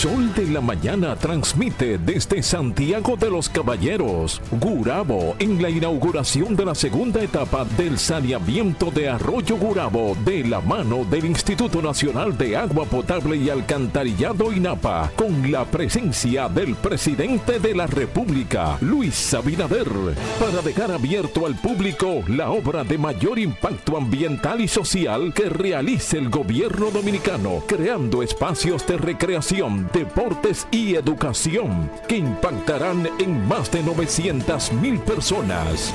Sol de la Mañana transmite desde Santiago de los Caballeros, Gurabo, en la inauguración de la segunda etapa del saneamiento de Arroyo Gurabo de la mano del Instituto Nacional de Agua Potable y Alcantarillado INAPA, con la presencia del presidente de la República, Luis Abinader, para dejar abierto al público la obra de mayor impacto ambiental y social que realice el gobierno dominicano, creando espacios de recreación, deportes y educación que impactarán en más de 900 mil personas.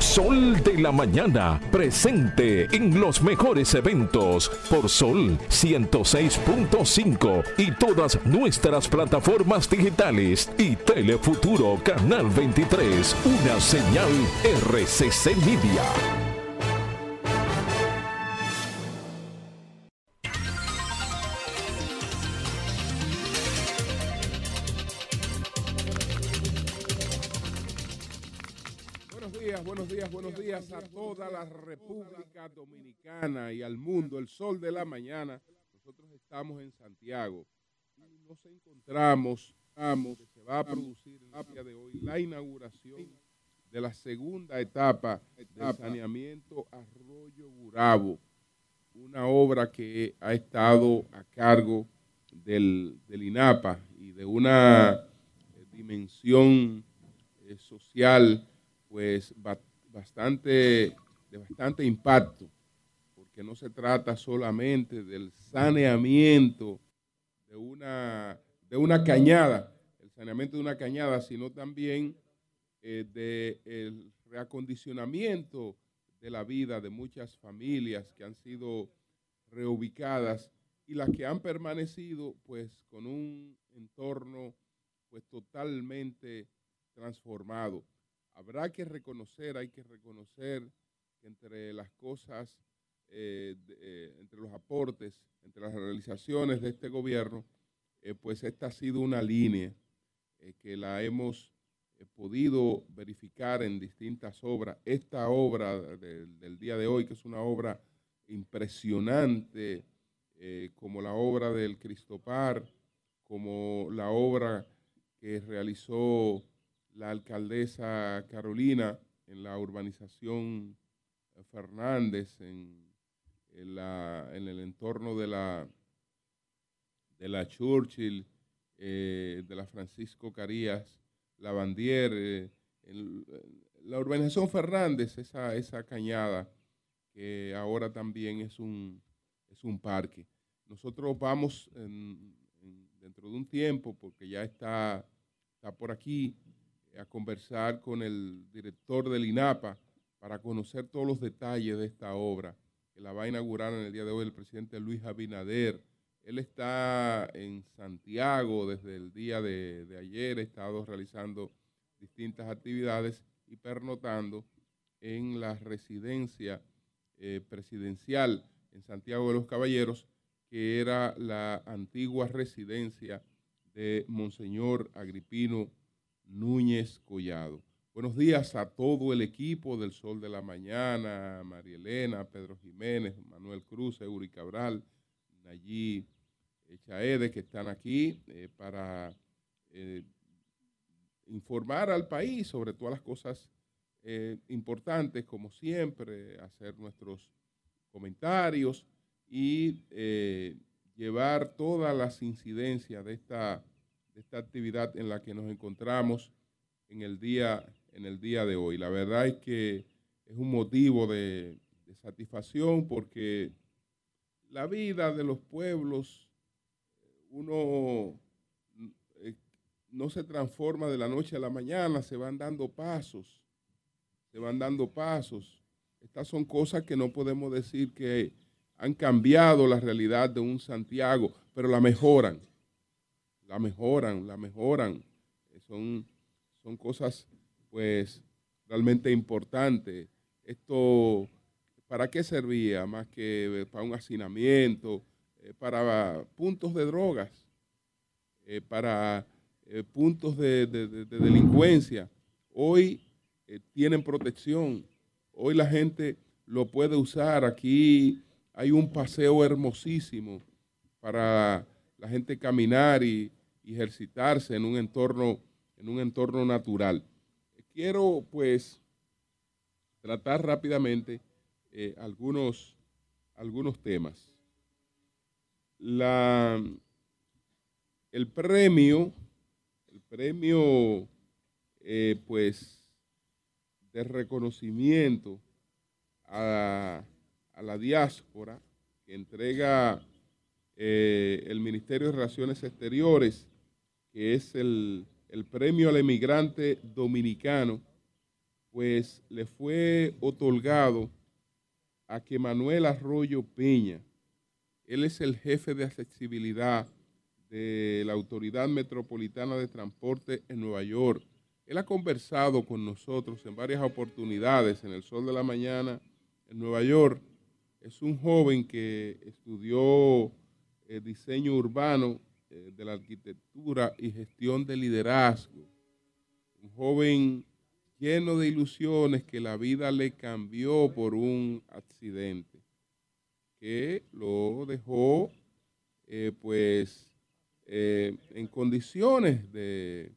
Sol de la Mañana, presente en los mejores eventos por Sol 106.5 y todas nuestras plataformas digitales y Telefuturo Canal 23, una señal RCC Media. Toda la República Dominicana y al mundo, el sol de la mañana. Nosotros estamos en Santiago y nos encontramos, que se va a producir el día de hoy la inauguración de la segunda etapa del saneamiento Arroyo Burabo, una obra que ha estado a cargo del, INAPA y de una eh, dimensión eh, social pues bastante, de bastante impacto, porque no se trata solamente del saneamiento de una, de una cañada, el saneamiento de una cañada, sino también eh, del reacondicionamiento de la vida de muchas familias que han sido reubicadas y las que han permanecido pues con un entorno pues totalmente transformado habrá que reconocer, hay que reconocer que entre las cosas, eh, eh, entre los aportes, entre las realizaciones de este gobierno, eh, pues esta ha sido una línea que la hemos podido verificar en distintas obras. Esta obra del día de hoy, que es una obra impresionante, como la obra del Cristopar, como la obra que realizó la alcaldesa Carolina en la urbanización Fernández, en, el entorno de la, de la Churchill, eh, de la Francisco Carías, la Bandier, eh, la urbanización Fernández, esa, esa cañada que ahora también es un, es un parque. Nosotros vamos dentro de un tiempo, porque ya está, está por aquí, a conversar con el director del INAPA para conocer todos los detalles de esta obra, que la va a inaugurar en el día de hoy el presidente Luis Abinader. Él está en Santiago desde el día de, ayer, ha estado realizando distintas actividades y pernotando en la residencia eh, presidencial en Santiago de los Caballeros, que era la antigua residencia de Monseñor Agripino Núñez Collado. Buenos días a todo el equipo del Sol de la Mañana, María Elena, Pedro Jiménez, Manuel Cruz, Euri Cabral, Nayí Chaede, que están aquí eh, para eh, informar al país sobre todas las cosas eh, importantes, como siempre, hacer nuestros comentarios y llevar todas las incidencias de esta esta actividad en la que nos encontramos en el día, en el día de hoy. La verdad es que es un motivo de, satisfacción porque la vida de los pueblos, uno eh, no se transforma de la noche a la mañana, se van dando pasos, se van dando pasos. Estas son cosas que no podemos decir que han cambiado la realidad de un Santiago, pero la mejoran la mejoran, la mejoran. Son, son cosas pues realmente importantes. Esto, ¿para qué servía? Más que para un hacinamiento, eh, para puntos de drogas, eh, para eh, puntos de, delincuencia. Hoy tienen protección. Hoy la gente lo puede usar. Aquí hay un paseo hermosísimo para la gente caminar y, ejercitarse en un entorno, en un entorno natural. Quiero pues tratar rápidamente eh, algunos, algunos temas. La, el premio, el premio eh, pues de reconocimiento a, a la diáspora que entrega eh, el Ministerio de Relaciones Exteriores, que es el, premio al emigrante dominicano, pues le fue otorgado a que Manuel Arroyo Peña, él es el jefe de accesibilidad de la Autoridad Metropolitana de Transporte en Nueva York. Él ha conversado con nosotros en varias oportunidades en el Sol de la Mañana en Nueva York. Es un joven que estudió eh, diseño urbano eh, de la arquitectura y gestión de liderazgo. Un joven lleno de ilusiones que la vida le cambió por un accidente que lo dejó eh, pues en condiciones de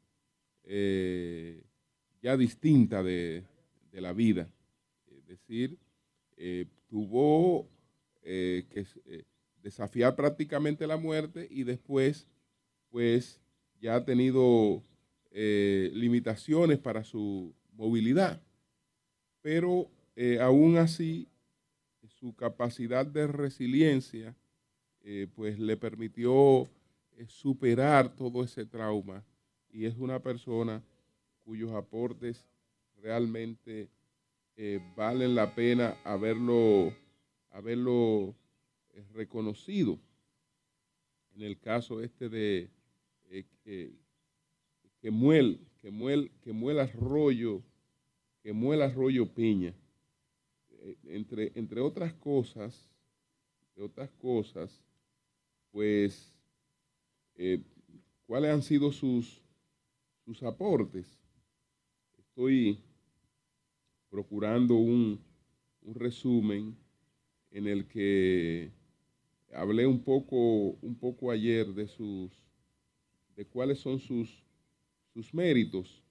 ya distintas de, de, la vida. Es decir, tuvo que desafiar prácticamente la muerte y después, pues, ya ha tenido eh, limitaciones para su movilidad. Pero eh, aún así, su capacidad de resiliencia, eh, pues, le permitió superar todo ese trauma y es una persona cuyos aportes realmente valen la pena haberlo, haberlo reconocido. En el caso este de eh, que Quemuel, Quemuel, Quemuel Arroyo, Quemuel Arroyo Peña, eh, entre, entre otras cosas, otras cosas, pues, eh, ¿cuáles han sido sus, sus aportes? Estoy procurando un, un resumen en el que hablé un poco, un poco ayer de sus, de cuáles son sus, sus méritos.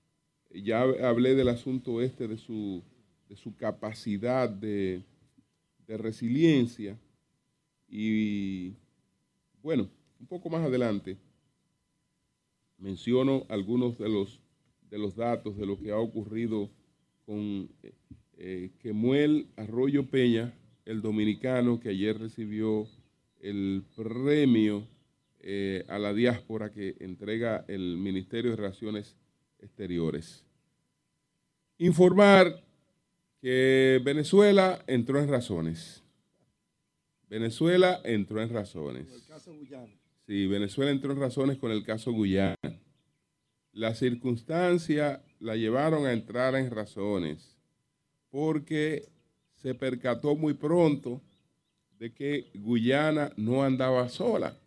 Ya hablé del asunto este de su, de su capacidad de, de resiliencia. Y bueno, un poco más adelante menciono algunos de los, de los datos de lo que ha ocurrido con eh, eh Quemuel Arroyo Peña, el dominicano que ayer recibió el premio eh, a la diáspora que entrega el Ministerio de Relaciones Exteriores. Informar que Venezuela entró en razones. Venezuela entró en razones. el caso Guyana. Sí, Venezuela entró en razones con el caso Guyana. Las circunstancias la llevaron a entrar en razones porque se percató muy pronto de que Guyana no andaba sola.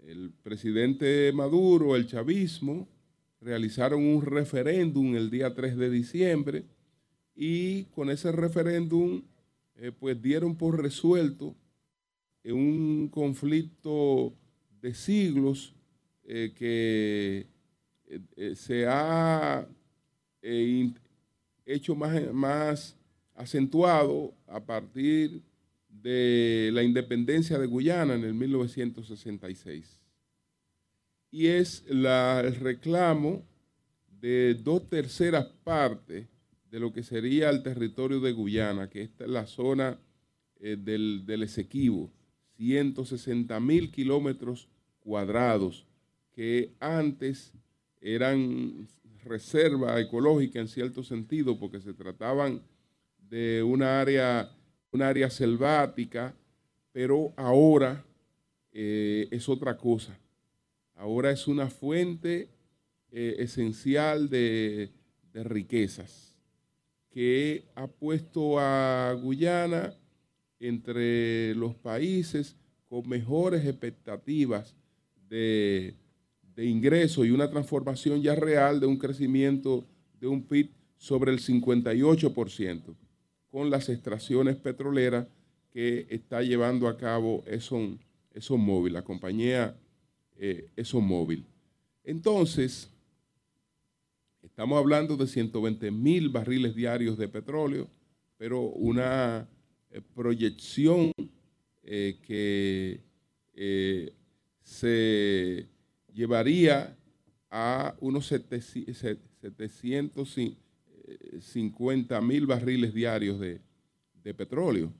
El presidente Maduro, el chavismo, realizaron un referéndum el día 3 de diciembre y con ese referéndum eh, pues dieron por resuelto un conflicto de siglos eh, que eh, se ha hecho más, más acentuado a partir de la independencia de Guyana en el 1966. Y es el reclamo de dos terceras partes de lo que sería el territorio de Guyana, que es la zona eh, del, del Esequibo, 160 mil kilómetros cuadrados, que antes eran reserva ecológica en cierto sentido, porque se trataban de una área, área selvática, pero ahora eh, es otra cosa. Ahora es una fuente eh, esencial de, riquezas que ha puesto a Guyana entre los países con mejores expectativas de, de ingreso y una transformación ya real de un crecimiento de un PIB sobre el 58% con las extracciones petroleras que está llevando a cabo Exxon, ExxonMobil, la compañía eh, ExxonMobil. Entonces, estamos hablando de 120 mil barriles diarios de petróleo, pero una eh, proyección eh, que eh, se llevaría a unos 750 mil barriles diarios de, de petróleo.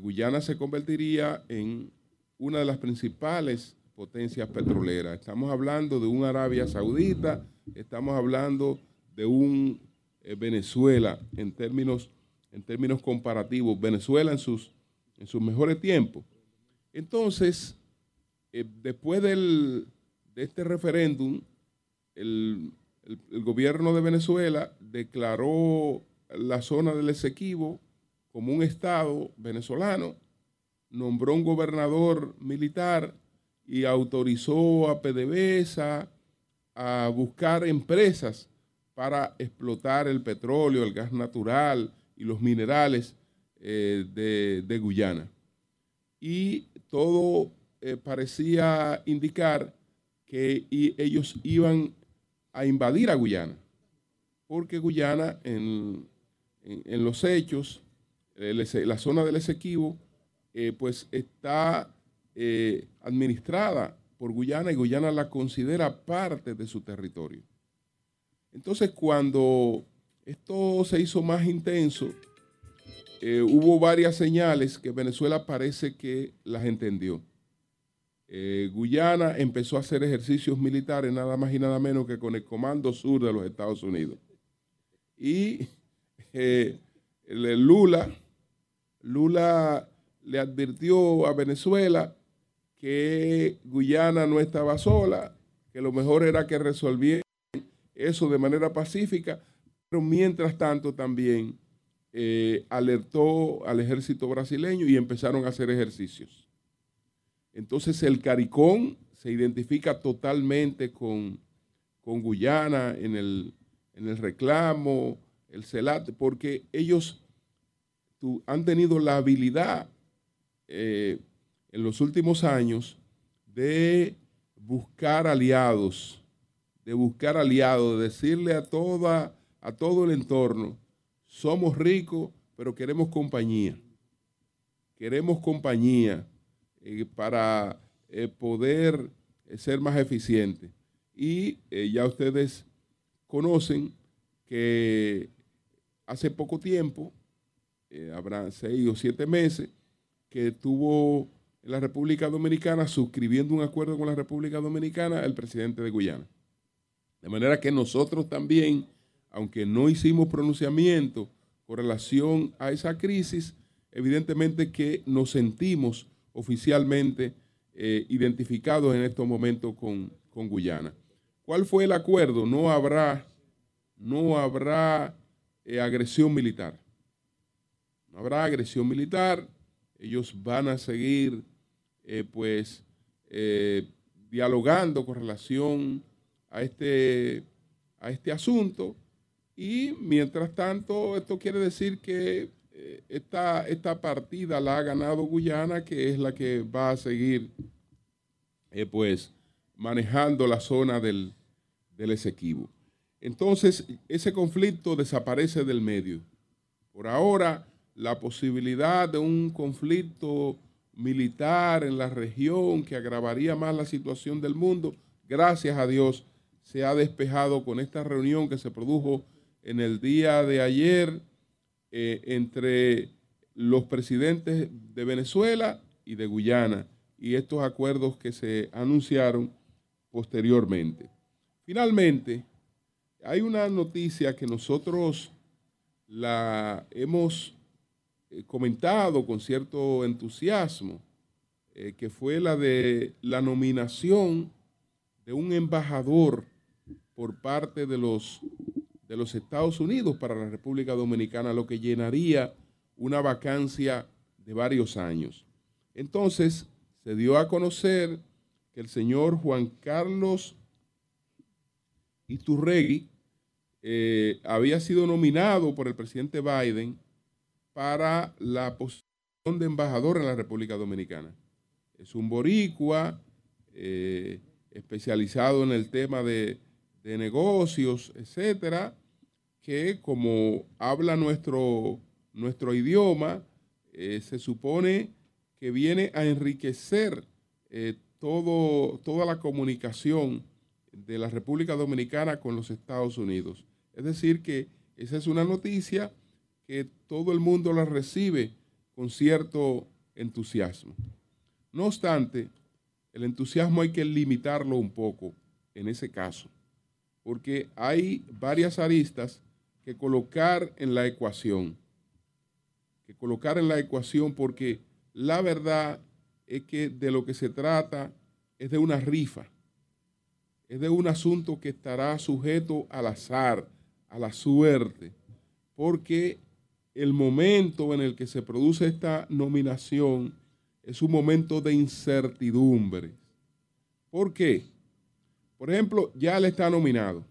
Guyana se convertiría en una de las principales potencias petroleras. Estamos hablando de un Arabia Saudita, estamos hablando de un Venezuela en términos en términos comparativos, Venezuela en sus, en sus mejores tiempos. Entonces, eh, después del, de este referéndum, el, gobierno de Venezuela declaró la zona del Esequibo como un estado venezolano, nombró un gobernador militar y autorizó a PDVSA a buscar empresas para explotar el petróleo, el gas natural, y los minerales eh, de, Guyana. Y todo eh, parecía indicar que ellos iban a invadir a Guyana, porque Guyana en, los hechos, la zona del Esequibo, eh, pues está administrada por Guyana y Guyana la considera parte de su territorio. Entonces, cuando esto se hizo más intenso. Eh, hubo varias señales que Venezuela parece que las entendió. Eh, Guyana empezó a hacer ejercicios militares nada más y nada menos que con el Comando Sur de los Estados Unidos. Y eh, Lula, Lula le advirtió a Venezuela que Guyana no estaba sola, que lo mejor era que resolviera eso de manera pacífica, pero mientras tanto también eh, alertó al ejército brasileño y empezaron a hacer ejercicios. Entonces el CARICOM se identifica totalmente con, Guyana en el, reclamo, el CELAT, porque ellos han tenido la habilidad eh, en los últimos años de buscar aliados, de buscar aliados, de decirle a toda a todo el entorno, somos ricos, pero queremos compañía. Queremos compañía eh, para eh, poder eh, ser más eficientes. Y ya ustedes conocen que hace poco tiempo, habrá seis o siete meses, que tuvo la República Dominicana suscribiendo un acuerdo con la República Dominicana el presidente de Guyana. De manera que nosotros también aunque no hicimos pronunciamiento con relación a esa crisis, evidentemente que nos sentimos oficialmente eh, identificados en estos momentos con, Guyana. ¿Cuál fue el acuerdo? No habrá, no habrá eh, agresión militar. No habrá agresión militar. Ellos van a seguir, eh, pues, dialogando con relación a este, a este asunto y mientras tanto, esto quiere decir que esta, esta, partida la ha ganado Guyana, que es la que va a seguir eh, pues manejando la zona del, del Esequibo. Entonces, ese conflicto desaparece del medio. Por ahora, la posibilidad de un conflicto militar en la región que agravaría más la situación del mundo, gracias a Dios, se ha despejado con esta reunión que se produjo en el día de ayer eh, entre los presidentes de Venezuela y de Guyana y estos acuerdos que se anunciaron posteriormente. Finalmente, hay una noticia que nosotros la hemos eh, comentado con cierto entusiasmo, eh, que fue la de la nominación de un embajador por parte de los de los Estados Unidos para la República Dominicana, lo que llenaría una vacancia de varios años. Entonces, se dio a conocer que el señor Juan Carlos Iturregui eh, había sido nominado por el presidente Biden para la posición de embajador en la República Dominicana. es un boricua eh, especializado en el tema de, negocios, etcétera, que como habla nuestro, nuestro idioma, eh, se supone que viene a enriquecer eh, todo, toda la comunicación de la República Dominicana con los Estados Unidos. Es decir, que esa es una noticia que todo el mundo la recibe con cierto entusiasmo. No obstante, el entusiasmo hay que limitarlo un poco en ese caso, porque hay varias aristas que colocar en la ecuación, que colocar en la ecuación porque la verdad es que de lo que se trata es de una rifa, es de un asunto que estará sujeto al azar, a la suerte, porque el momento en el que se produce esta nominación es un momento de incertidumbre. ¿Por qué? Por ejemplo, ya le está nominado,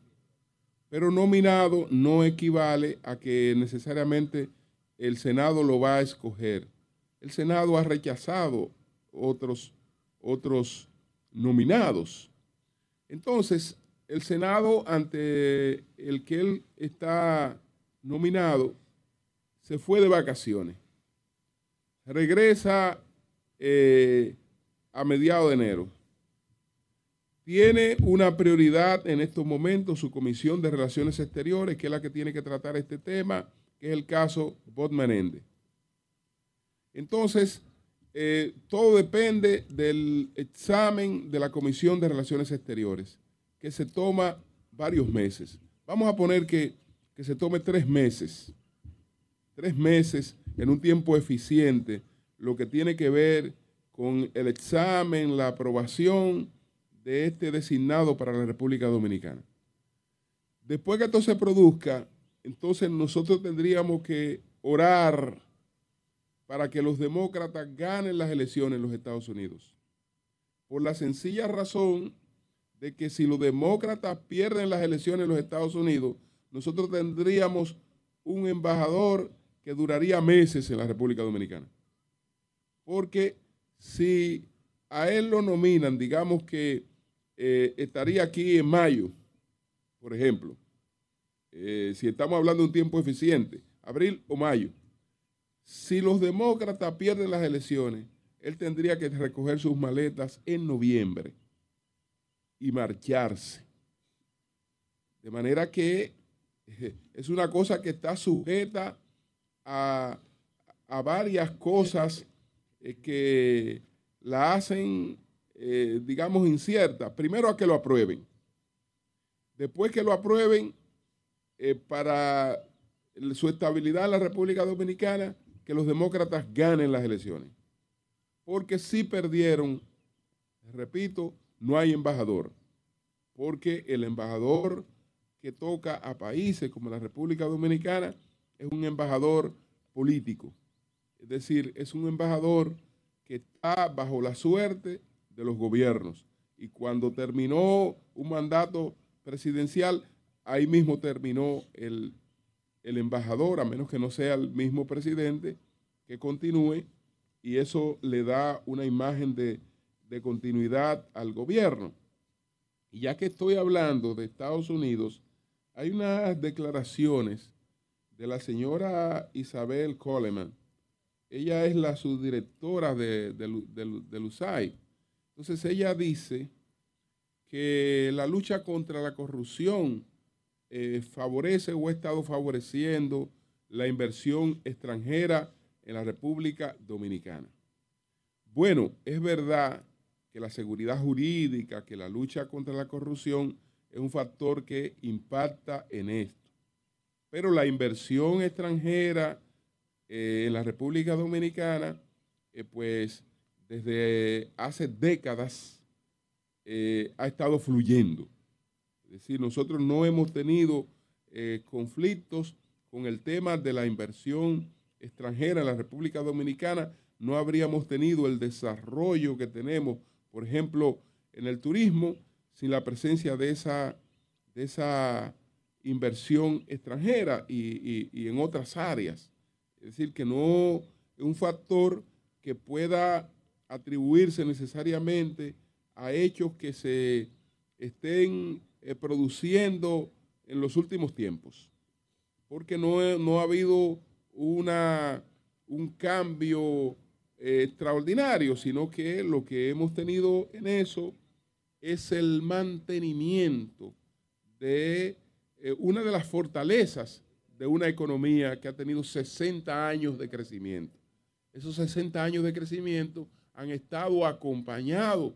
pero nominado no equivale a que necesariamente el Senado lo va a escoger. El Senado ha rechazado otros, otros nominados. Entonces, el Senado, ante el que él está nominado, se fue de vacaciones. Regresa eh, a mediados de enero. Tiene una prioridad en estos momentos su Comisión de Relaciones Exteriores, que es la que tiene que tratar este tema, que es el caso Bot Menéndez. Entonces, eh, todo depende del examen de la Comisión de Relaciones Exteriores, que se toma varios meses. Vamos a poner que, que se tome tres meses tres meses en un tiempo eficiente, lo que tiene que ver con el examen, la aprobación de este designado para la República Dominicana. Después que esto se produzca, entonces nosotros tendríamos que orar para que los demócratas ganen las elecciones en los Estados Unidos. Por la sencilla razón de que si los demócratas pierden las elecciones en los Estados Unidos, nosotros tendríamos un embajador que duraría meses en la República Dominicana. Porque si a él lo nominan, digamos que eh, estaría aquí en mayo, por ejemplo, eh, si estamos hablando de un tiempo eficiente, abril o mayo, si los demócratas pierden las elecciones, él tendría que recoger sus maletas en noviembre y marcharse. De manera que eh, es una cosa que está sujeta a, varias cosas que la hacen, eh, digamos, incierta. Primero a que lo aprueben. Después que lo aprueben, eh, para su estabilidad en la República Dominicana, que los demócratas ganen las elecciones. Porque si perdieron, repito, no hay embajador. Porque el embajador que toca a países como la República Dominicana es un embajador político. Es decir, es un embajador que está bajo la suerte de los gobiernos. Y cuando terminó un mandato presidencial, ahí mismo terminó el, embajador, a menos que no sea el mismo presidente, que continúe y eso le da una imagen de, de continuidad al gobierno. Y ya que estoy hablando de Estados Unidos, hay unas declaraciones de la señora Isabel Coleman. Ella es la subdirectora de, de, USAID. Entonces ella dice que la lucha contra la corrupción eh, favorece o ha estado favoreciendo la inversión extranjera en la República Dominicana. Bueno, es verdad que la seguridad jurídica, que la lucha contra la corrupción es un factor que impacta en esto. Pero la inversión extranjera eh, en la República Dominicana, eh, pues desde hace décadas eh, ha estado fluyendo. Es decir, nosotros no hemos tenido conflictos con el tema de la inversión extranjera en la República Dominicana, no habríamos tenido el desarrollo que tenemos, por ejemplo, en el turismo, sin la presencia de esa, de esa inversión extranjera y, en otras áreas. Es decir, que no es un factor que pueda atribuirse necesariamente a hechos que se estén eh, produciendo en los últimos tiempos, porque no, no ha habido una, un cambio eh, extraordinario, sino que lo que hemos tenido en eso es el mantenimiento de eh, una de las fortalezas de una economía que ha tenido 60 años de crecimiento. Esos 60 años de crecimiento han estado acompañados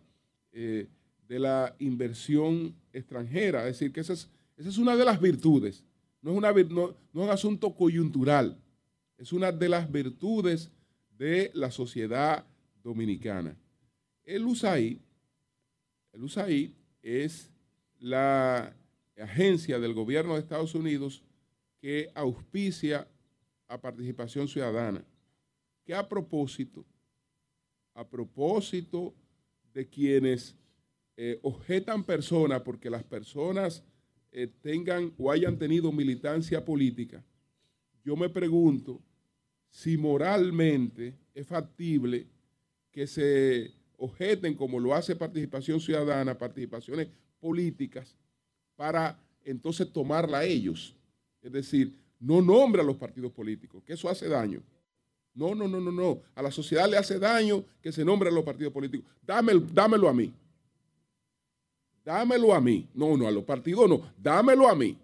eh, de la inversión extranjera. Es decir, que esa es, una de las virtudes. No es un asunto coyuntural. Es una de las virtudes de la sociedad dominicana. El USAID, el USAID es la agencia del gobierno de Estados Unidos que auspicia a participación ciudadana, que a propósito, a propósito de quienes eh, objetan personas porque las personas eh, tengan o hayan tenido militancia política, yo me pregunto si moralmente es factible que se objeten, como lo hace participación ciudadana, participaciones políticas, para entonces tomarla a ellos. Es decir, no nombra a los partidos políticos, que eso hace daño. No, no, no, no, no. A la sociedad le hace daño que se nombren los partidos políticos. Dámelo, dámelo a mí. Dámelo a mí. No, no, a los partidos no. Dámelo a mí.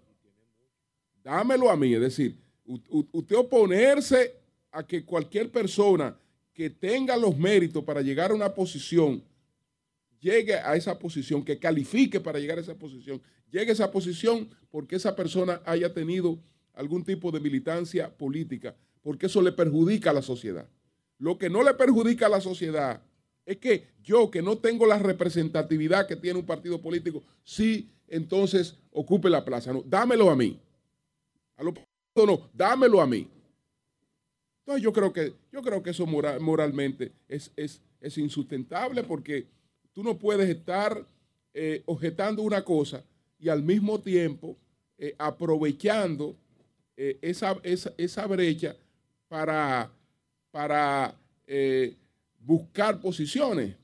Dámelo a mí. Es decir, usted oponerse a que cualquier persona que tenga los méritos para llegar a una posición, llegue a esa posición, que califique para llegar a esa posición, llegue a esa posición porque esa persona haya tenido algún tipo de militancia política, porque eso le perjudica a la sociedad. Lo que no le perjudica a la sociedad es que yo, que no tengo la representatividad que tiene un partido político, sí, entonces ocupe la plaza. No, dámelo a mí. A los no, dámelo a mí. Entonces yo creo que, yo creo que eso moralmente es, es, insustentable porque tú no puedes estar eh, objetando una cosa y al mismo tiempo eh, aprovechando eh, esa, esa, brecha para, para buscar posiciones.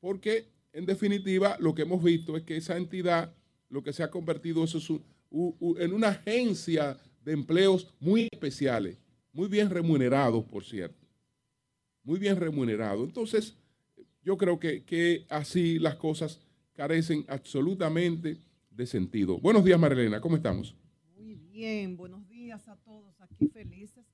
Porque en definitiva lo que hemos visto es que esa entidad lo que se ha convertido es en una agencia de empleos muy especiales muy bien remunerados, por cierto. Muy bien remunerados. Entonces, yo creo que, que así las cosas carecen absolutamente de sentido. Buenos días, Marilena, ¿cómo estamos? Muy bien, buenos días a todos aquí felices.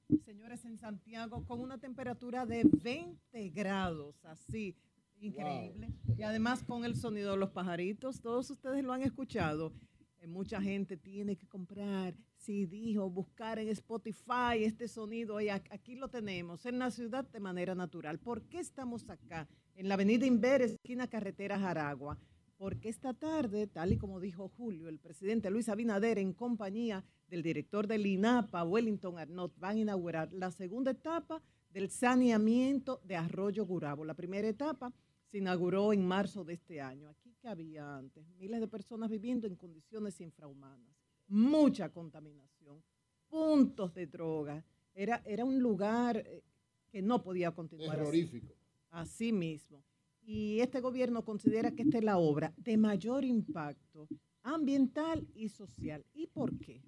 En Santiago con una temperatura de 20 grados, así, increíble. Y además con el sonido de los pajaritos, todos ustedes lo han escuchado. Eh, mucha gente tiene que comprar si dijo buscar en Spotify este sonido y aquí lo tenemos, en la ciudad de manera natural. ¿Por qué estamos acá, en la avenida Inver, esquina carretera Jaragua? Porque esta tarde, tal y como dijo Julio, el presidente Luis Abinader, en compañía del director del INAPA, Wellington Arnott, van a inaugurar la segunda etapa del saneamiento de Arroyo Gurabo. La primera etapa se inauguró en marzo de este año. Aquí que había antes, miles de personas viviendo en condiciones infrahumanas mucha contaminación, puntos de droga. Era, era un lugar eh, que no podía continuar. Terrorífico. Así, mismo. Y este gobierno considera que esta es la obra de mayor impacto ambiental y social. ¿Y por qué?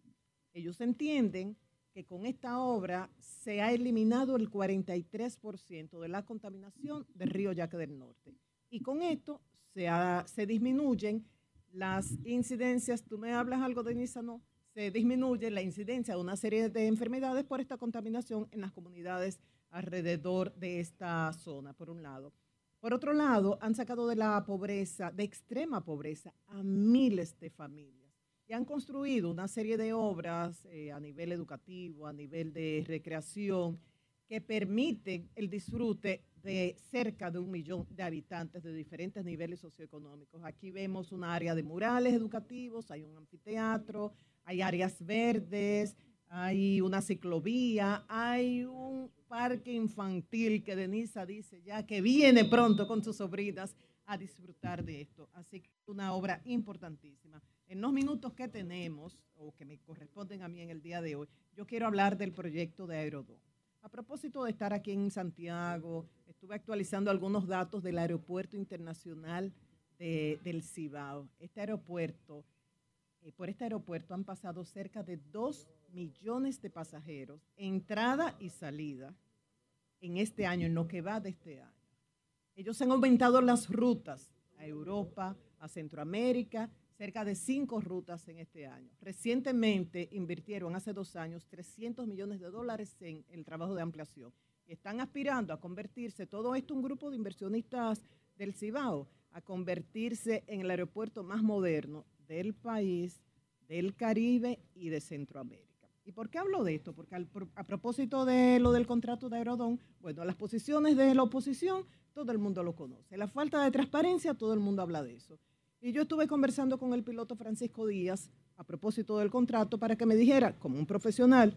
Ellos entienden que con esta obra se ha eliminado el 43% de la contaminación del río Yaque del Norte. Y con esto se, disminuyen las incidencias, tú me hablas algo de Nisa, no, se disminuye la incidencia de una serie de enfermedades por esta contaminación en las comunidades alrededor de esta zona, por un lado. Por otro lado, han sacado de la pobreza, de extrema pobreza, a miles de familias y han construido una serie de obras eh, a nivel educativo, a nivel de recreación, que permiten el disfrute de cerca de un millón de habitantes de diferentes niveles socioeconómicos. Aquí vemos un área de murales educativos, hay un anfiteatro, hay áreas verdes, hay una ciclovía, hay un parque infantil que Denisa dice ya que viene pronto con sus sobrinas a disfrutar de esto. Así que una obra importantísima. En los minutos que tenemos, o que me corresponden a mí en el día de hoy, yo quiero hablar del proyecto de Aerodón. A propósito de estar aquí en Santiago, estuve actualizando algunos datos del Aeropuerto Internacional del Cibao. Este aeropuerto, eh, por este aeropuerto han pasado cerca de 2 millones de pasajeros, entrada y salida, en este año, en lo que va de este año. Ellos han aumentado las rutas a Europa, a Centroamérica, cerca de cinco rutas en este año. Recientemente invirtieron hace dos años 300 millones de dólares en el trabajo de ampliación. Están aspirando a convertirse, todo esto un grupo de inversionistas del Cibao, a convertirse en el aeropuerto más moderno del país, del Caribe y de Centroamérica. ¿Y por qué hablo de esto? Porque a propósito de lo del contrato de Aerodón, bueno, las posiciones de la oposición, todo el mundo lo conoce. La falta de transparencia, todo el mundo habla de eso. Y yo estuve conversando con el piloto Francisco Díaz a propósito del contrato para que me dijera, como un profesional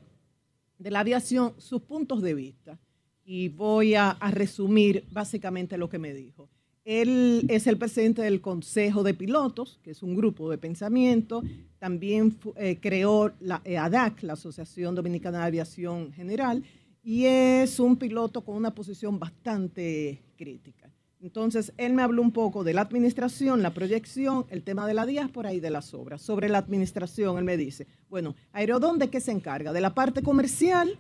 de la aviación, sus puntos de vista. Y voy a, resumir básicamente lo que me dijo. Él es el presidente del Consejo de Pilotos, que es un grupo de pensamiento. También eh, creó la ADAC, la Asociación Dominicana de Aviación General, y es un piloto con una posición bastante crítica. Entonces, él me habló un poco de la administración, la proyección, el tema de la diáspora y de las obras. Sobre la administración, él me dice, bueno, Aerodón, ¿de qué se encarga? De la parte comercial,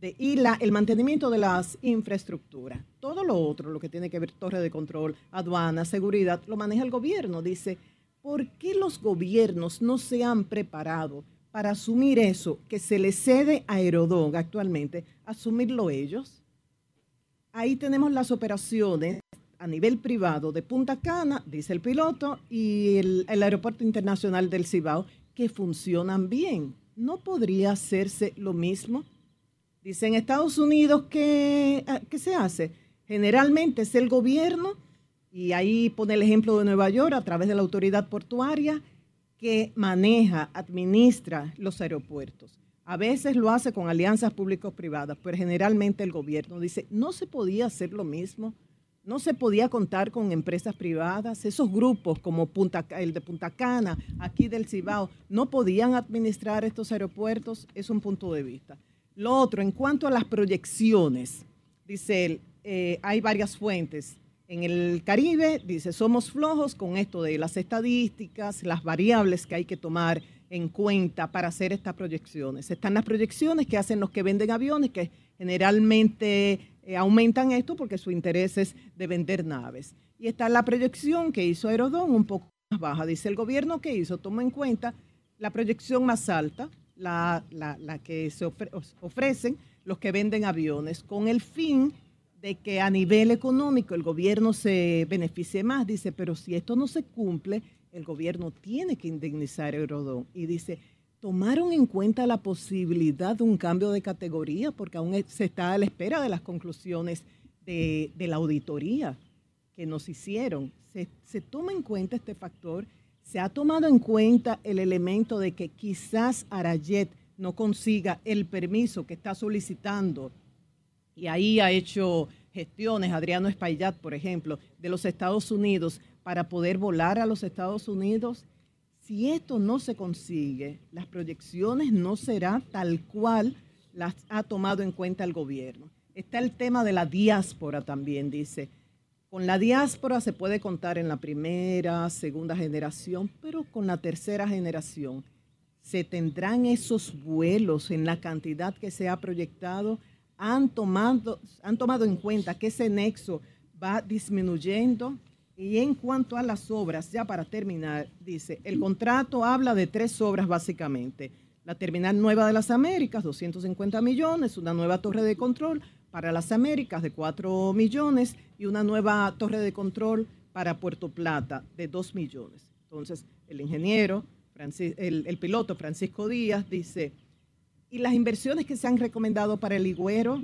y la, el mantenimiento de las infraestructuras. Todo lo otro, lo que tiene que ver torre de control, aduana, seguridad, lo maneja el gobierno. Dice, ¿por qué los gobiernos no se han preparado para asumir eso que se le cede a Aerodón actualmente, asumirlo ellos? Ahí tenemos las operaciones a nivel privado de Punta Cana, dice el piloto, y el, Aeropuerto Internacional del Cibao, que funcionan bien. ¿No podría hacerse lo mismo? Dice, en Estados Unidos, ¿qué, ah, ¿qué, se hace? Generalmente es el gobierno, y ahí pone el ejemplo de Nueva York a través de la autoridad portuaria, que maneja, administra los aeropuertos. A veces lo hace con alianzas públicos-privadas, pero generalmente el gobierno dice, no se podía hacer lo mismo, no se podía contar con empresas privadas, esos grupos como Punta, el de Punta Cana, aquí del Cibao, no podían administrar estos aeropuertos, es un punto de vista. Lo otro, en cuanto a las proyecciones, dice él, eh, hay varias fuentes. En el Caribe, dice, somos flojos con esto de las estadísticas, las variables que hay que tomar en cuenta para hacer estas proyecciones. Están las proyecciones que hacen los que venden aviones, que generalmente eh, aumentan esto porque su interés es de vender naves. Y está la proyección que hizo Aerodón, un poco más baja. Dice el gobierno que hizo, toma en cuenta la proyección más alta, la, la, que se ofrecen los que venden aviones, con el fin de que a nivel económico el gobierno se beneficie más. Dice, pero si esto no se cumple, el gobierno tiene que indemnizar a Eurodón. Y dice, tomaron en cuenta la posibilidad de un cambio de categoría, porque aún se está a la espera de las conclusiones de, la auditoría que nos hicieron. Se, se toma en cuenta este factor se ha tomado en cuenta el elemento de que quizás Arayet no consiga el permiso que está solicitando y ahí ha hecho gestiones, Adriano Espaillat, por ejemplo, de los Estados Unidos para poder volar a los Estados Unidos. Si esto no se consigue, las proyecciones no serán tal cual las ha tomado en cuenta el gobierno. Está el tema de la diáspora también, dice. Con la diáspora se puede contar en la primera, segunda generación, pero con la tercera generación se tendrán esos vuelos en la cantidad que se ha proyectado. Han tomado, han tomado en cuenta que ese nexo va disminuyendo. Y en cuanto a las obras, ya para terminar, dice, el contrato habla de tres obras básicamente. La terminal nueva de las Américas, 250 millones, una nueva torre de control, para las Américas de 4 millones y una nueva torre de control para Puerto Plata de 2 millones. Entonces, el ingeniero, el, piloto Francisco Díaz dice, y las inversiones que se han recomendado para el Higüero,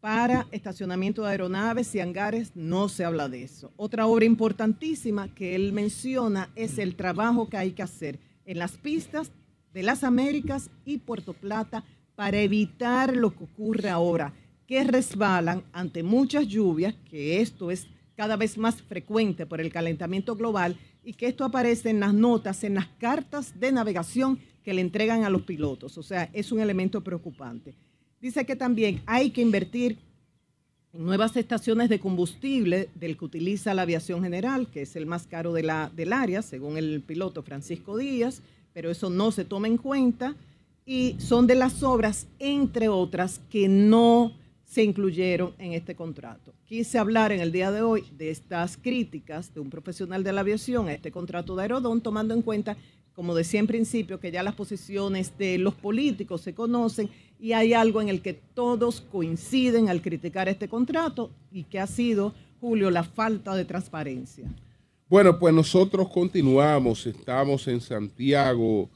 para estacionamiento de aeronaves y hangares, no se habla de eso. Otra obra importantísima que él menciona es el trabajo que hay que hacer en las pistas de las Américas y Puerto Plata para evitar lo que ocurre ahora, que resbalan ante muchas lluvias, que esto es cada vez más frecuente por el calentamiento global y que esto aparece en las notas, en las cartas de navegación que le entregan a los pilotos. O sea, es un elemento preocupante. Dice que también hay que invertir en nuevas estaciones de combustible del que utiliza la aviación general, que es el más caro de la, del área, según el piloto Francisco Díaz, pero eso no se toma en cuenta y son de las obras, entre otras, que no se incluyeron en este contrato. Quise hablar en el día de hoy de estas críticas de un profesional de la aviación a este contrato de Aerodón, tomando en cuenta, como decía en principio, que ya las posiciones de los políticos se conocen y hay algo en el que todos coinciden al criticar este contrato y que ha sido, Julio, la falta de transparencia. Bueno, pues nosotros continuamos, estamos en Santiago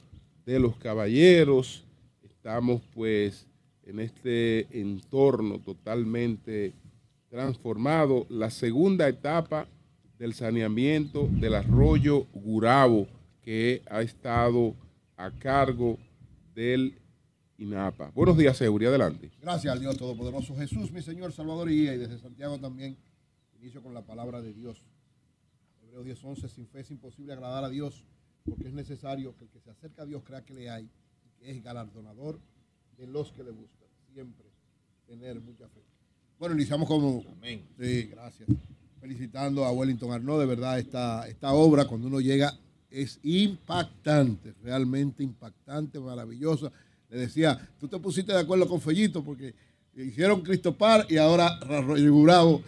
de los Caballeros, estamos pues en este entorno totalmente transformado, la segunda etapa del saneamiento del arroyo Gurabo, que ha estado a cargo del INAPA. Buenos días, Seguridad, adelante. Gracias al Dios Todopoderoso Jesús, mi Señor Salvador y guía, y desde Santiago también inicio con la palabra de Dios. Hebreos 10:11, sin fe es imposible agradar a Dios, porque es necesario que el que se acerca a Dios crea que le hay, y que es galardonador de los que le buscan. Siempre tener mucha fe. Bueno, iniciamos como... Amén. Sí, gracias. Felicitando a Wellington Arnaud, de verdad, esta, esta obra cuando uno llega es impactante, realmente impactante, maravillosa. Le decía, tú te pusiste de acuerdo con Fellito porque hicieron Cristo Par y ahora Bravo,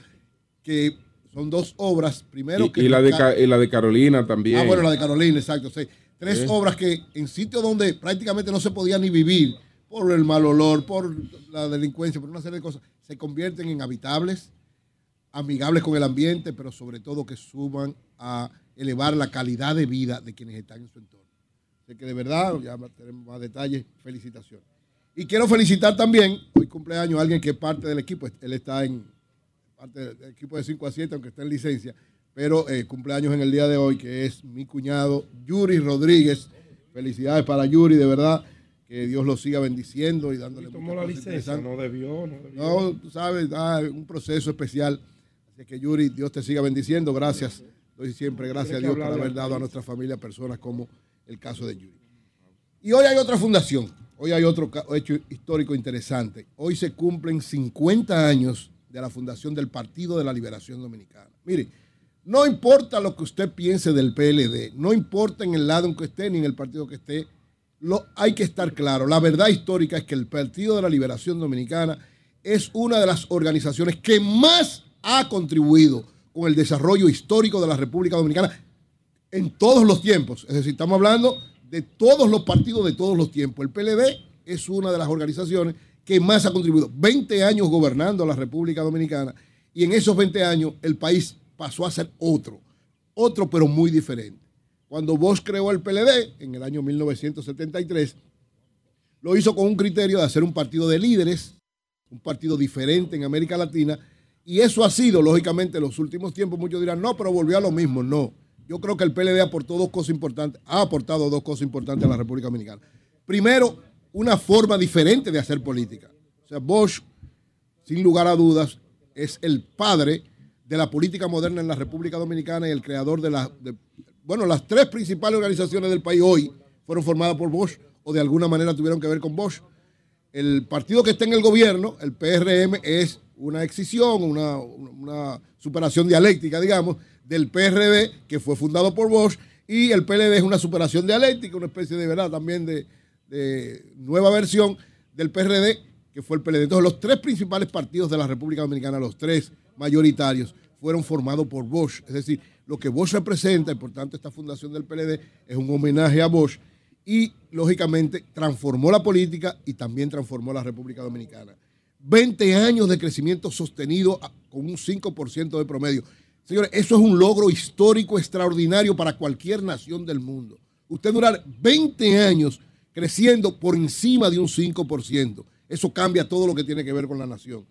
que son dos obras. Primero y, que. Y la, de, la de Carolina también. Ah, bueno, la de Carolina, exacto. Sí. Tres obras que en sitios donde prácticamente no se podía ni vivir por el mal olor, por la delincuencia, por una serie de cosas, se convierten en habitables, amigables con el ambiente, pero sobre todo que suban a elevar la calidad de vida de quienes están en su entorno. Así que de verdad, ya tenemos más detalles, felicitaciones. Y quiero felicitar también, hoy cumpleaños, a alguien que es parte del equipo, él está en parte del equipo de 5 a 7, aunque está en licencia, pero eh, cumpleaños en el día de hoy, que es mi cuñado Yuri Rodríguez. Felicidades para Yuri, de verdad que Dios lo siga bendiciendo y dándole. Y tomó la licencia, no debió, no debió. No, tú sabes, un proceso especial. Así que Yuri, Dios te siga bendiciendo. Gracias. Doy siempre gracias a Dios por haber dado a nuestra familia personas como el caso de Yuri. Y hoy hay otra fundación. Hoy hay otro hecho histórico interesante. Hoy se cumplen 50 años de la fundación del Partido de la Liberación Dominicana. Mire, no importa lo que usted piense del PLD, no importa en el lado en que esté ni en el partido que esté, lo, hay que estar claro, la verdad histórica es que el Partido de la Liberación Dominicana es una de las organizaciones que más ha contribuido con el desarrollo histórico de la República Dominicana en todos los tiempos. Es decir, estamos hablando de todos los partidos de todos los tiempos. El PLD es una de las organizaciones que más ha contribuido. 20 años gobernando la República Dominicana y en esos 20 años el país pasó a ser otro, otro pero muy diferente. Cuando Bosch creó el PLD en el año 1973, lo hizo con un criterio de hacer un partido de líderes, un partido diferente en América Latina, y eso ha sido, lógicamente, en los últimos tiempos. Muchos dirán, no, pero volvió a lo mismo. No. Yo creo que el PLD aportó dos cosas importantes, ha aportado dos cosas importantes a la República Dominicana. Primero, una forma diferente de hacer política. O sea, Bosch, sin lugar a dudas, es el padre de la política moderna en la República Dominicana y el creador de la, bueno, las tres principales organizaciones del país hoy fueron formadas por Bosch o de alguna manera tuvieron que ver con Bosch. El partido que está en el gobierno, el PRM, es una excisión, una, superación dialéctica, digamos, del PRD, que fue fundado por Bosch, y el PLD es una superación dialéctica, una especie de verdad también de, de nueva versión del PRD, que fue el PLD. Entonces, los tres principales partidos de la República Dominicana, los tres mayoritarios, fueron formados por Bosch. Es decir, lo que Bosch representa, y por tanto esta fundación del PLD es un homenaje a Bosch y lógicamente transformó la política y también transformó la República Dominicana. 20 años de crecimiento sostenido con un 5% de promedio. Señores, eso es un logro histórico extraordinario para cualquier nación del mundo. Usted durar 20 años creciendo por encima de un 5%. Eso cambia todo lo que tiene que ver con la nación.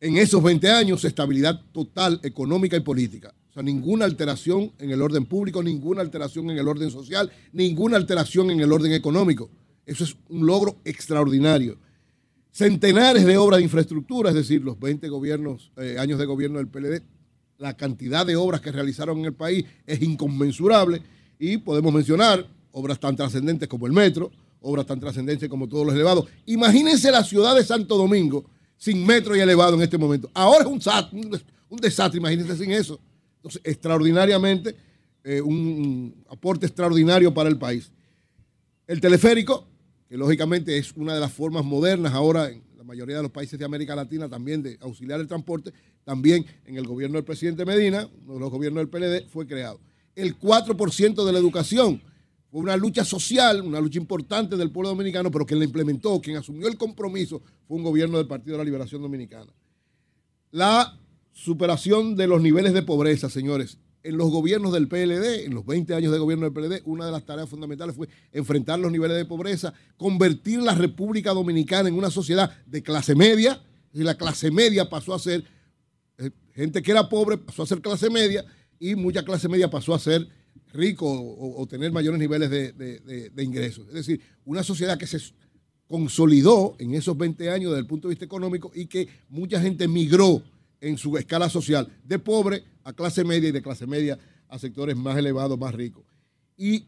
En esos 20 años, estabilidad total económica y política. O sea, ninguna alteración en el orden público, ninguna alteración en el orden social, ninguna alteración en el orden económico. Eso es un logro extraordinario. Centenares de obras de infraestructura, es decir, los 20 gobiernos, eh, años de gobierno del PLD, la cantidad de obras que realizaron en el país es inconmensurable y podemos mencionar obras tan trascendentes como el metro, obras tan trascendentes como todos los elevados. Imagínense la ciudad de Santo Domingo sin metro y elevado en este momento. Ahora es un, un desastre, imagínense sin eso. Entonces, extraordinariamente, eh, un aporte extraordinario para el país. El teleférico, que lógicamente es una de las formas modernas ahora en la mayoría de los países de América Latina también de auxiliar el transporte, también en el gobierno del presidente Medina, uno de los gobiernos del PLD, fue creado. El 4% de la educación fue una lucha social, una lucha importante del pueblo dominicano, pero quien la implementó, quien asumió el compromiso, fue un gobierno del Partido de la Liberación Dominicana. La superación de los niveles de pobreza, señores. En los gobiernos del PLD, en los 20 años de gobierno del PLD, una de las tareas fundamentales fue enfrentar los niveles de pobreza, convertir la República Dominicana en una sociedad de clase media, y la clase media pasó a ser, eh, gente que era pobre pasó a ser clase media, y mucha clase media pasó a ser rico o, tener mayores niveles de, de ingresos. Es decir, una sociedad que se consolidó en esos 20 años desde el punto de vista económico y que mucha gente migró en su escala social, de pobre a clase media y de clase media a sectores más elevados, más ricos. Y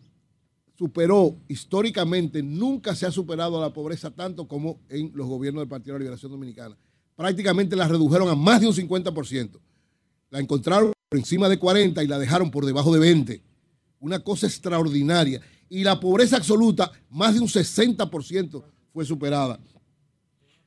superó históricamente, nunca se ha superado la pobreza tanto como en los gobiernos del Partido de la Liberación Dominicana. Prácticamente la redujeron a más de un 50%. La encontraron por encima de 40 y la dejaron por debajo de 20. Una cosa extraordinaria. Y la pobreza absoluta, más de un 60% fue superada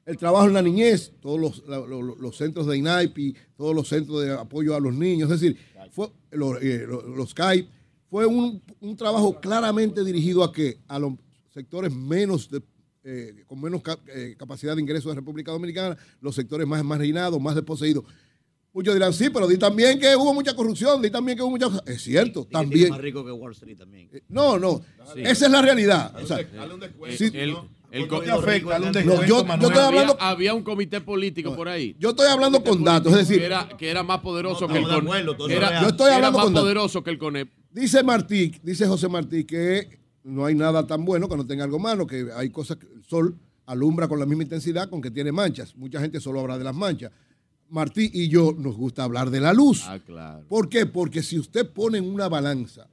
el trabajo en la niñez, todos los, centros de INAIPI, todos los centros de apoyo a los niños, es decir, fue, eh, los, CAI, fue un, trabajo claramente dirigido a que a los sectores menos eh, con menos eh, capacidad de ingreso de República Dominicana, los sectores más marginados, más desposeídos. Muchos dirán, sí, pero di también que hubo mucha corrupción, di también que hubo mucha... Es cierto, también. más rico que Wall Street también. No, no, esa es la realidad. O sea, el yo, estoy hablando, había, un comité político por ahí. Yo estoy hablando con datos, es decir, que era, que era más poderoso que el CONEP. yo estoy hablando más poderoso que el CONEP. Dice Martí, dice José Martí que no hay nada tan bueno que no tenga algo malo, que hay cosas que el sol alumbra con la misma intensidad con que tiene manchas. Mucha gente solo habla de las manchas. Martí y yo nos gusta hablar de la luz. Ah, claro. ¿Por qué? Porque si usted pone en una balanza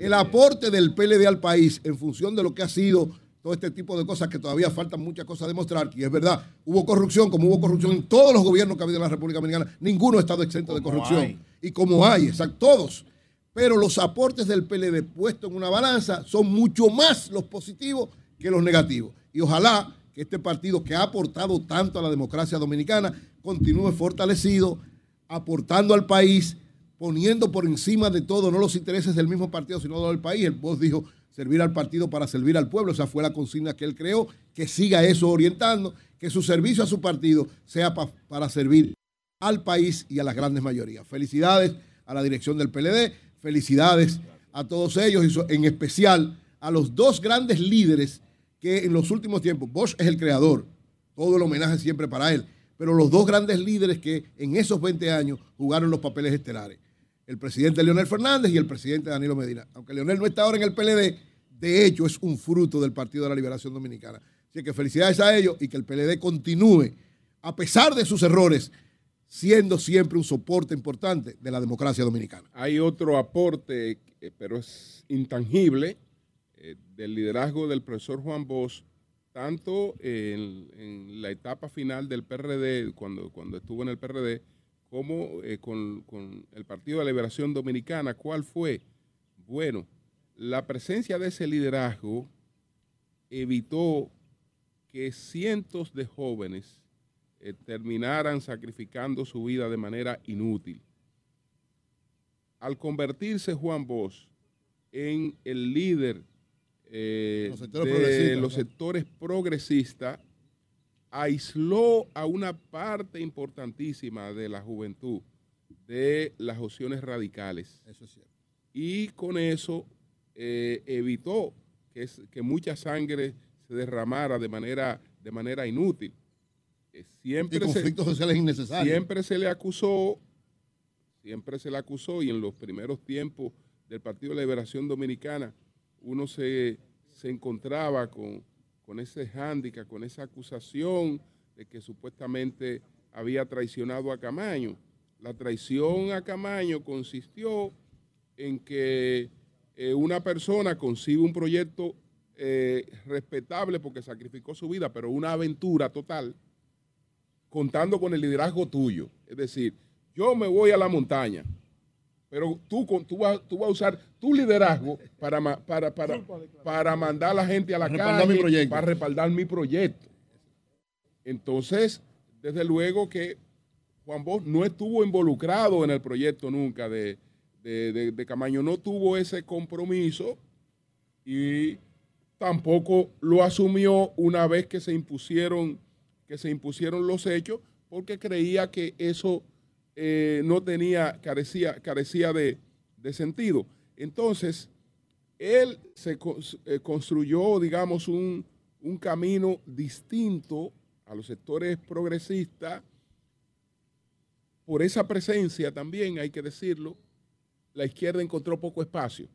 el aporte del PLD al país en función de lo que ha sido todo este tipo de cosas que todavía faltan muchas cosas a demostrar, y es verdad, hubo corrupción, como hubo corrupción en todos los gobiernos que ha habido en la República Dominicana, ninguno ha estado exento de corrupción. Y como hay, exacto, todos. Pero los aportes del PLD puestos en una balanza son mucho más los positivos que los negativos. Y ojalá que este partido que ha aportado tanto a la democracia dominicana continúe fortalecido, aportando al país, poniendo por encima de todo no los intereses del mismo partido, sino del país. El voz dijo, servir al partido para servir al pueblo. Esa fue la consigna que él creó, que siga eso orientando, que su servicio a su partido sea para servir al país y a las grandes mayorías. Felicidades a la dirección del PLD, felicidades a todos ellos y en especial a los dos grandes líderes que en los últimos tiempos, Bosch es el creador, todo el homenaje siempre para él, pero los dos grandes líderes que en esos 20 años jugaron los papeles estelares, el presidente Leonel Fernández y el presidente Danilo Medina. Aunque Leonel no está ahora en el PLD, de hecho es un fruto del Partido de la Liberación Dominicana. Así que felicidades a ellos y que el PLD continúe, a pesar de sus errores, siendo siempre un soporte importante de la democracia dominicana. Hay otro aporte, eh, pero es intangible, eh, del liderazgo del profesor Juan Bosch, tanto en, la etapa final del PRD, cuando, cuando estuvo en el PRD, como eh, con, con el Partido de la Liberación Dominicana. ¿Cuál fue? Bueno, la presencia de ese liderazgo evitó que cientos de jóvenes eh, terminaran sacrificando su vida de manera inútil. Al convertirse Juan Bosch en el líder eh, de los sectores progresistas, aisló a una parte importantísima de la juventud de las opciones radicales. Eso es cierto. Y con eso eh, evitó que, que, mucha sangre se derramara de manera, de manera inútil. Eh, siempre conflictos se, sociales innecesarios. Siempre se le acusó, siempre se le acusó, y en los primeros tiempos del Partido de Liberación Dominicana, uno se, se encontraba con, con ese hándicap, con esa acusación de que supuestamente había traicionado a Camaño. La traición a Camaño consistió en que eh, una persona concibe un proyecto eh, respetable porque sacrificó su vida, pero una aventura total, contando con el liderazgo tuyo. Es decir, yo me voy a la montaña, pero tú, tú, vas, tú vas a usar tu liderazgo para, para, para, para mandar a la gente a la calle, para respaldar mi proyecto. Entonces, desde luego que Juan Bosch no estuvo involucrado en el proyecto nunca de, de, Camaño, no tuvo ese compromiso y tampoco lo asumió una vez que se impusieron, que se impusieron los hechos, porque creía que eso eh, no tenía, carecía, carecía de, sentido. Entonces, él se eh, construyó, digamos, un, un camino distinto a los sectores progresistas, por esa presencia también, hay que decirlo, la izquierda encontró poco espacio.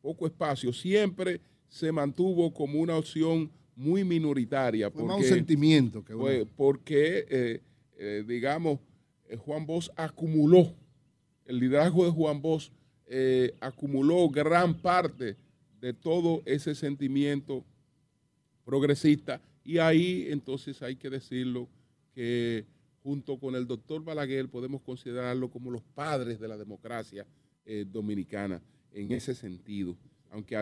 Poco espacio. Siempre se mantuvo como una opción muy minoritaria. Fue porque, un sentimiento. Que porque, eh, eh, digamos, eh, Juan Bosch acumuló, el liderazgo de Juan Bosch acumuló gran parte de todo ese sentimiento progresista y ahí entonces hay que decirlo que junto con el doctor Balaguer podemos considerarlo como los padres de la democracia eh, dominicana en ese sentido aunque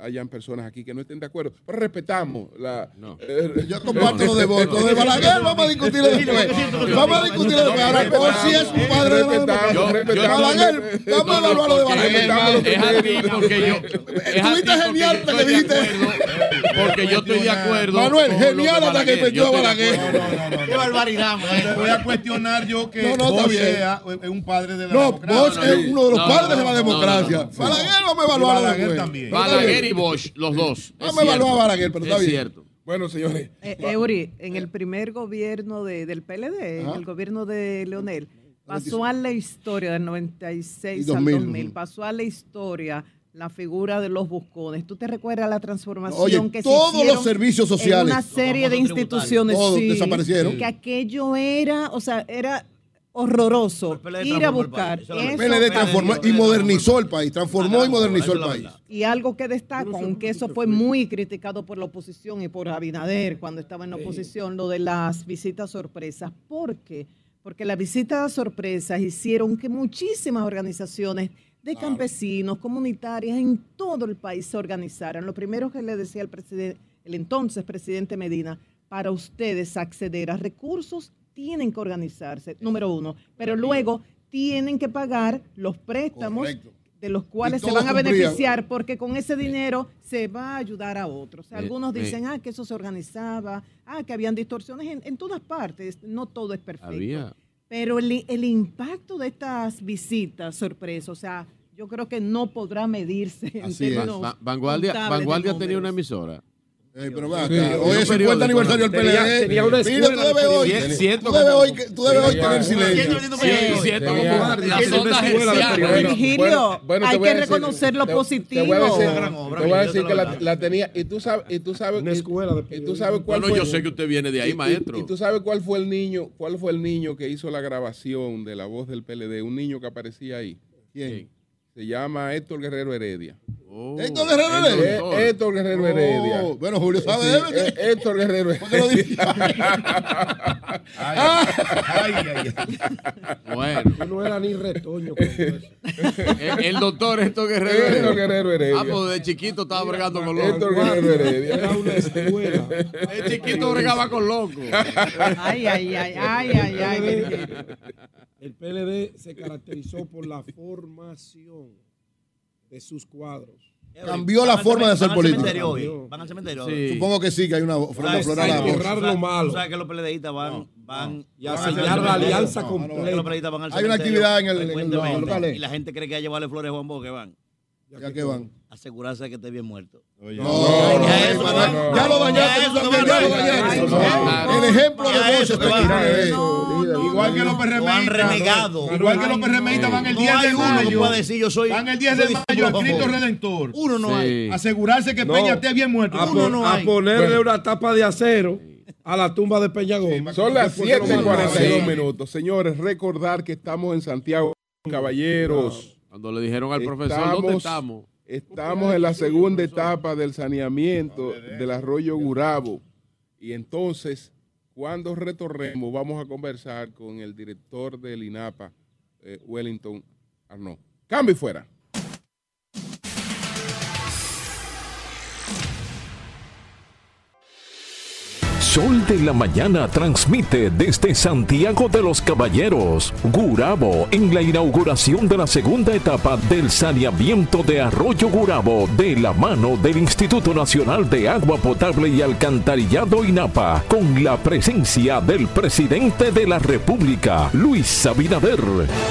hayan personas aquí que no estén de acuerdo, pero respetamos la... No. Eh, yo comparto lo de voto de Balaguer, vamos a discutirlo después. Vamos a discutirlo después. Ahora, por si es un padre de la Balaguer, vamos a evaluar lo de Balaguer. Es así porque yo... Estuviste genial que dijiste... Porque yo estoy de acuerdo. Manuel, genial hasta que metió a Balaguer. Qué barbaridad. Voy a cuestionar yo que Bosch sea un padre de la democracia. No, Bosch es uno de los padres de la democracia. Balaguer, vamos a evaluar Balaguer también. Balaguer y Bosch, los dos. No me evaluó a Balaguer, pero está bien. cierto. Bueno, señores. Eh, Eury, en el primer gobierno de, del PLD, en el gobierno de Leonel, pasó a la historia del 96 al 2000, pasó a la historia la figura de los buscones. ¿Tú te recuerdas la transformación que todos se hicieron los servicios sociales, en una serie de instituciones todos desaparecieron. Que aquello era, o sea, era horroroso ir a buscar. El PLD transformó y modernizó el país, transformó y modernizó el país. Y algo que destaco, aunque eso fue muy criticado por la oposición y por Abinader cuando estaba en la oposición, lo de las visitas sorpresas. ¿Por qué? Porque las visitas sorpresas hicieron que muchísimas organizaciones de campesinos, comunitarias en todo el país se organizaran. Lo primero que le decía el presidente, el entonces presidente Medina, para ustedes acceder a recursos tienen que organizarse, número uno, pero luego tienen que pagar los préstamos de los cuales se van a beneficiar porque con ese dinero se va a ayudar a otros. Algunos dicen, ah, que eso se organizaba, ah, que habían distorsiones en, todas partes, no todo es perfecto. Pero el, el impacto de estas visitas sorpresa, o sea, yo creo que no podrá medirse en términos Vanguardia, Vanguardia tenía una emisora eh, pero va hoy es el 50 aniversario del PLD. Tenía una Mira, tú debes hoy, tú debes hoy, tú debes hoy tener silencio. Virgilio, hay que reconocer lo positivo. Te voy a decir que la tenía, y tú sabes, y tú sabes, y tú sabes cuál fue. yo sé que usted viene de ahí, maestro. Y tú sabes cuál fue el niño, cuál fue el niño que hizo la grabación de la voz del PLD, un niño que aparecía ahí. ¿Quién? Se llama Héctor Guerrero Heredia. Oh. Héctor Guerrero Heredia. Héctor Guerrero Heredia. Oh, bueno, Julio sabe sí, de Héctor Guerrero Heredia. ay, ay, ay, Bueno. no era ni retoño. el, el, doctor Héctor Guerrero Heredia. Héctor Guerrero Heredia. Ah, pues de chiquito estaba bregando con locos. Héctor Guerrero Heredia. Era una escuela. El chiquito bregaba con locos. Ay, ay, ay, ay, ay, ay. El PLD se caracterizó por la formación de sus cuadros. Cambió la forma de hacer política. Hoy. Van al cementerio. Sí. Supongo que sí, que hay una ofrenda floral. Hay que borrar lo malo. O sea, que los PLDistas van, van y a sellar la alianza completa. Los van al hay una actividad en el, en el, Y la gente cree que a llevarle flores a Juan Bo, que van. ¿Ya qué van? Asegurarse de que esté bien muerto. No, ya lo dañaste ya lo dañaste. El ejemplo de Bosch está Igual que los PRMistas. renegado. Igual que los PRMistas van el 10 de mayo. decir yo soy. Van el 10 de mayo al Cristo Redentor. Uno no hay. Asegurarse que Peña esté bien muerto. Uno no hay. A ponerle una tapa de acero a la tumba de Peña Gómez. Son las 7 y 42 minutos. Señores, recordar que estamos en Santiago, caballeros. Cuando le dijeron al profesor, ¿dónde estamos? Estamos en la segunda etapa del saneamiento del arroyo Gurabo. Y entonces, cuando retornemos, vamos a conversar con el director del INAPA, eh, Wellington Arnaud. Cambio y fuera. Sol de la Mañana transmite desde Santiago de los Caballeros, Gurabo, en la inauguración de la segunda etapa del saneamiento de Arroyo Gurabo de la mano del Instituto Nacional de Agua Potable y Alcantarillado INAPA, con la presencia del presidente de la República, Luis Abinader,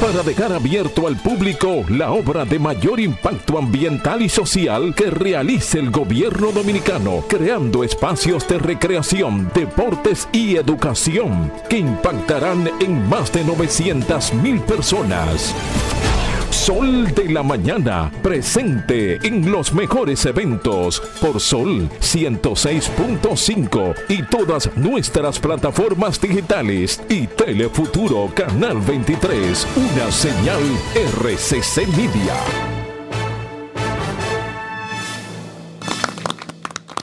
para dejar abierto al público la obra de mayor impacto ambiental y social que realice el gobierno dominicano, creando espacios de recreación deportes y educación que impactarán en más de 900 mil personas. Sol de la Mañana, presente en los mejores eventos por Sol 106.5 y todas nuestras plataformas digitales y Telefuturo Canal 23, una señal RCC Media.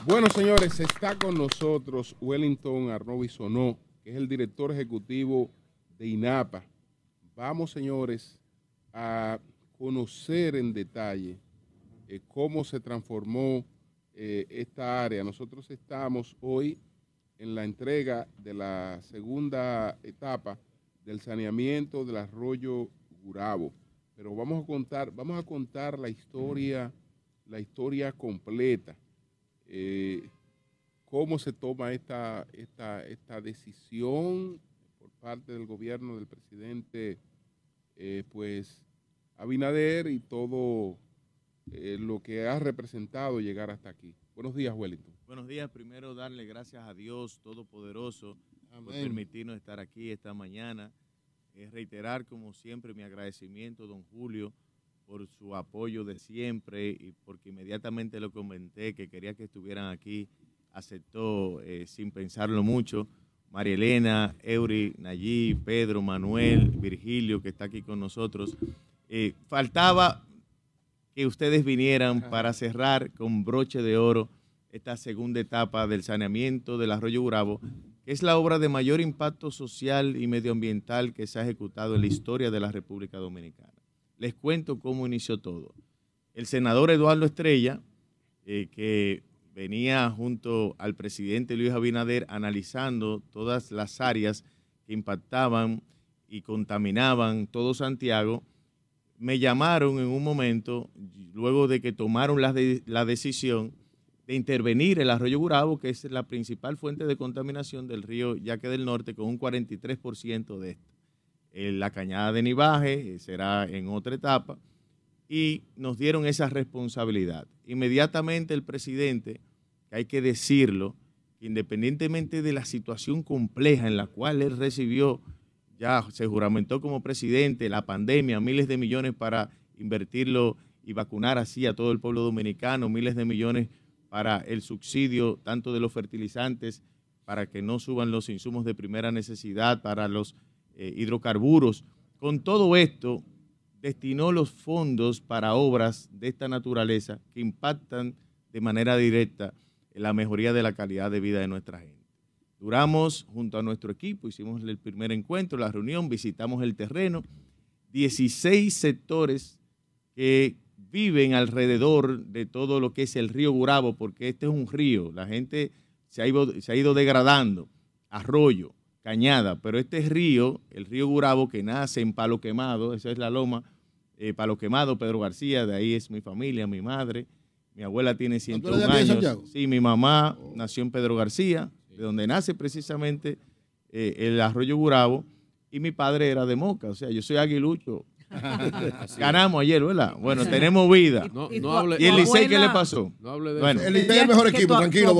Bueno, señores, está con nosotros Wellington Arnovi Sonó, que es el director ejecutivo de INAPA. Vamos, señores, a conocer en detalle eh, cómo se transformó eh, esta área. Nosotros estamos hoy en la entrega de la segunda etapa del saneamiento del arroyo Gurabo. Pero vamos a contar, vamos a contar la historia, la historia completa eh, cómo se toma esta, esta, esta, decisión por parte del gobierno del presidente, eh, pues, Abinader y todo eh, lo que ha representado llegar hasta aquí. Buenos días, Wellington. Buenos días. Primero, darle gracias a Dios Todopoderoso por permitirnos estar aquí esta mañana. Es reiterar, como siempre, mi agradecimiento, don Julio, por su apoyo de siempre y porque inmediatamente lo comenté que quería que estuvieran aquí, aceptó eh, sin pensarlo mucho. María Elena, Eury, Nayí, Pedro, Manuel, Virgilio, que está aquí con nosotros. Eh, faltaba que ustedes vinieran para cerrar con broche de oro esta segunda etapa del saneamiento del arroyo Urabo, que es la obra de mayor impacto social y medioambiental que se ha ejecutado en la historia de la República Dominicana. Les cuento cómo inició todo. El senador Eduardo Estrella, eh, que venía junto al presidente Luis Abinader analizando todas las áreas que impactaban y contaminaban todo Santiago, me llamaron en un momento, luego de que tomaron la, decisión de intervenir el arroyo Gurabo, que es la principal fuente de contaminación del río Yaque del Norte, con un 43% de esto la cañada de nivaje eh, será en otra etapa, y nos dieron esa responsabilidad. Inmediatamente el presidente, que hay que decirlo, independientemente de la situación compleja en la cual él recibió, ya se juramentó como presidente, la pandemia, miles de millones para invertirlo y vacunar así a todo el pueblo dominicano, miles de millones para el subsidio tanto de los fertilizantes, para que no suban los insumos de primera necesidad, para los eh, hidrocarburos. Con todo esto, destinó los fondos para obras de esta naturaleza que impactan de manera directa en la mejoría de la calidad de vida de nuestra gente. Duramos junto a nuestro equipo, hicimos el primer encuentro, la reunión, visitamos el terreno, 16 sectores que viven alrededor de todo lo que es el río Gurabo, porque este es un río, la gente se ha ido, se ha ido degradando, arroyo, cañada, pero este río, el río Gurabo, que nace en Palo Quemado, esa es la loma, eh, Palo Quemado, Pedro García, de ahí es mi familia, mi madre. Mi abuela tiene 101 años. Sí, mi mamá oh. nació en Pedro García, de donde nace precisamente eh, el arroyo Gurabo, y mi padre era de Moca, o sea, yo soy aguilucho. Ganamos ayer, ¿verdad? Bueno, tenemos vida. ¿Y el Licey qué le pasó? No hable de bueno, El Licey es el mejor equipo, tranquilo.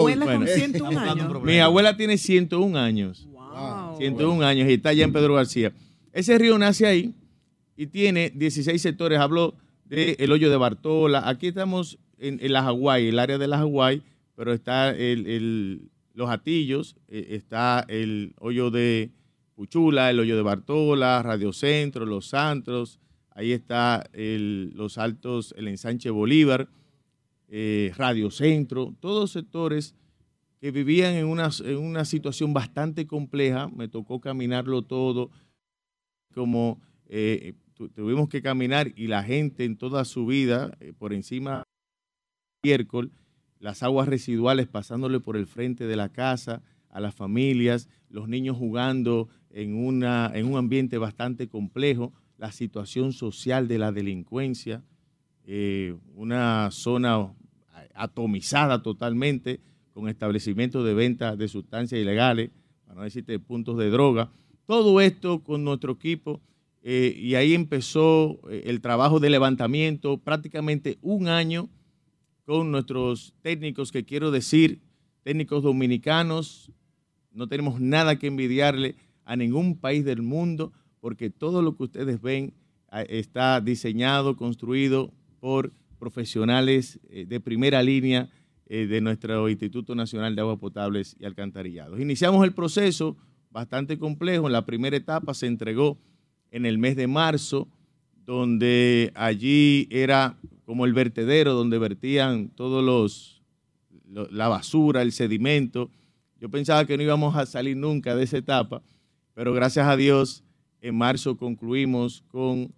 Mi abuela tiene 101 años. 101 años y está allá en Pedro García. Ese río nace ahí y tiene 16 sectores. Hablo del hoyo de Bartola. Aquí estamos en, la Hawái, el área de la Hawái, pero está los Atillos, eh, está el hoyo de Puchula, el hoyo de Bartola, Radio Centro, Los Santos, ahí está los Altos, el ensanche Bolívar, eh, Radio Centro, todos sectores que vivían en una, en una situación bastante compleja. Me tocó caminarlo todo, como eh, tuvimos que caminar y la gente en toda su vida, eh, por encima miércoles, las aguas residuales pasándole por el frente de la casa, a las familias, los niños jugando en, una, en un ambiente bastante complejo, la situación social de la delincuencia, eh, una zona atomizada totalmente, con establecimientos de venta de sustancias ilegales, para no decirte puntos de droga. Todo esto con nuestro equipo eh, y ahí empezó eh, el trabajo de levantamiento, prácticamente un año con nuestros técnicos, que quiero decir, técnicos dominicanos, no tenemos nada que envidiarle a ningún país del mundo, porque todo lo que ustedes ven ah, está diseñado, construido por profesionales eh, de primera línea de nuestro Instituto Nacional de Aguas Potables y Alcantarillados. Iniciamos el proceso bastante complejo. En la primera etapa se entregó en el mes de marzo, donde allí era como el vertedero donde vertían todos los, la basura, el sedimento. Yo pensaba que no íbamos a salir nunca de esa etapa, pero gracias a Dios en marzo concluimos con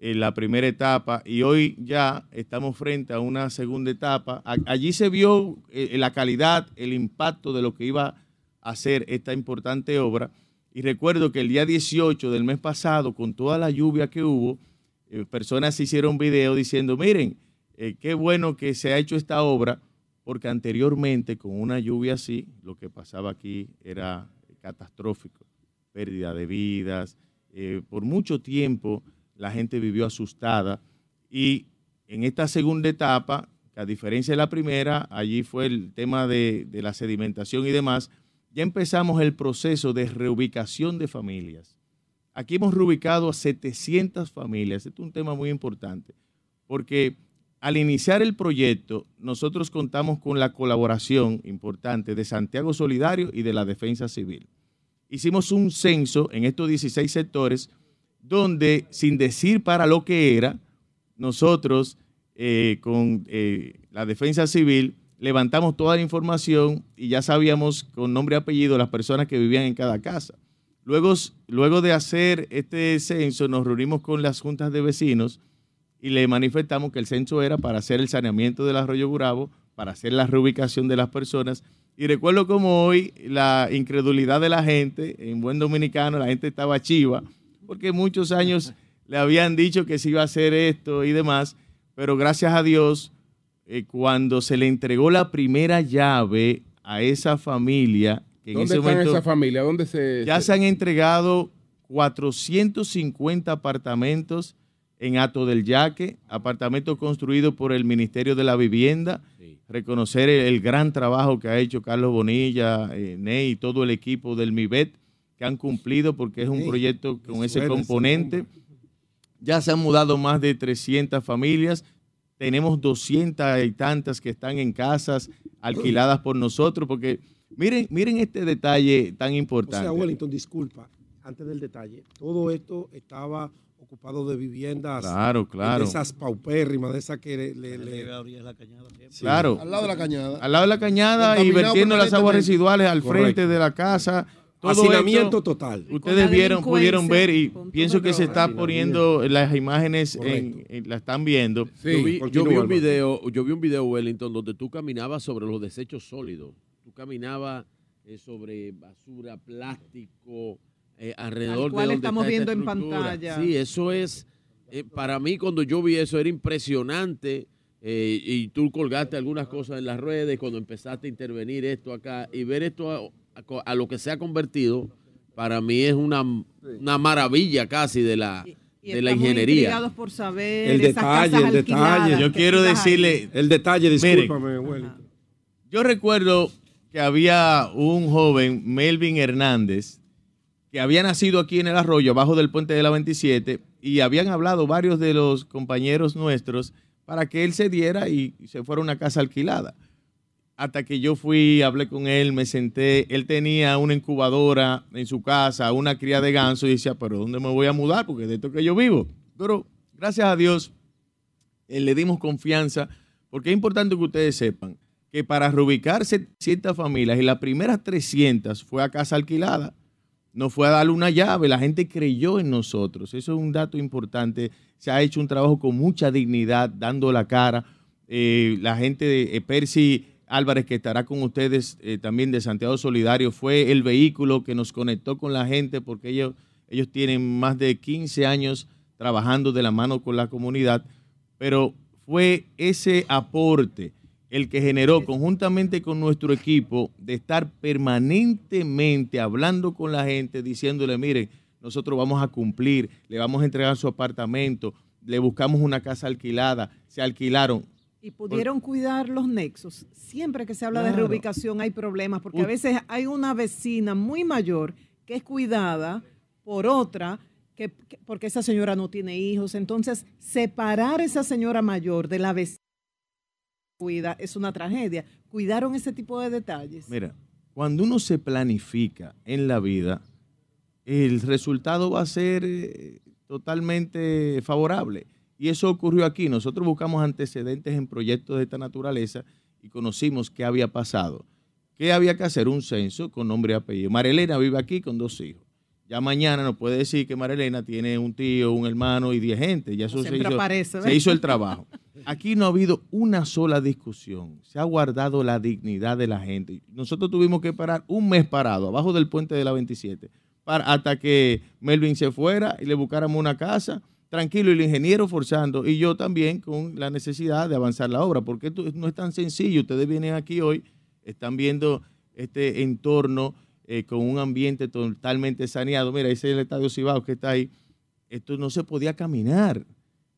eh, la primera etapa y hoy ya estamos frente a una segunda etapa. allí se vio eh, la calidad, el impacto de lo que iba a hacer esta importante obra y recuerdo que el día 18 del mes pasado, con toda la lluvia que hubo, eh, personas hicieron video diciendo, miren, qué bueno que se ha hecho esta obra, porque anteriormente con una lluvia así, lo que pasaba aquí era catastrófico, pérdida de vidas. Por mucho tiempo la gente vivió asustada y en esta segunda etapa, que a diferencia de la primera, allí fue el tema de, la sedimentación y demás, ya empezamos el proceso de reubicación de familias. Aquí hemos reubicado a 700 familias. Este es un tema muy importante, porque al iniciar el proyecto, nosotros contamos con la colaboración importante de Santiago Solidario y de la Defensa Civil. Hicimos un censo en estos 16 sectores donde, sin decir para lo que era, nosotros eh, con eh, la Defensa Civil levantamos toda la información y ya sabíamos con nombre y apellido las personas que vivían en cada casa. Luego, luego de hacer este censo, nos reunimos con las juntas de vecinos y le manifestamos que el censo era para hacer el saneamiento del arroyo Gurabo, para hacer la reubicación de las personas. Y recuerdo como hoy la incredulidad de la gente, en buen dominicano, la gente estaba chiva, porque muchos años le habían dicho que se iba a hacer esto y demás, pero gracias a Dios eh, cuando se le entregó la primera llave a esa familia. Que ¿Dónde en ese esa familia? ¿Dónde se, ya se... han entregado 450 apartamentos en Ato del Yaque, apartamentos construidos por el Ministerio de la Vivienda. Reconocer el, gran trabajo que ha hecho Carlos Bonilla, eh, Ney y todo el equipo del MIBET, que han cumplido porque es un proyecto con ese componente. Ya se han mudado más de 300 familias tenemos 200 y tantas que están en casas alquiladas por nosotros, porque miren, miren este detalle tan importante. O sea, Wellington, disculpa, antes del detalle, todo esto estaba ocupado de viviendas. Claro, claro. De esas paupérrimas, de esas que le. le, Claro. Al lado de la cañada. Al lado de la cañada y vertiendo las aguas residuales al frente de la casa Hacinamiento total. Ustedes vieron, pudieron ver y pienso que se está poniendo las imágenes, en, la están viendo. yo, vi, un video, yo vi un video, Wellington, donde tú caminabas sobre los desechos sólidos. Tú caminabas eh, sobre basura, plástico, eh, alrededor cual de estamos viendo en pantalla. Sí, eso es, eh, para mí cuando yo vi eso era impresionante. y tú colgaste algunas cosas en las redes cuando empezaste a intervenir esto acá y ver esto a, lo que se ha convertido, para mí es una, una maravilla casi de la, de la ingeniería. por saber el detalle, el detalle. Yo quiero decirle. El detalle, discúlpame, Yo recuerdo que había un joven, Melvin Hernández, que había nacido aquí en el arroyo, abajo del puente de la 27, y habían hablado varios de los compañeros nuestros para que él se diera y se fuera a una casa alquilada hasta que yo fui, hablé con él, me senté. Él tenía una incubadora en su casa, una cría de ganso y decía, pero ¿dónde me voy a mudar? Porque de esto que yo vivo. Pero gracias a Dios, eh, le dimos confianza Porque es importante que ustedes sepan que para reubicarse ciertas familias y las primeras 300 fue a casa alquilada, no fue a darle una llave, la gente creyó en nosotros. Eso es un dato importante. Se ha hecho un trabajo con mucha dignidad, dando la cara. Eh, la gente de eh, Percy Álvarez, que estará con ustedes eh, también de Santiago Solidario, fue el vehículo que nos conectó con la gente porque ellos, ellos tienen más de 15 años trabajando de la mano con la comunidad, pero fue ese aporte el que generó conjuntamente con nuestro equipo de estar permanentemente hablando con la gente, diciéndole, mire, nosotros vamos a cumplir, le vamos a entregar su apartamento, le buscamos una casa alquilada, se alquilaron. Y pudieron cuidar los nexos. Siempre que se habla de reubicación hay problemas, porque a veces hay una vecina muy mayor que es cuidada por otra, que, porque esa señora no tiene hijos. Entonces, separar a esa señora mayor de la vecina cuida es una tragedia. ¿Cuidaron ese tipo de detalles? Mira, cuando uno se planifica en la vida, el resultado va a ser eh, totalmente favorable. Y eso ocurrió aquí. Nosotros buscamos antecedentes en proyectos de esta naturaleza y conocimos qué había pasado. ¿Qué había que hacer? Un censo con nombre y apellido. Marilena vive aquí con dos hijos. Ya mañana nos puede decir que Marilena tiene un tío, un hermano y diez gente. Ya eso se hizo, se hizo el trabajo. Aquí no ha habido una sola discusión. Se ha guardado la dignidad de la gente. Nosotros tuvimos que parar un mes parado abajo del puente de la 27 para, hasta que Melvin se fuera y le buscáramos una casa tranquilo y el ingeniero forzando y yo también con la necesidad de avanzar la obra, porque esto no es tan sencillo. Ustedes vienen aquí hoy, están viendo este entorno eh, con un ambiente totalmente saneado. Mira, ese es el Estadio Cibao que está ahí. Esto no se podía caminar.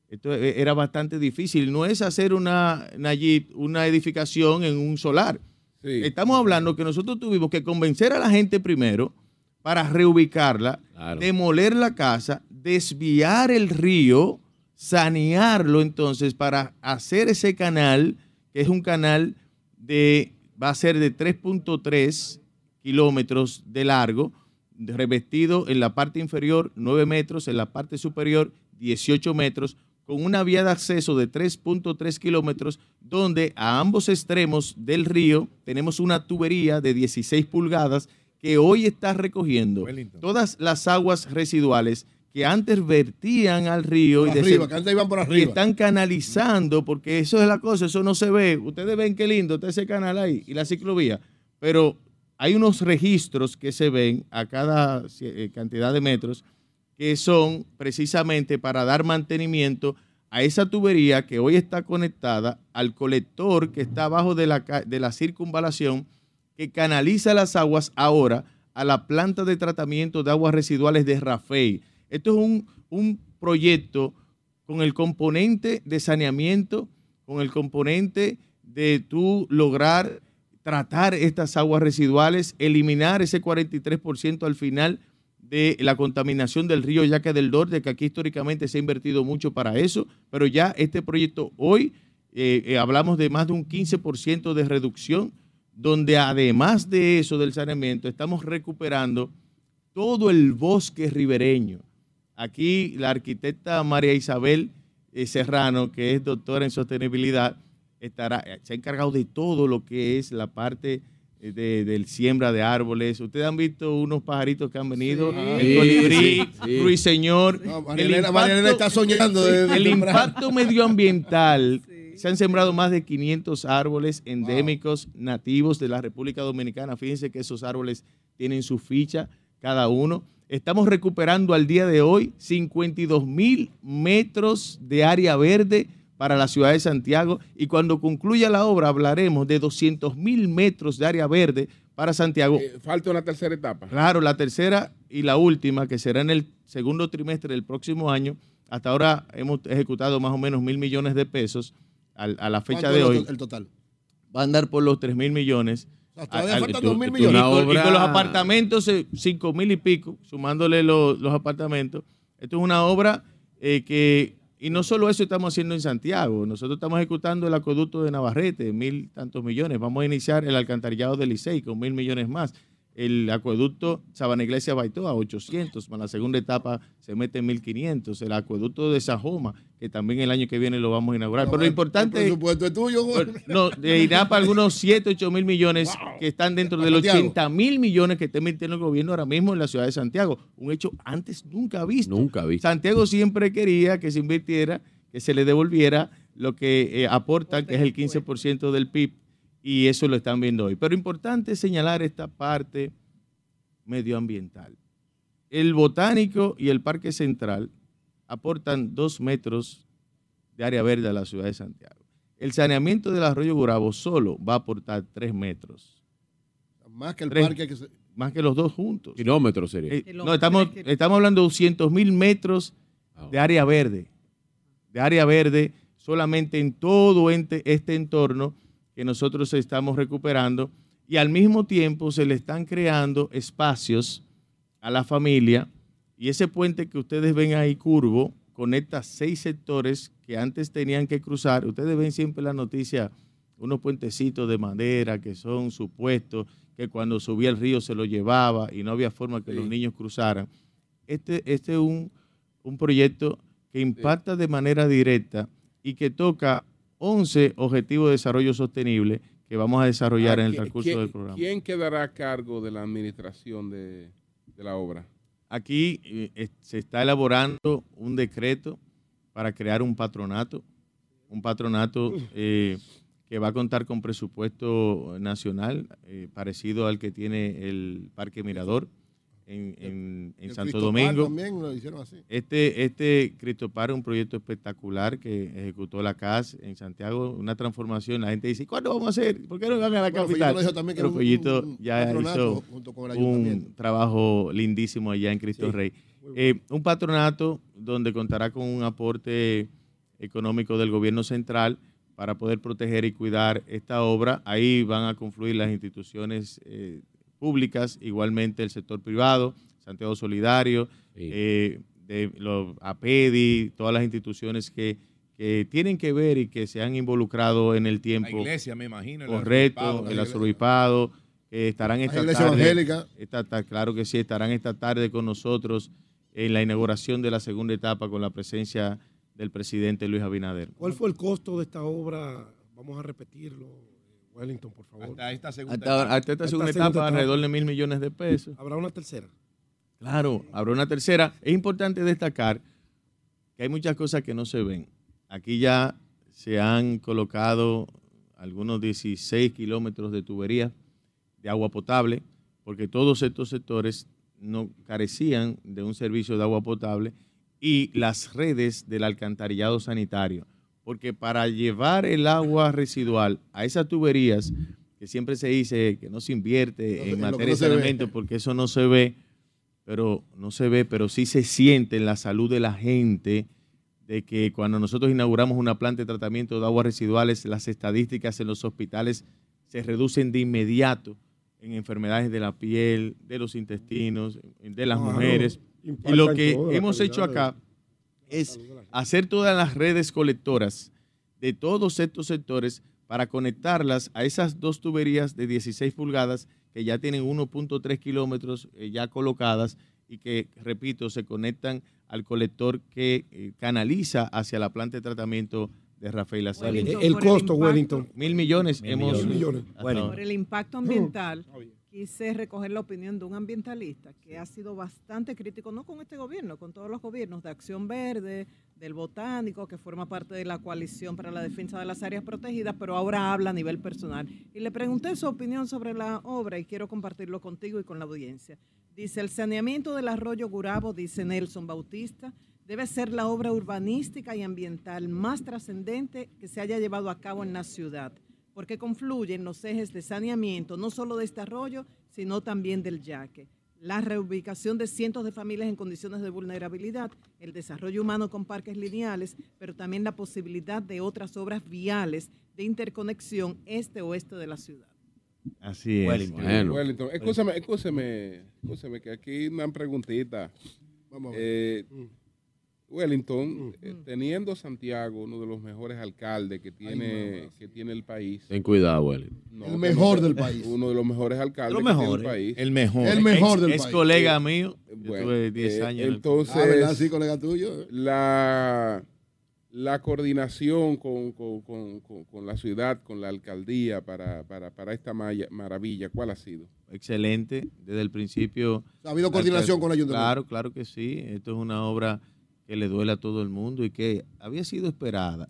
Esto e, era bastante difícil. No es hacer una, una edificación en un solar. Estamos hablando que nosotros tuvimos que convencer a la gente primero para reubicarla, demoler la casa, desviar el río, sanearlo entonces para hacer ese canal, que es un canal de, va a ser de 3.3 kilómetros de largo, revestido en la parte inferior 9 metros, en la parte superior 18 metros, con una vía de acceso de 3.3 kilómetros, donde a ambos extremos del río tenemos una tubería de 16 pulgadas que hoy está recogiendo todas las aguas residuales que antes vertían al río y, y, están canalizando, porque eso es la cosa, eso no se ve. Ustedes ven qué lindo está ese canal ahí y la ciclovía, pero hay unos registros que se ven a cada eh, cantidad de metros que son precisamente para dar mantenimiento a esa tubería que hoy está conectada al colector que está abajo de la, de la circunvalación que canaliza las aguas ahora a la planta de tratamiento de aguas residuales de Rafey. Esto es un, un proyecto con el componente de saneamiento, con el componente de tú lograr tratar estas aguas residuales, eliminar ese 43% al final de la contaminación del río Yaque del Norte, que aquí históricamente se ha invertido mucho para eso, pero ya este proyecto hoy eh, eh, hablamos de más de un 15% de reducción, donde además de eso del saneamiento, estamos recuperando todo el bosque ribereño. Aquí la arquitecta María Isabel eh, Serrano, que es doctora en sostenibilidad, estará, se ha encargado de todo lo que es la parte de, del siembra de árboles. Ustedes han visto unos pajaritos que han venido, el colibrí, ruiseñor. el impacto, está soñando. el impacto medioambiental. Se han sembrado más de 500 árboles endémicos nativos de la República Dominicana. Fíjense que esos árboles tienen su ficha cada uno. Estamos recuperando al día de hoy 52 mil metros de área verde para la ciudad de Santiago y cuando concluya la obra hablaremos de 200 mil metros de área verde para Santiago. Eh, falta una tercera etapa. Claro, la tercera y la última, que será en el segundo trimestre del próximo año. Hasta ahora hemos ejecutado más o menos mil millones de pesos a, la fecha de hoy. El total. Va a andar por los tres mil millones. todavía faltan mil millones. Y con, los apartamentos, eh, cinco mil y pico, sumándole los, apartamentos. Esto es una obra eh, que y no solo eso estamos haciendo en Santiago, nosotros estamos ejecutando el acueducto de Navarrete, mil tantos millones. Vamos a iniciar el alcantarillado de Licey con mil millones más. El acueducto Sabana Iglesia Baitó a 800, más la segunda etapa se mete en 1500. El acueducto de Sajoma, que también el año que viene lo vamos a inaugurar. Pero lo importante El presupuesto es tuyo, güey. no, de INAPA algunos 7, 8 mil millones que están dentro de los Santiago. 80 mil millones que está invirtiendo el gobierno ahora mismo en la ciudad de Santiago. Un hecho antes nunca visto. Nunca visto. Santiago siempre quería que se invirtiera, que se le devolviera lo que eh, aporta, que es el 15% del PIB, y eso lo están viendo hoy. Pero importante señalar esta parte medioambiental. El botánico y el parque central aportan dos metros de área verde a la ciudad de Santiago. El saneamiento del arroyo Gurabo solo va a aportar tres metros, Más que el Tres. parque que se... más que los dos juntos. Kilómetros sería. Eh, Kilómetros, no, estamos, estamos hablando de 200 mil metros Ah, de área verde. De área verde solamente en todo este entorno que nosotros estamos recuperando y al mismo tiempo se le están creando espacios a la familia y ese puente que ustedes ven ahí curvo conecta seis sectores que antes tenían que cruzar. Ustedes ven siempre la noticia, unos puentecitos de madera que son supuestos, que cuando subía el río se lo llevaba y no había forma que los niños cruzaran. Este, este es un, un proyecto que impacta de manera directa y que toca 11 objetivos de desarrollo sostenible que vamos a desarrollar Ah, en el ¿qui- transcurso del programa. ¿Quién quedará a cargo de la administración de, de la obra? Aquí eh, se está elaborando un decreto para crear un patronato, un patronato eh, que va a contar con presupuesto nacional, eh, parecido al que tiene el Parque Mirador en, en- en el Santo Cristopar Domingo. También lo hicieron así. Este, este Cristopar es un proyecto espectacular que ejecutó la CAS en Santiago, una transformación. La gente dice, ¿cuándo vamos a hacer? ¿Por qué no van a la Bueno, Fellito capital? también que Pero un- Fellito un ya hizo junto con el un trabajo lindísimo allá en Cristo Sí, Rey. Eh, un patronato donde contará con un aporte económico del gobierno central para poder proteger y cuidar esta obra. Ahí van a confluir las instituciones eh, públicas, igualmente el sector privado, Santiago Solidario, Sí. eh, de los APEDI, todas las instituciones que, que tienen que ver y que se han involucrado en el La tiempo iglesia, me imagino. el correcto, el la arzobispado, que estarán La esta iglesia tarde. evangélica. Esta ta- claro que sí, estarán esta tarde con nosotros en la inauguración de la segunda etapa con la presencia del presidente Luis Abinader. ¿Cuál fue el costo de esta obra? Vamos a repetirlo, eh, Wellington, por favor. Hasta esta segunda Hasta, ahora- etapa. hasta esta Esta segunda segunda etapa, etapa. alrededor de mil millones de pesos. Habrá una tercera. Claro, habrá una tercera. Es importante destacar que hay muchas cosas que no se ven. Aquí ya se han colocado algunos 16 kilómetros de tuberías de agua potable, porque todos estos sectores no carecían de un servicio de agua potable y las redes del alcantarillado sanitario, porque para llevar el agua residual a esas tuberías, que siempre se dice que no se invierte No, en en materia de saneamiento, porque eso no se ve, pero no se ve, pero sí se siente en la salud de la gente de que cuando nosotros inauguramos una planta de tratamiento de aguas residuales, las estadísticas en los hospitales se reducen de inmediato en enfermedades de la piel, de los intestinos, de las mujeres. Y lo que hemos hecho acá es hacer todas las redes colectoras de todos estos sectores para conectarlas a esas dos tuberías de 16 pulgadas que ya tienen 1.3 kilómetros eh, ya colocadas y que, repito, se conectan al colector que eh, canaliza hacia la planta de tratamiento de Rafael. Wellington, El costo, Wellington. Mil millones Mil hemos... millones. Ahora. Por el impacto ambiental, quise recoger la opinión de un ambientalista que ha sido bastante crítico, no con este gobierno, con todos los gobiernos de Acción Verde, del Botánico, que forma parte de la coalición para la defensa de las áreas protegidas, pero ahora habla a nivel personal. Y le pregunté su opinión sobre la obra y quiero compartirlo contigo y con la audiencia. Dice, el saneamiento del arroyo Gurabo, dice Nelson Bautista, debe ser la obra urbanística y ambiental más trascendente que se haya llevado a cabo en la ciudad porque confluyen los ejes de saneamiento, no solo de este arroyo, sino también del yaque. La reubicación de cientos de familias en condiciones de vulnerabilidad, el desarrollo humano con parques lineales, pero también la posibilidad de otras obras viales de interconexión este-oeste de la ciudad. Así es. Wellington. Bueno. Wellington, escúchame, escúchame, escúchame, que aquí una preguntita. Vamos a ver. Eh, Wellington, eh, teniendo Santiago uno de los mejores alcaldes que tiene, que tiene el país. Ten cuidado, Wellington. No, El mejor del país. Uno de los mejores alcaldes Los que tiene el mejores. país. El mejor. El mejor del es país. colega mío. Yo Bueno, tuve 10 eh, años. en el- entonces, Ah, ¿verdad? Sí, colega tuyo. la, la coordinación con, con- con- con- con la ciudad, con la alcaldía para, para, para esta maya- maravilla, ¿cuál ha sido? excelente desde el principio. Ha habido coordinación con el ayuntamiento. Claro, claro que sí. Esto es una obra que le duele a todo el mundo y que había sido esperada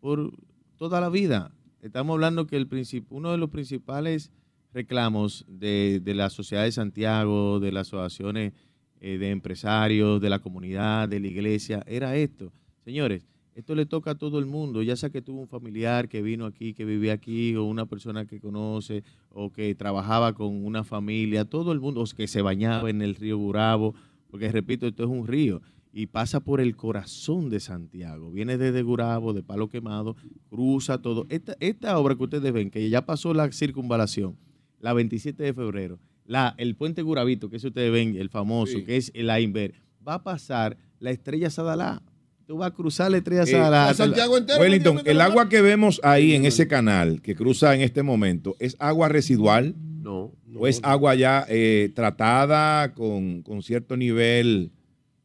por toda la vida. Estamos hablando que el uno de los principales reclamos de, de la sociedad de Santiago, de las asociaciones eh, de empresarios, de la comunidad, de la iglesia, era esto. Señores, esto le toca a todo el mundo, ya sea que tuvo un familiar que vino aquí, que vivía aquí, o una persona que conoce, o que trabajaba con una familia, todo el mundo, o que se bañaba en el río Gurabo, porque repito, esto es un río y pasa por el corazón de Santiago. Viene desde Gurabo, de Palo Quemado, cruza todo. Esta, esta obra que ustedes ven, que ya pasó la circunvalación, la 27 de febrero, la, el puente Gurabito, que ese ustedes ven, el famoso, Sí. que es el Ainver, va a pasar la estrella Sadalá. Tú vas a cruzar la estrella Eh, Sadalá. A la- Santiago entero. Wellington, el agua que vemos ahí en ese canal que cruza en este momento, ¿es agua residual No. o es agua ya eh, tratada con, con cierto nivel?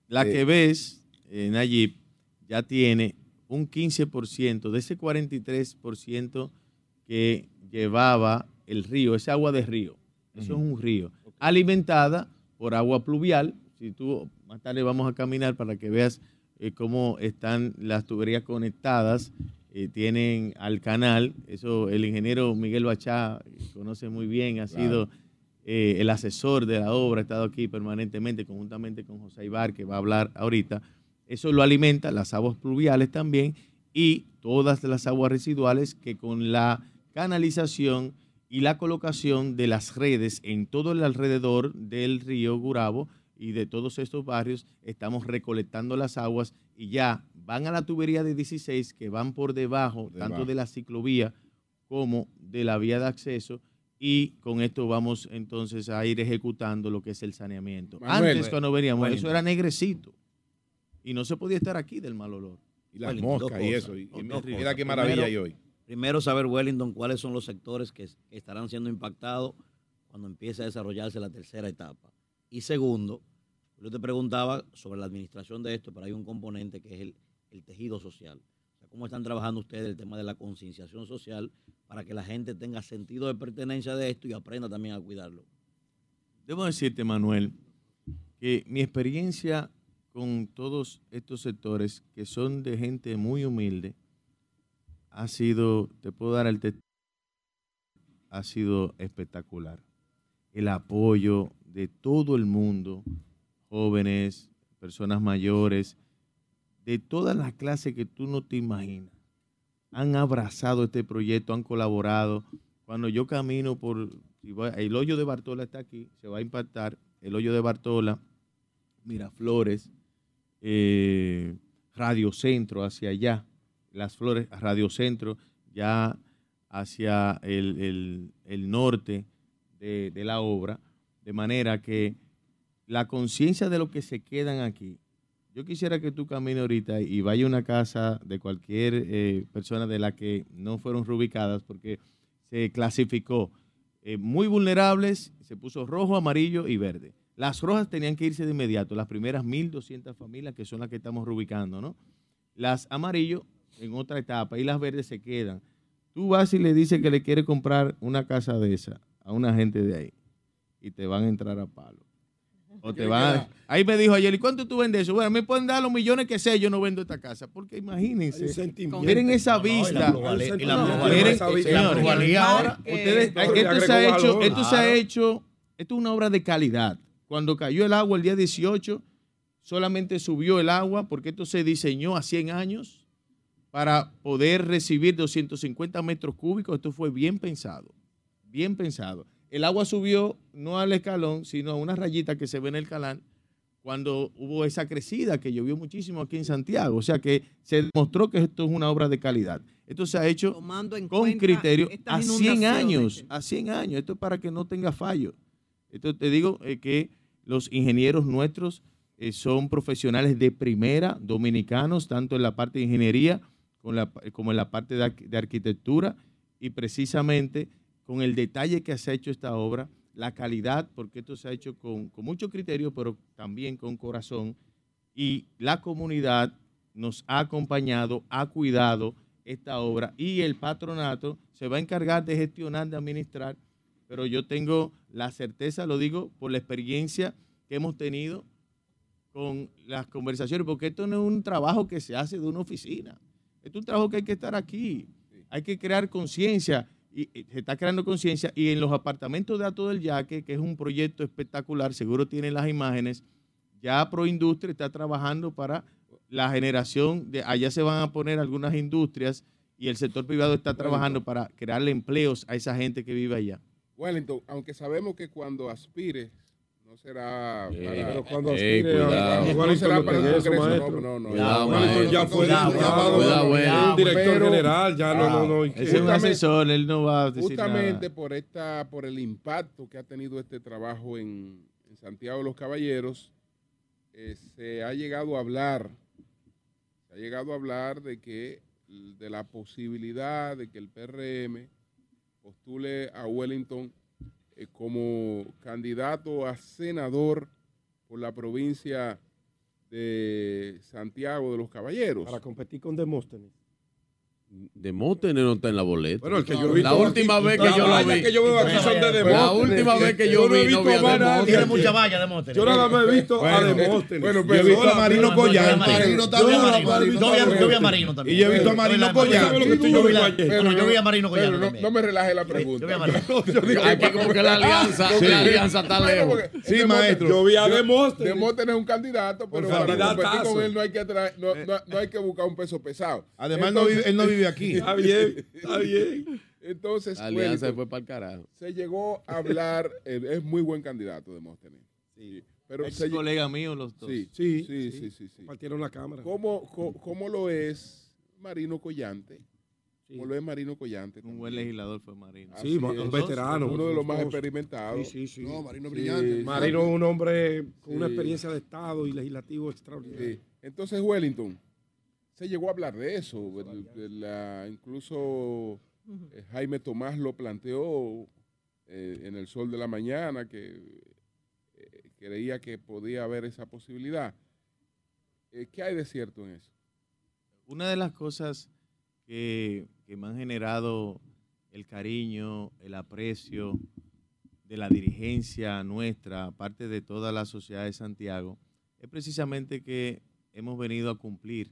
La que ves, eh, Nayib, ya tiene un 15% de ese 43% que llevaba el río, ese agua de río. Eso es un río. Alimentada por agua pluvial. Si tú, más tarde vamos a caminar para que veas eh, cómo están las tuberías conectadas. eh, tienen al canal. Eso el ingeniero Miguel Bachá eh, conoce muy bien, ha Claro. sido eh, el asesor de la obra, ha estado aquí permanentemente, conjuntamente con José Ibar, que va a hablar ahorita. Eso lo alimenta, las aguas pluviales también, y todas las aguas residuales que con la canalización y la colocación de las redes en todo el alrededor del río Gurabo y de todos estos barrios, estamos recolectando las aguas y ya van a la tubería de 16 que van por debajo, tanto de la ciclovía como de la vía de acceso y con esto vamos entonces a ir ejecutando lo que es el saneamiento. Manuel, Antes cuando veníamos, bueno. eso era negrecito y no se podía estar aquí del mal olor. Y las Wellington, moscas y eso. Y, mira, qué maravilla Primero- hay hoy. Primero, saber, Wellington, cuáles son los sectores que, que estarán siendo impactados cuando empiece a desarrollarse la tercera etapa. Y segundo, yo te preguntaba sobre la administración de esto, pero hay un componente que es el, el tejido social. O sea, ¿Cómo están trabajando ustedes el tema de la concienciación social para que la gente tenga sentido de pertenencia de esto y aprenda también a cuidarlo? Debo decirte, Manuel, que mi experiencia con todos estos sectores que son de gente muy humilde ha sido, te puedo dar el testimonio, ha sido espectacular. El apoyo de todo el mundo, jóvenes, personas mayores, de todas las clases que tú no te imaginas, han abrazado este proyecto, han colaborado. Cuando yo camino por, el hoyo de Bartola está aquí, se va a impactar, el hoyo de Bartola, Miraflores, eh, Radio Centro hacia allá, las flores, Radio Centro ya hacia el, el- el norte de, de la obra, de manera que la conciencia de lo que se quedan aquí, yo quisiera que tú camines ahorita y vaya a una casa de cualquier eh, persona de la que no fueron reubicadas, porque se clasificó eh, muy vulnerables, se puso rojo, amarillo y verde. Las rojas tenían que irse de inmediato, las primeras 1.200 familias que son las que estamos reubicando, ¿no? Las amarillo en otra etapa y las verdes se quedan. Tú vas y le dices que le quiere comprar una casa de esa a una gente de ahí y te van a entrar a palo. O te van a- Ahí me dijo ayer, ¿y cuánto tú vendes eso? Bueno, me pueden dar los millones que sé, yo no vendo esta casa. Porque imagínense, miren esa vista. miren, esa vista- la señores, ahora. Ustedes, No, esto, se ha hecho, valor. esto se ha hecho, esto es una obra de calidad. Cuando cayó el agua el día 18, solamente subió el agua porque esto se diseñó a 100 años para poder recibir 250 metros cúbicos. Esto fue bien pensado, bien pensado. El agua subió no al escalón, sino a una rayita que se ve en el canal cuando hubo esa crecida que llovió muchísimo aquí en Santiago. O sea que se demostró que esto es una obra de calidad. Esto se ha hecho Tomando en con criterio a 100 inundaciones. años, a 100 años. Esto es para que no tenga fallo. Esto te digo eh, que los ingenieros nuestros eh, son profesionales de primera, dominicanos, tanto en la parte de ingeniería la- como en la parte de arquitectura y precisamente con el detalle que se ha hecho esta obra, la calidad, porque esto se ha hecho con, con mucho criterio, pero también con corazón, y la comunidad nos ha acompañado, ha cuidado esta obra y el patronato se va a encargar de gestionar, de administrar, pero yo tengo la certeza, lo digo por la experiencia que hemos tenido con las conversaciones, porque esto no es un trabajo que se hace de una oficina, esto es un trabajo que hay que estar aquí, hay que crear conciencia, y, y se está creando conciencia, y en los apartamentos de Ato del Yaque, que es un proyecto espectacular, seguro tienen las imágenes, ya Proindustria está trabajando para la generación de allá se van a poner algunas industrias y el sector privado está trabajando para crearle empleos a esa gente que vive allá. Wellington, aunque sabemos que cuando aspires no será para, cuando aspire cuidado. será para el Congreso, maestro. no, no, no. Cuidado, Wellington maestro. ya fue Cuidado, llamado cuidado, un director Pero- general, ya no, no, no. es un asesor, él no va a decir Justamente nada. por esta, por el impacto que ha tenido este trabajo en, en Santiago de los Caballeros, eh, se ha llegado a hablar, se ha llegado a hablar de que de la posibilidad de que el PRM postule a Wellington eh, como candidato a senador por la provincia de Santiago de los Caballeros. Para competir con Demóstenes. Demóstenes no está en la boleta. Bueno, el que yo he visto la última vez que yo lo vi. que yo veo aquí son de La Demóstenes. La última vez que yo no he vi, no vi a Demóstenes. nadie Tiene mucha valla, Demóstenes. Yo nada más he visto a Bueno, Demóstenes. bueno, Yo he pero- visto a Marino Collante. Marino Yo Yo vi, a- yo vi Marino también. Y yo he visto a Marino Yo vi Collante. ¿Sabes lo que Yo vi yo vi yo vi a Marino Pero Collante no, me relaje la Yo pregunta. vi a Marino. Aquí como que la alianza, la alianza está lejos. Sí, maestro. Yo vi a Yo- Demóstenes. Demóstenes es un candidato, pero para competir con él no hay que que buscar un peso pesado. Además, él no vive aquí. Está bien, está bien. Entonces, La alianza Wellington, fue para el carajo. se llegó a hablar, eh, es muy buen candidato Demóstenes. Sí. Pero Ex se colega mío los dos. sí, Sí, sí, sí, sí, sí. Compartieron la cámara. ¿Cómo, co- cómo lo es Marino Collante? Sí. ¿Cómo lo es Marino Collante? Un buen legislador fue Marino. Así Sí, un veterano. Uno de los más Dos. experimentados. Sí, sí, sí. No, Marino Sí. brillante. Marino es un hombre con una experiencia de Estado y legislativo extraordinaria. Sí. Entonces, Wellington, se llegó a hablar de eso. de- de la- incluso eh, Jaime Tomás lo planteó eh, en el sol de la mañana, que eh, creía que podía haber esa posibilidad. Eh, ¿Qué hay de cierto en eso? Una de las cosas que, que me han generado el cariño, el aprecio de la dirigencia nuestra, aparte de toda la sociedad de Santiago, es precisamente que hemos venido a cumplir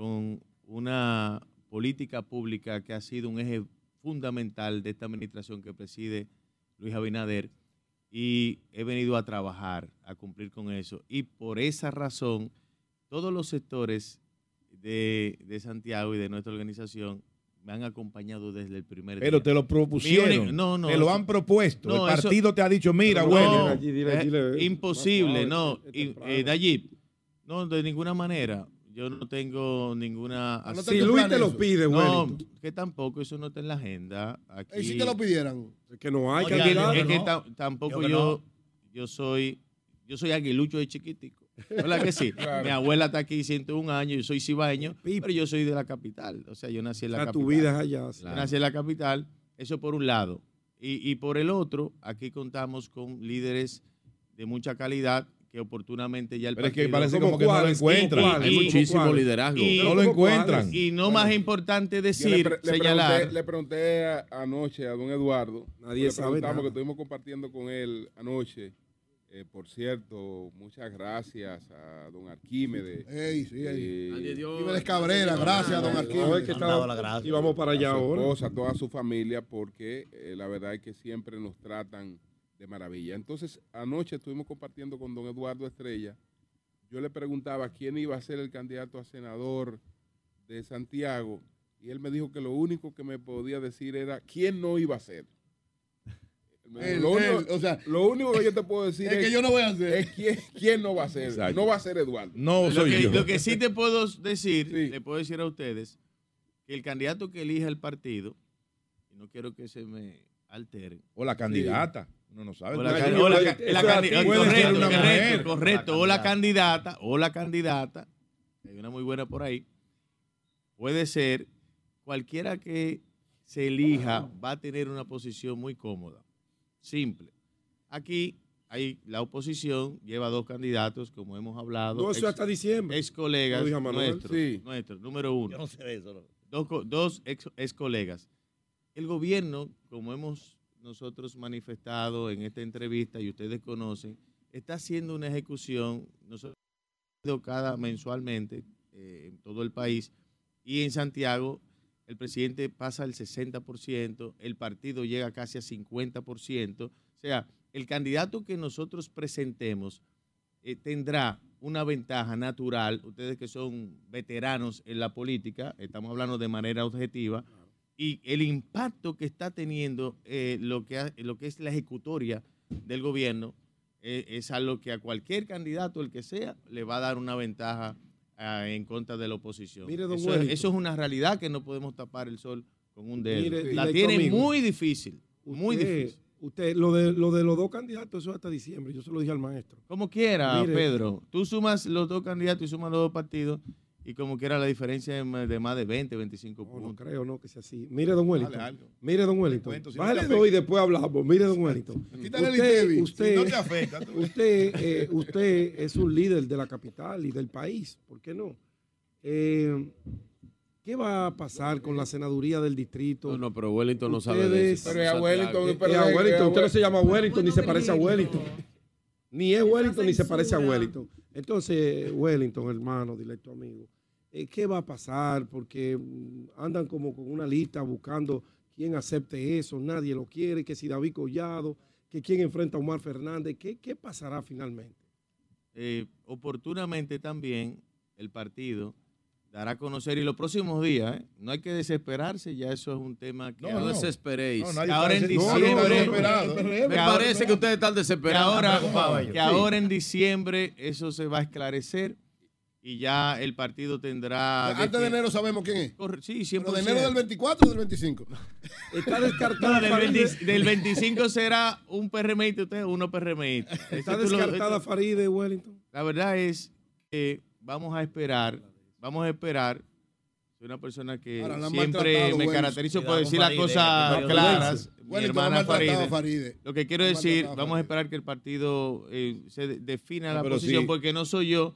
con una política pública que ha sido un eje fundamental de esta administración que preside Luis Abinader y he venido a trabajar, a cumplir con eso. Y por esa razón, todos los sectores de, de Santiago y de nuestra organización me han acompañado desde el primer día. Pero te lo propusieron. Único- no, no, te lo han propuesto. no, el eso- partido te ha dicho, mira, no, bueno. allí, dile, eh, imposible, no. suave, es Y, eh, Dayib, no, de ninguna manera. Yo no tengo ninguna... No Si Luis te lo pide, No, Wellington. que tampoco, eso no está en la agenda. Aquí, ¿Y si te lo pidieran? Es que no hay que, es que no. ta- tampoco Yo que yo, yo soy, yo soy aguilucho de chiquitico. ¿Verdad que sí? Claro. Mi abuela está aquí 101 años, yo soy cibaeño, pero yo soy de la capital. O sea, yo nací en la O sea, capital. tu vida es allá. sí. Yo nací en la capital, eso por un lado. Y, y por el otro, aquí contamos con líderes de mucha calidad que oportunamente ya el Pero es que parece ¿Cómo como que no lo encuentran. Hay muchísimo ¿cuáles? liderazgo. y- No lo ¿Cómo encuentran. cuáles? Y no más importante le, decir, le señalar. pregunté, le pregunté a- anoche a don Eduardo. Nadie le sabe preguntamos nada. que estuvimos compartiendo con él anoche. Eh, por cierto, muchas gracias a don Arquímedes. Ey, sí, ey. eh, Nadie dio- Jiménez Cabrera, gracias, don es que Arquímedes. Estaba, y vamos para allá a ahora. esposa, a toda su familia, porque eh, la verdad es que siempre nos tratan de maravilla. Entonces, anoche estuvimos compartiendo con don Eduardo Estrella. Yo le preguntaba quién iba a ser el candidato a senador de Santiago y él me dijo que lo único que me podía decir era quién no iba a ser. Lo, único, él, o sea, lo único que yo te puedo decir es es, que yo no voy a hacer. es quién, quién no va a ser. Exacto. No va a ser Eduardo. No Lo soy que, yo. lo que sí te puedo decir, Sí. le puedo decir a ustedes, que el candidato que elija el partido, y no quiero que se me alteren. O la candidata. Uno no sabe. O la, o correcto, mujer. correcto, correcto. O la candidata, o la candidata, hay una muy buena por ahí, puede ser cualquiera que se elija va a tener una posición muy cómoda. Simple. Aquí hay la oposición, lleva dos candidatos, como hemos hablado. No, eso ex- hasta diciembre. ex colegas nuestros, Sí. nuestros, número uno Yo no sé de eso. no. dos, co- dos ex, ex colegas. El gobierno, como hemos nosotros manifestado en esta entrevista y ustedes conocen, está haciendo una ejecución, nosotros cada mensualmente eh, en todo el país y en Santiago el presidente pasa el 60%, el partido llega casi a 50%, o sea, el candidato que nosotros presentemos eh, tendrá una ventaja natural, ustedes que son veteranos en la política, estamos hablando de manera objetiva, y el impacto que está teniendo eh, lo, que ha- lo que es la ejecutoria del gobierno eh, es algo que a cualquier candidato, el que sea, le va a dar una ventaja ah, en contra de la oposición. Mire, don eso, eso es una realidad que no podemos tapar el sol con un dedo. Mire, la tiene conmigo. muy difícil, muy Usted- difícil. Usted, lo de, lo de los dos candidatos, eso hasta diciembre. Yo se lo dije al maestro. Como quiera, Mire. Pedro. Tú sumas los dos candidatos y sumas los dos partidos y como quiera la diferencia de más de 20, 25 No, no puntos. creo, no, que sea así. Mire, don Wellington. Dale algo. Mire, don Wellington. cuento, si no Bájale dos y después hablamos. Mire, don Wellington. Quítale el Usted, Itevi. usted, Si no te afecta. tú- usted, eh, usted es un líder de la capital y del país. ¿Por qué no? Eh, ¿Qué va a pasar con la senaduría del distrito? No, no, pero Wellington no sabe de eso. Pero es a Wellington, Eh, pero eh, a Wellington, usted no se llama Wellington ni se parece a Wellington. Ni es Wellington ni se parece a. Wellington. Entonces, Wellington, hermano, directo amigo, eh, ¿qué va a pasar? Porque mm, andan como con una lista buscando quién acepte eso, nadie lo quiere, que si David Collado, que quién enfrenta a Omar Fernández, ¿qué, qué pasará finalmente? Eh, oportunamente también el partido dará a conocer y los próximos días, ¿eh? no hay que desesperarse, ya eso es un tema que No, No desesperéis. No, Ahora en diciembre-. Me parece que ustedes están que desesperados. ahora, que Sí. ahora en diciembre eso se va a esclarecer y ya el partido tendrá... Antes de enero sabemos quién es. Corre- Sí, 100%. de enero del 24 o del 25. Está No, descartada, del, Faride, 20 del 25 será un PRMista usted, uno PRMista. está descartada Faride, Wellington. La verdad es que vamos a esperar, vamos a esperar. Soy una persona que Ahora, siempre me caracterizo por decir las cosas claras. Mi hermana Faride. Faride. Lo que quiero decir, vamos a esperar que el partido eh, se de- defina No, la posición sí. porque no soy yo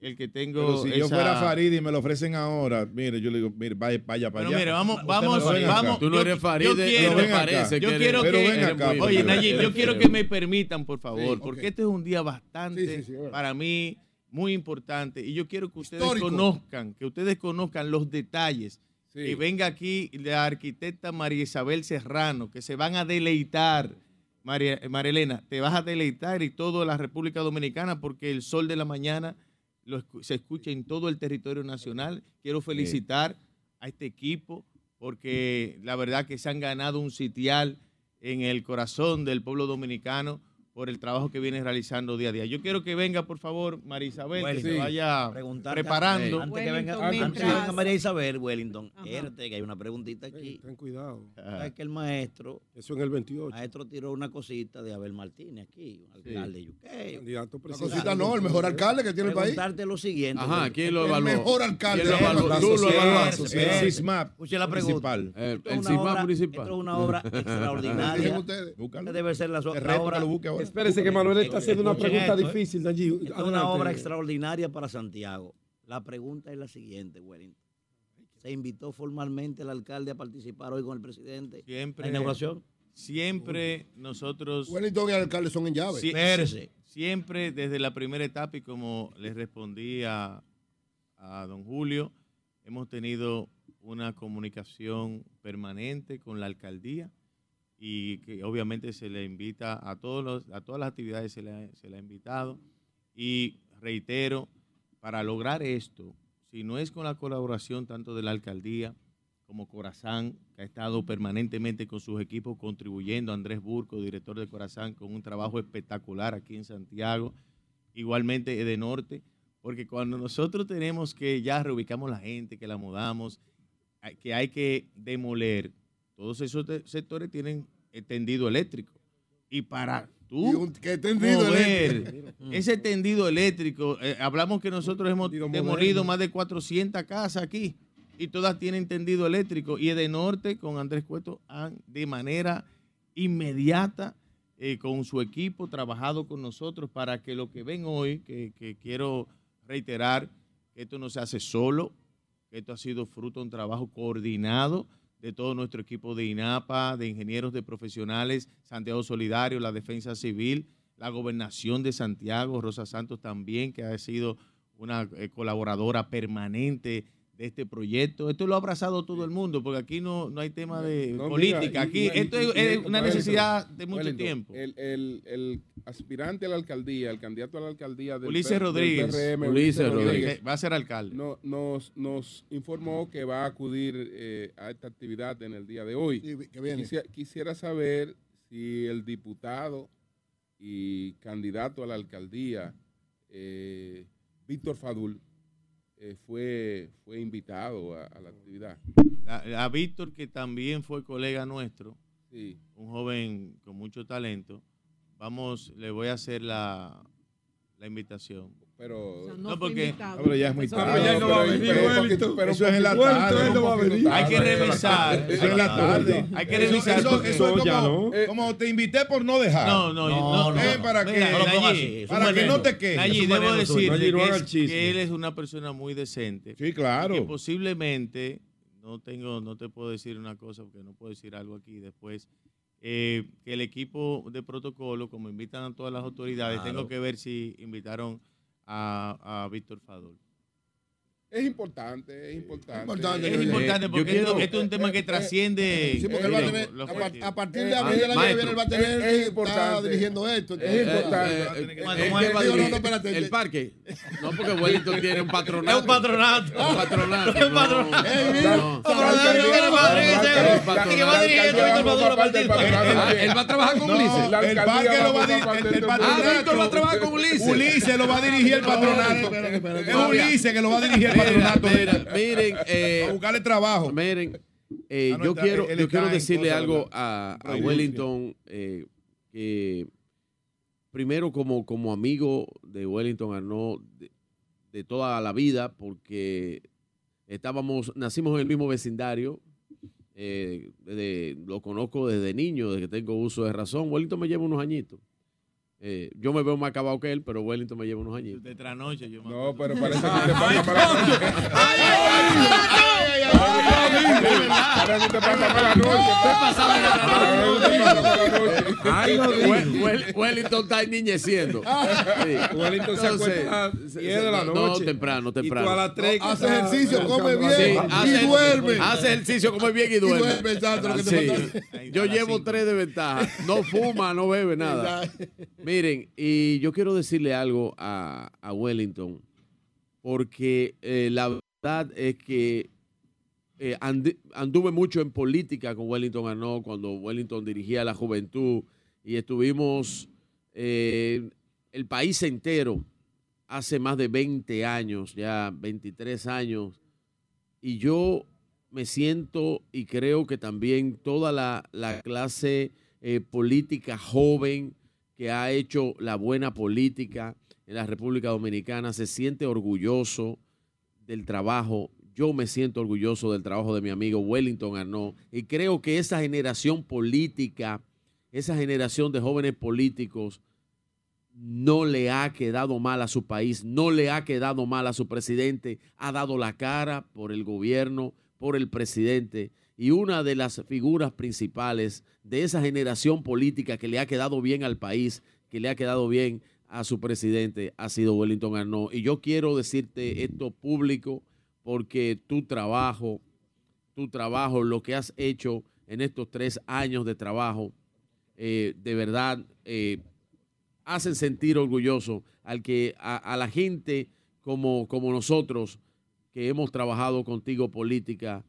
el que tengo Pero si yo fuera Farid y me lo ofrecen ahora, mire, yo le digo, mire, vaya, vaya para allá. mire, vamos, vamos, vamos. Tú no yo- eres yo Faride, quiero- no me ven parece Yo quiero que- ven acá, Oye, Nayib, yo quiero que me permitan, por favor, Sí, porque este es un día bastante, Sí, sí, sí, bueno. para mí, muy importante. Y yo quiero que ustedes Histórico. conozcan, que ustedes conozcan los detalles. Sí. Y venga aquí la arquitecta María Isabel Serrano, que se van a deleitar. María, María Elena, te vas a deleitar y toda la República Dominicana porque el sol de la mañana lo se escucha en todo el territorio nacional. Quiero felicitar a este equipo porque la verdad que se han ganado un sitial en el corazón del pueblo dominicano por el trabajo que viene realizando día a día. Yo quiero que venga, por favor, María Isabel, que se vaya preparando. Antes que venga, antes que mientras- venga María Isabel, Wellington, espérate, que hay una preguntita aquí. Ten cuidado. Es que el maestro, Eso en el 28. maestro tiró una cosita de Abel Martínez aquí, un alcalde de Yuqueo. Candidato La presidencial. cosita no, el mejor alcalde que tiene el país. Preguntarte lo siguiente. Ajá. ¿quién lo El evaluó? mejor alcalde. ¿Quién lo de la evaluó? Tú lo evaluaste. El. CISMAP Escuche la pregunta. municipal. El, Esto el es una CISMAP obra- municipal. Esto es una obra extraordinaria. ustedes. Debe ser la, obra. Espérese que Manuel está haciendo una pregunta esto, ¿eh? difícil, Nayib. Es una Adelante. obra extraordinaria para Santiago. La pregunta es la siguiente, Wellington. ¿Se invitó formalmente el alcalde a participar hoy con el presidente? Siempre, ¿La inauguración? siempre nosotros Wellington y el alcalde son en llave. Espérese. siempre desde la primera etapa y como les respondí a, a don Julio, hemos tenido una comunicación permanente con la alcaldía y que obviamente se le invita a todos los, a todas las actividades se le, ha- se le ha invitado. Y reitero para lograr esto si no es con la colaboración tanto de la alcaldía como Corazán, que ha estado permanentemente con sus equipos contribuyendo, Andrés Burco, director de Corazán, con un trabajo espectacular aquí en Santiago, igualmente de Norte, porque cuando nosotros tenemos que ya reubicamos la gente, que la mudamos, que hay que demoler, todos esos sectores tienen eh, tendido eléctrico. Y para tú que tendido mover eléctrico. ese tendido eléctrico, eh, hablamos que nosotros hemos demolido más de 400 casas aquí y todas tienen tendido eléctrico. Y de norte con Andrés Cueto han de manera inmediata eh, con su equipo trabajado con nosotros para que lo que ven hoy, que, que quiero reiterar, que esto no se hace solo, que esto ha sido fruto de un trabajo coordinado de todo nuestro equipo de INAPA, de ingenieros de profesionales, Santiago Solidario, la Defensa Civil, la Gobernación de Santiago, Rosa Santos también, que ha sido una eh, colaboradora permanente de este proyecto. Esto lo ha abrazado todo el mundo, porque aquí no, no hay tema de No, política. mira, aquí y- esto y- es, y- es y- una necesidad de mucho Wellington, tiempo. El, el- el aspirante a la alcaldía, el candidato a la alcaldía del, Ulises P- del Rodríguez. PRM, Ulises Que va a ser alcalde. no- nos, nos informó que va a acudir eh, a esta actividad en el día de hoy. Sí, que viene. Quisiera, quisiera saber si el diputado y candidato a la alcaldía, eh, Víctor Fadul, eh, fue, fue invitado a, a la actividad. A, a Víctor, que también fue colega nuestro, Sí. un joven con mucho talento, vamos, le voy a hacer la, la invitación. Pero, O sea, No, porque- invitado. pero ya es muy tarde. fue- ya no va a pero- venir, Eso es en la tarde. no va a venir. Hay que revisar. Eso es la tarde. Hay que revisar Eso, es como, no. como te invité por no dejar. No, no, no, no. Eh, para que- para que no te quejes. Nayi, Es un debo no que, es- él es una persona muy decente. Sí, claro. que posiblemente no tengo no te puedo decir una cosa porque no puedo decir algo aquí después eh, que el equipo de protocolo como invitan a todas las autoridades Claro. tengo que ver si invitaron a, a Víctor Fadol Es importante, es importante. Importante, es importante porque quiero- esto, esto es un tema que trasciende Sí, porque él va a eh, tener, los a, par- a partir de Eh, abril del año que viene, él va a tener, es- es está importante. dirigiendo esto. Es importante. Eh, eh, eh, bueno, ¿qué bueno, va a no, dirigir? no. ¿El parque? No, porque Wellington tiene un patronato. Es un patronato. Un patronato. Es un patronato. él va a trabajar con Ulises. El parque lo va a dirigir. patronato. Ah, Víctor va a trabajar con Ulises. Ulises lo va a dirigir el patronato. Es Ulises que lo va a dirigir el Mira, patronato. miren, eh, a buscarle trabajo. Miren, eh, Ah, no, yo está- quiero, yo quiero decirle algo a, Wellington, eh, que primero como, como amigo de Wellington Arnaud de, de toda la vida, porque estábamos, nacimos en el mismo vecindario, eh, lo conozco desde niño, desde que tengo uso de razón. Wellington me lleva unos añitos. Eh, yo me veo más acabado que él, pero Wellington me lleva unos añitos. de trasnoche yo me No, pero parece que te pasa para la noche. Parece que te pasa para la noche. No Wellington está enniñeciendo. Sí. Wellington se acuesta a se- 10 de la no, noche. temprano, Y tú a temprano. las 3 Hace ejercicio, come bien y duerme. hace ejercicio, come bien y Y duerme. Yo llevo tres de ventaja. No fuma, no bebe nada. Miren, y yo quiero decirle algo a, a Wellington, porque eh, la verdad es que eh, anduve mucho en política con Wellington Arnaud cuando Wellington dirigía la juventud y estuvimos eh, el país entero hace más de 20 años, ya 23 años, y yo me siento y creo que también toda la, la clase eh, política joven que ha hecho la buena política en la República Dominicana se siente orgulloso del trabajo. Yo me siento orgulloso del trabajo de mi amigo Wellington Arnaud y creo que esa generación política, esa generación de jóvenes políticos no le ha quedado mal a su país, no le ha quedado mal a su presidente, ha dado la cara por el gobierno, por el presidente. Y una de las figuras principales de esa generación política que le ha quedado bien al país, que le ha quedado bien a su presidente, ha sido Wellington Arnaud. Y yo quiero decirte esto público porque tu trabajo, tu trabajo, lo que has hecho en estos tres años de trabajo, eh, de verdad eh, hacen sentir orgulloso al que a, a la gente como, como nosotros que hemos trabajado contigo política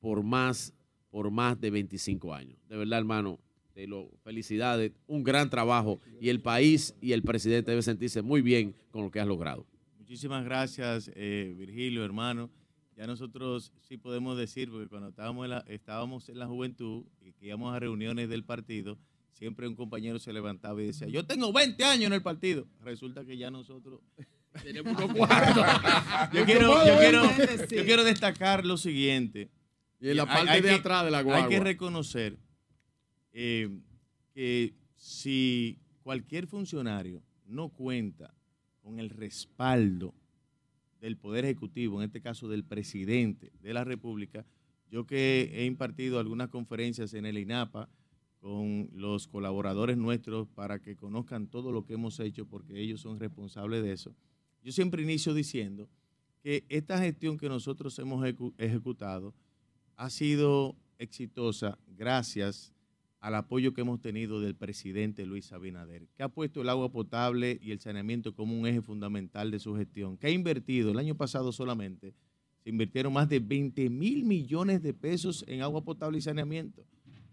por más, por más de 25 años. De verdad, hermano, te lo felicidades, un gran trabajo y el país y el presidente debe sentirse muy bien con lo que has logrado. Muchísimas gracias, eh, Virgilio, hermano. ya nosotros sí podemos decir, porque cuando estábamos en la, estábamos en la juventud y que íbamos a reuniones del partido, siempre un compañero se levantaba y decía, yo tengo 20 años en el partido. Resulta que ya nosotros tenemos unos cuantos. yo, quiero, yo, quiero, yo quiero destacar lo siguiente. Y en la Hay- parte hay de que- atrás de la Hay guagua. que reconocer eh, que si cualquier funcionario no cuenta con el respaldo del Poder Ejecutivo, en este caso del presidente de la República, yo que he impartido algunas conferencias en el INAPA con los colaboradores nuestros para que conozcan todo lo que hemos hecho, porque ellos son responsables de eso. Yo siempre inicio diciendo que esta gestión que nosotros hemos ejecu- ejecutado ha sido exitosa gracias al apoyo que hemos tenido del presidente Luis Abinader, que ha puesto el agua potable y el saneamiento como un eje fundamental de su gestión, que ha invertido el año pasado solamente, se invirtieron más de 20 mil millones de pesos en agua potable y saneamiento.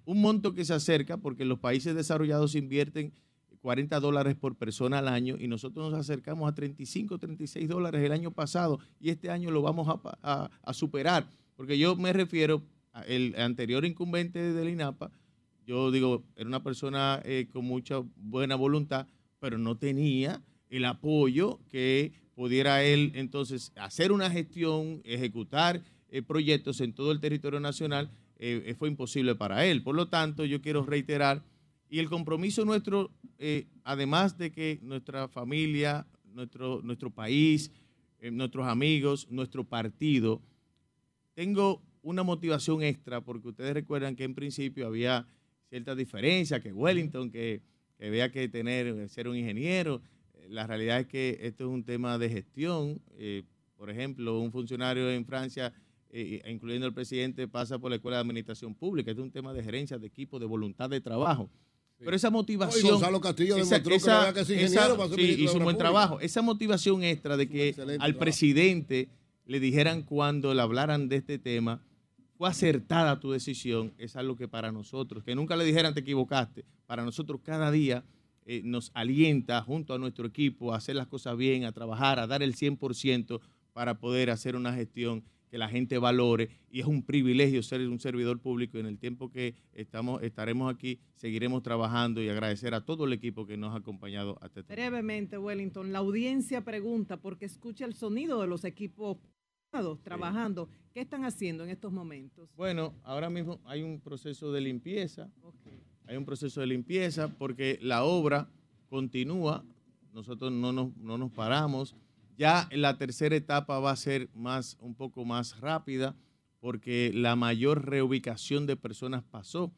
Un monto que se acerca porque los países desarrollados invierten 40 dólares por persona al año y nosotros nos acercamos a 35, 36 dólares el año pasado y este año lo vamos a- a superar. Porque yo me refiero al anterior incumbente del INAPA, yo digo, era una persona eh, con mucha buena voluntad, pero no tenía el apoyo que pudiera él entonces hacer una gestión, ejecutar eh, proyectos en todo el territorio nacional, eh, fue imposible para él. Por lo tanto, yo quiero reiterar, y el compromiso nuestro, además de que nuestra familia, nuestro, nuestro país, nuestros amigos, nuestro partido, tengo una motivación extra, porque ustedes recuerdan que en principio había cierta diferencia, que Wellington, que, que había que tener, ser un ingeniero. Eh, La realidad es que esto es un tema de gestión. Eh, por ejemplo, un funcionario en Francia, eh, incluyendo el presidente, pasa por la Escuela de Administración Pública. Esto es un tema de gerencia, de equipo, de voluntad de trabajo. Pero esa motivación... Hoy Gonzalo Castillo demostró que no había que ingeniero para ser sí, hizo un buen trabajo. Esa motivación extra de que al trabajo. presidente le dijeran cuando le hablaran de este tema, fue acertada tu decisión, es algo que para nosotros, que nunca le dijeran te equivocaste, para nosotros cada día eh, nos alienta junto a nuestro equipo a hacer las cosas bien, a trabajar, a dar el 100% para poder hacer una gestión que la gente valore y es un privilegio ser un servidor público y en el tiempo que estamos estaremos aquí seguiremos trabajando y agradecer a todo el equipo que nos ha acompañado hasta este Brevemente, Wellington, la audiencia pregunta porque escucha el sonido de los equipos trabajando. ¿Qué están haciendo en estos momentos? Bueno, ahora mismo hay un proceso de limpieza. Hay un proceso de limpieza porque la obra continúa. Nosotros no nos, no nos paramos. Ya la tercera etapa va a ser más, un poco más rápida porque la mayor reubicación de personas pasó.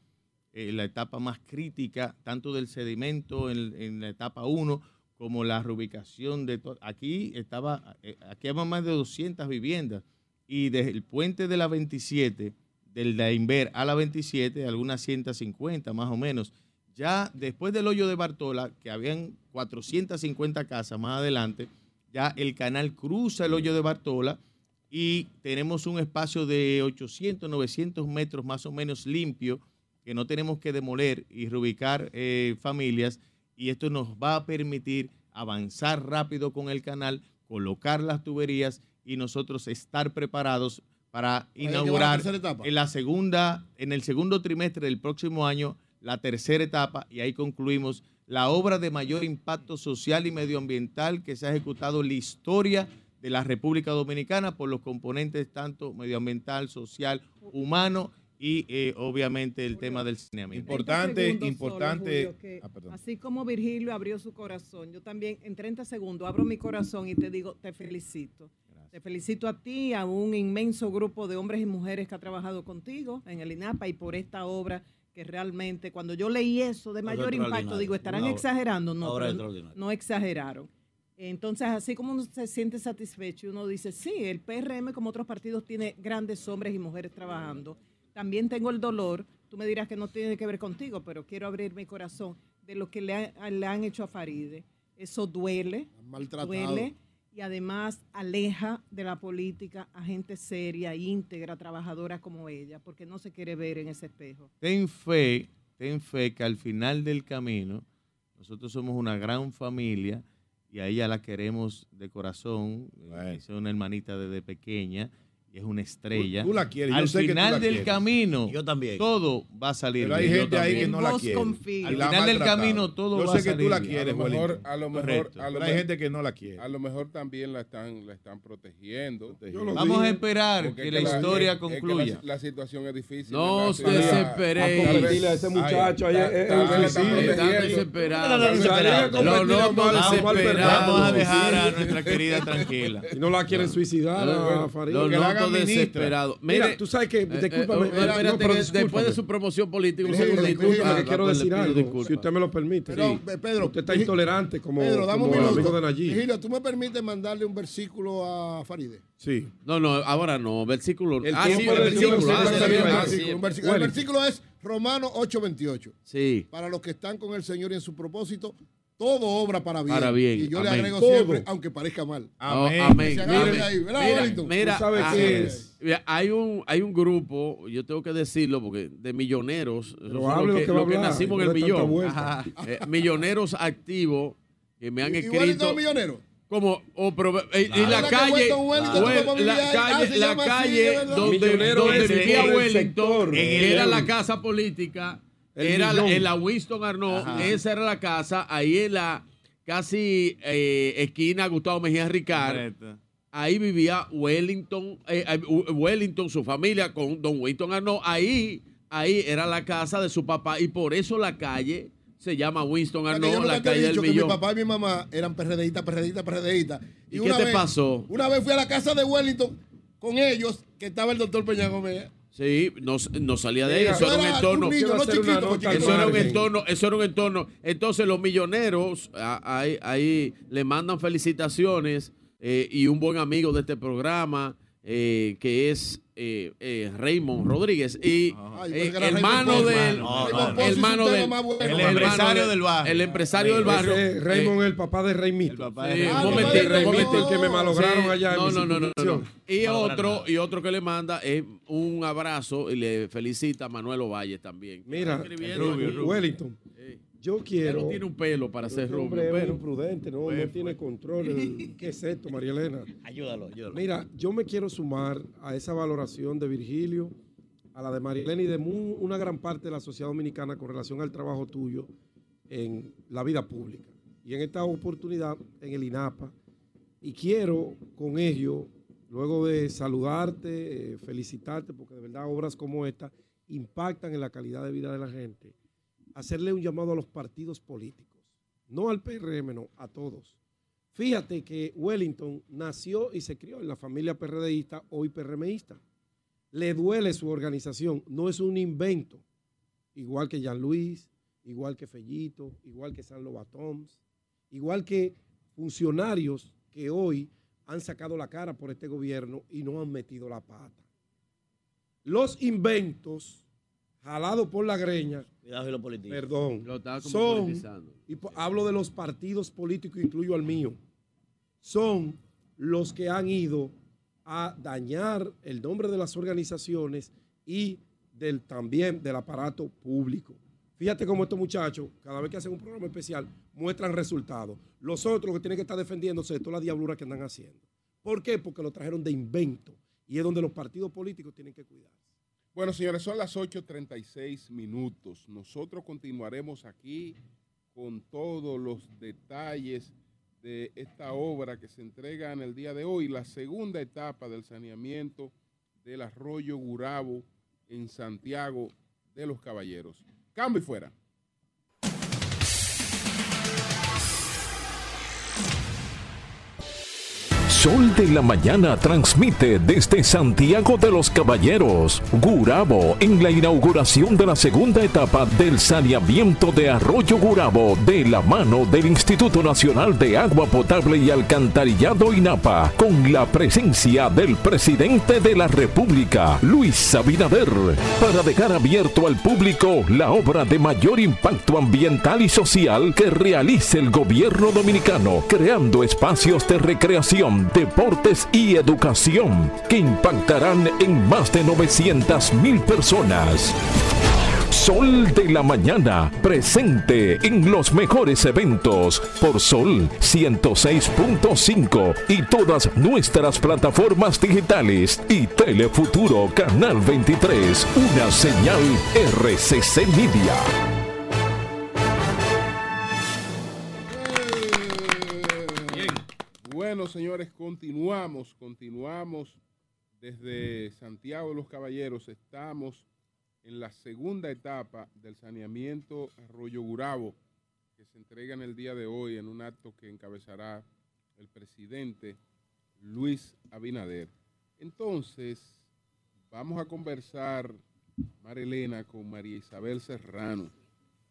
Eh, la etapa más crítica, tanto del sedimento en, en la etapa 1 como la reubicación de todo. Aquí estaba, eh, aquí había más de 200 viviendas y desde el puente de la 27, del de Inver a la 27, algunas 150 más o menos. Ya después del hoyo de Bartola, que habían 450 casas más adelante, ya el canal cruza el hoyo de Bartola y tenemos un espacio de 800, 900 metros más o menos limpio que no tenemos que demoler y reubicar eh, familias y esto nos va a permitir avanzar rápido con el canal, colocar las tuberías y nosotros estar preparados para la inaugurar en la segunda, en el segundo trimestre del próximo año, la tercera etapa, y ahí concluimos la obra de mayor impacto social y medioambiental que se ha ejecutado en la historia de la República Dominicana por los componentes tanto medioambiental, social, humano y eh, obviamente el tema del saneamiento. 30 segundos importante- solo, Julio, que Ah, así como Virgilio abrió su corazón, yo también en 30 segundos abro mi corazón y te digo, te felicito. Te felicito a ti, a un inmenso grupo de hombres y mujeres que ha trabajado contigo en el INAPA y por esta obra que realmente, cuando yo leí eso de mayor impacto, digo, estarán obra- exagerando. No, no exageraron. Entonces, así como uno se siente satisfecho, uno dice, sí, el PRM como otros partidos tiene grandes hombres y mujeres trabajando. También tengo el dolor, tú me dirás que no tiene que ver contigo, pero quiero abrir mi corazón de lo que le, ha- le han hecho a Faride. Eso duele, Maltratado. duele y además aleja de la política a gente seria, íntegra, trabajadora como ella, porque no se quiere ver en ese espejo. ten fe, ten fe que al final del camino nosotros somos una gran familia y a ella la queremos de corazón, eh, es una hermanita desde pequeña y es una estrella. Tú la quieres, yo Al sé que tú final la del quieres. camino, Yo también. todo va a salir Pero hay bien. gente ahí que no la quiere. confía. Al la final del camino todo Yo va sé a que tú salir la bien. A quieres, lo mejor, a lo mejor, a lo Pero hay gente que no la quiere. a lo mejor también la están, la están protegiendo. Yo lo Vamos a dije. esperar Porque que es la es- historia es que la- concluya. la, situación es difícil. No se Sí, desespere. A a ese muchacho ahí un vez están protegiendo. Desesperados. Salir a Los locos a a desesperados. Vamos a dejar a nuestra querida tranquila. Y no la quieren suicidar a Farid. Ministra. desesperados. Mira, tú sabes que, eh, discúlpame, eh, no, espérate, pero que discúlpame. después de su promoción política, un quiero decir algo, si usted me lo permite. Pero, Sí. eh, Pedro, usted está intolerante como, Pedro, dame un como minuto. amigo de Nayib. Virgilio, ¿tú me permites mandarle un versículo a Faride? Sí. No, no, ahora no, versículo. El ah, sí, versículo. Ah, sí, un. El versículo es Romanos 8:28. Sí. Para los que están con el Señor y en su propósito, todo obra para bien. Para bien, Y yo le amén. agrego Todo. siempre, aunque parezca mal. Amén. Amén. Que se agarren Mira, ahí, ¿verdad, mira, Wellington? mira, ¿Tú sabes ah, qué es? mira, hay un hay un grupo, yo tengo que decirlo porque de milloneros, los lo que, los que nacimos en el millón. Eh, milloneros activos que me han ¿Y escrito Wellington es millonero? como o eh, y Claro. la ¿Verdad que calle la? Ah, calle la así, calle donde, donde vivía Wellington era la casa política El era la- millón. en la Winston Arnaud esa era la casa ahí en la casi eh, esquina Gustavo Mejía Ricard Correcto. ahí vivía Wellington, eh, eh, Wellington, su familia con Don Winston Arnaud. Ahí, ahí era la casa de su papá y por eso la calle se llama Winston nunca la te he calle del que mi millón. papá y mi mamá eran perredistas, perredistas, perredistas. ¿Y qué te pasó? Una vez fui a la casa de Wellington con ellos, que estaba el doctor Peña Gómez. Sí, no, no salía de ahí. Eso era un entorno. Eso era un entorno, eso era un entorno. Entonces los milloneros ah, ahí, ahí le mandan felicitaciones eh, y un buen amigo de este programa eh, que es eh, eh, Raymond Rodríguez y Ay, eh, hermano Raymond de él, Pozo. No, Raymond no, Pozo hizo hermano un de tema más bueno. El hermano empresario de- del barrio. el empresario del barrio Raymond, eh, el papá de Raymito. El que me malograron Sí, allá no, no, no, no. Y otro, y otro que le manda es un abrazo y le felicita a Manuel Ovalle también. Mira. Wellington. Yo quiero... no tiene un pelo para ser Este rubio, es pero muy prudente, no, no tiene control. el- ¿Qué es esto, María Elena? Ayúdalo, ayúdalo. Mira, yo me quiero sumar a esa valoración de Virgilio, a la de María Elena y de una gran parte de la sociedad dominicana con relación al trabajo tuyo en la vida pública. Y en esta oportunidad, en el INAPA, y quiero con ello, luego de saludarte, eh, felicitarte, porque de verdad obras como esta impactan en la calidad de vida de la gente, hacerle un llamado a los partidos políticos, no al PRM, no, a todos. Fíjate que Wellington nació y se crió en la familia PRDista, hoy PRMista. Le duele su organización, no es un invento. Igual que Jean Luis, igual que Fellito, igual que San Lobatoms, igual que funcionarios que hoy han sacado la cara por este gobierno y no han metido la pata. Los inventos, jalados por la greña, Cuidado si lo politiza. perdón, lo estaba como son, y po- hablo de los partidos políticos, incluyo al mío, son los que han ido a dañar el nombre de las organizaciones y del, también del aparato público. Fíjate cómo estos muchachos, cada vez que hacen un programa especial, muestran resultados. Los otros que tienen que estar defendiéndose de toda la diablura que andan haciendo. ¿Por qué? Porque lo trajeron de invento. Y es donde los partidos políticos tienen que cuidarse. Bueno, señores, son las 8.36 minutos. Nosotros continuaremos aquí con todos los detalles de esta obra que se entrega en el día de hoy, la segunda etapa del saneamiento del arroyo Gurabo en Santiago de los Caballeros. Cambio y fuera. Sol de la Mañana transmite desde Santiago de los Caballeros, Gurabo, en la inauguración de la segunda etapa del saneamiento de Arroyo Gurabo de la mano del Instituto Nacional de Agua Potable y Alcantarillado INAPA, con la presencia del presidente de la República, Luis Abinader, para dejar abierto al público la obra de mayor impacto ambiental y social que realice el gobierno dominicano, creando espacios de recreación, deportes y educación que impactarán en más de 900 mil personas. Sol de la Mañana, presente en los mejores eventos por Sol 106.5 y todas nuestras plataformas digitales y Telefuturo Canal 23, una señal RCC Media. Bueno, señores, continuamos, continuamos desde Santiago de los Caballeros. Estamos en la segunda etapa del saneamiento Arroyo Gurabo, que se entrega en el día de hoy en un acto que encabezará el presidente Luis Abinader. Entonces, vamos a conversar, Marilena, con María Isabel Serrano.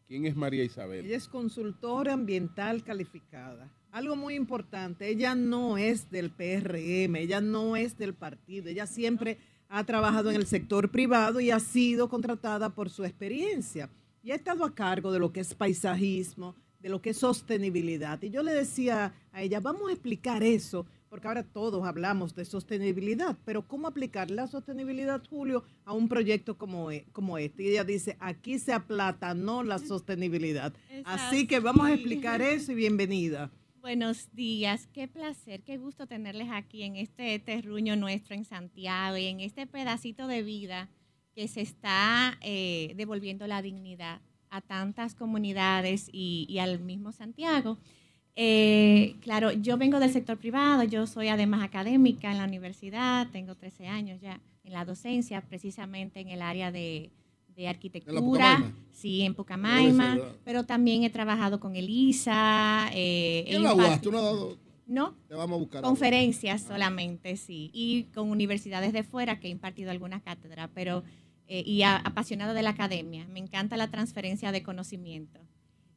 ¿Quién es María Isabel? Ella es consultora ambiental calificada. Algo muy importante, ella no es del PRM, ella no es del partido, ella siempre ha trabajado en el sector privado y ha sido contratada por su experiencia. Y ha estado a cargo de lo que es paisajismo, de lo que es sostenibilidad. Y yo le decía a ella, vamos a explicar eso, porque ahora todos hablamos de sostenibilidad, pero ¿cómo aplicar la sostenibilidad, Julio, a un proyecto como, e, como este? Y ella dice, aquí se aplatanó la sostenibilidad. Así que vamos a explicar eso y bienvenida. Buenos días, qué placer, qué gusto tenerles aquí en este terruño nuestro en Santiago y en este pedacito de vida que se está eh, devolviendo la dignidad a tantas comunidades y, al mismo Santiago. Eh, claro, yo vengo del sector privado, yo soy además académica en la universidad, tengo 13 años ya en la docencia, precisamente en el área de, de arquitectura, sí, en Pucamaima, pero también he trabajado con Elisa. Eh, ¿En la UAS? ¿Tú no has dado? No, Te vamos a buscar conferencias solamente, sí, y con universidades de fuera que he impartido alguna cátedra, pero eh, y apasionada de la academia. Me encanta la transferencia de conocimiento.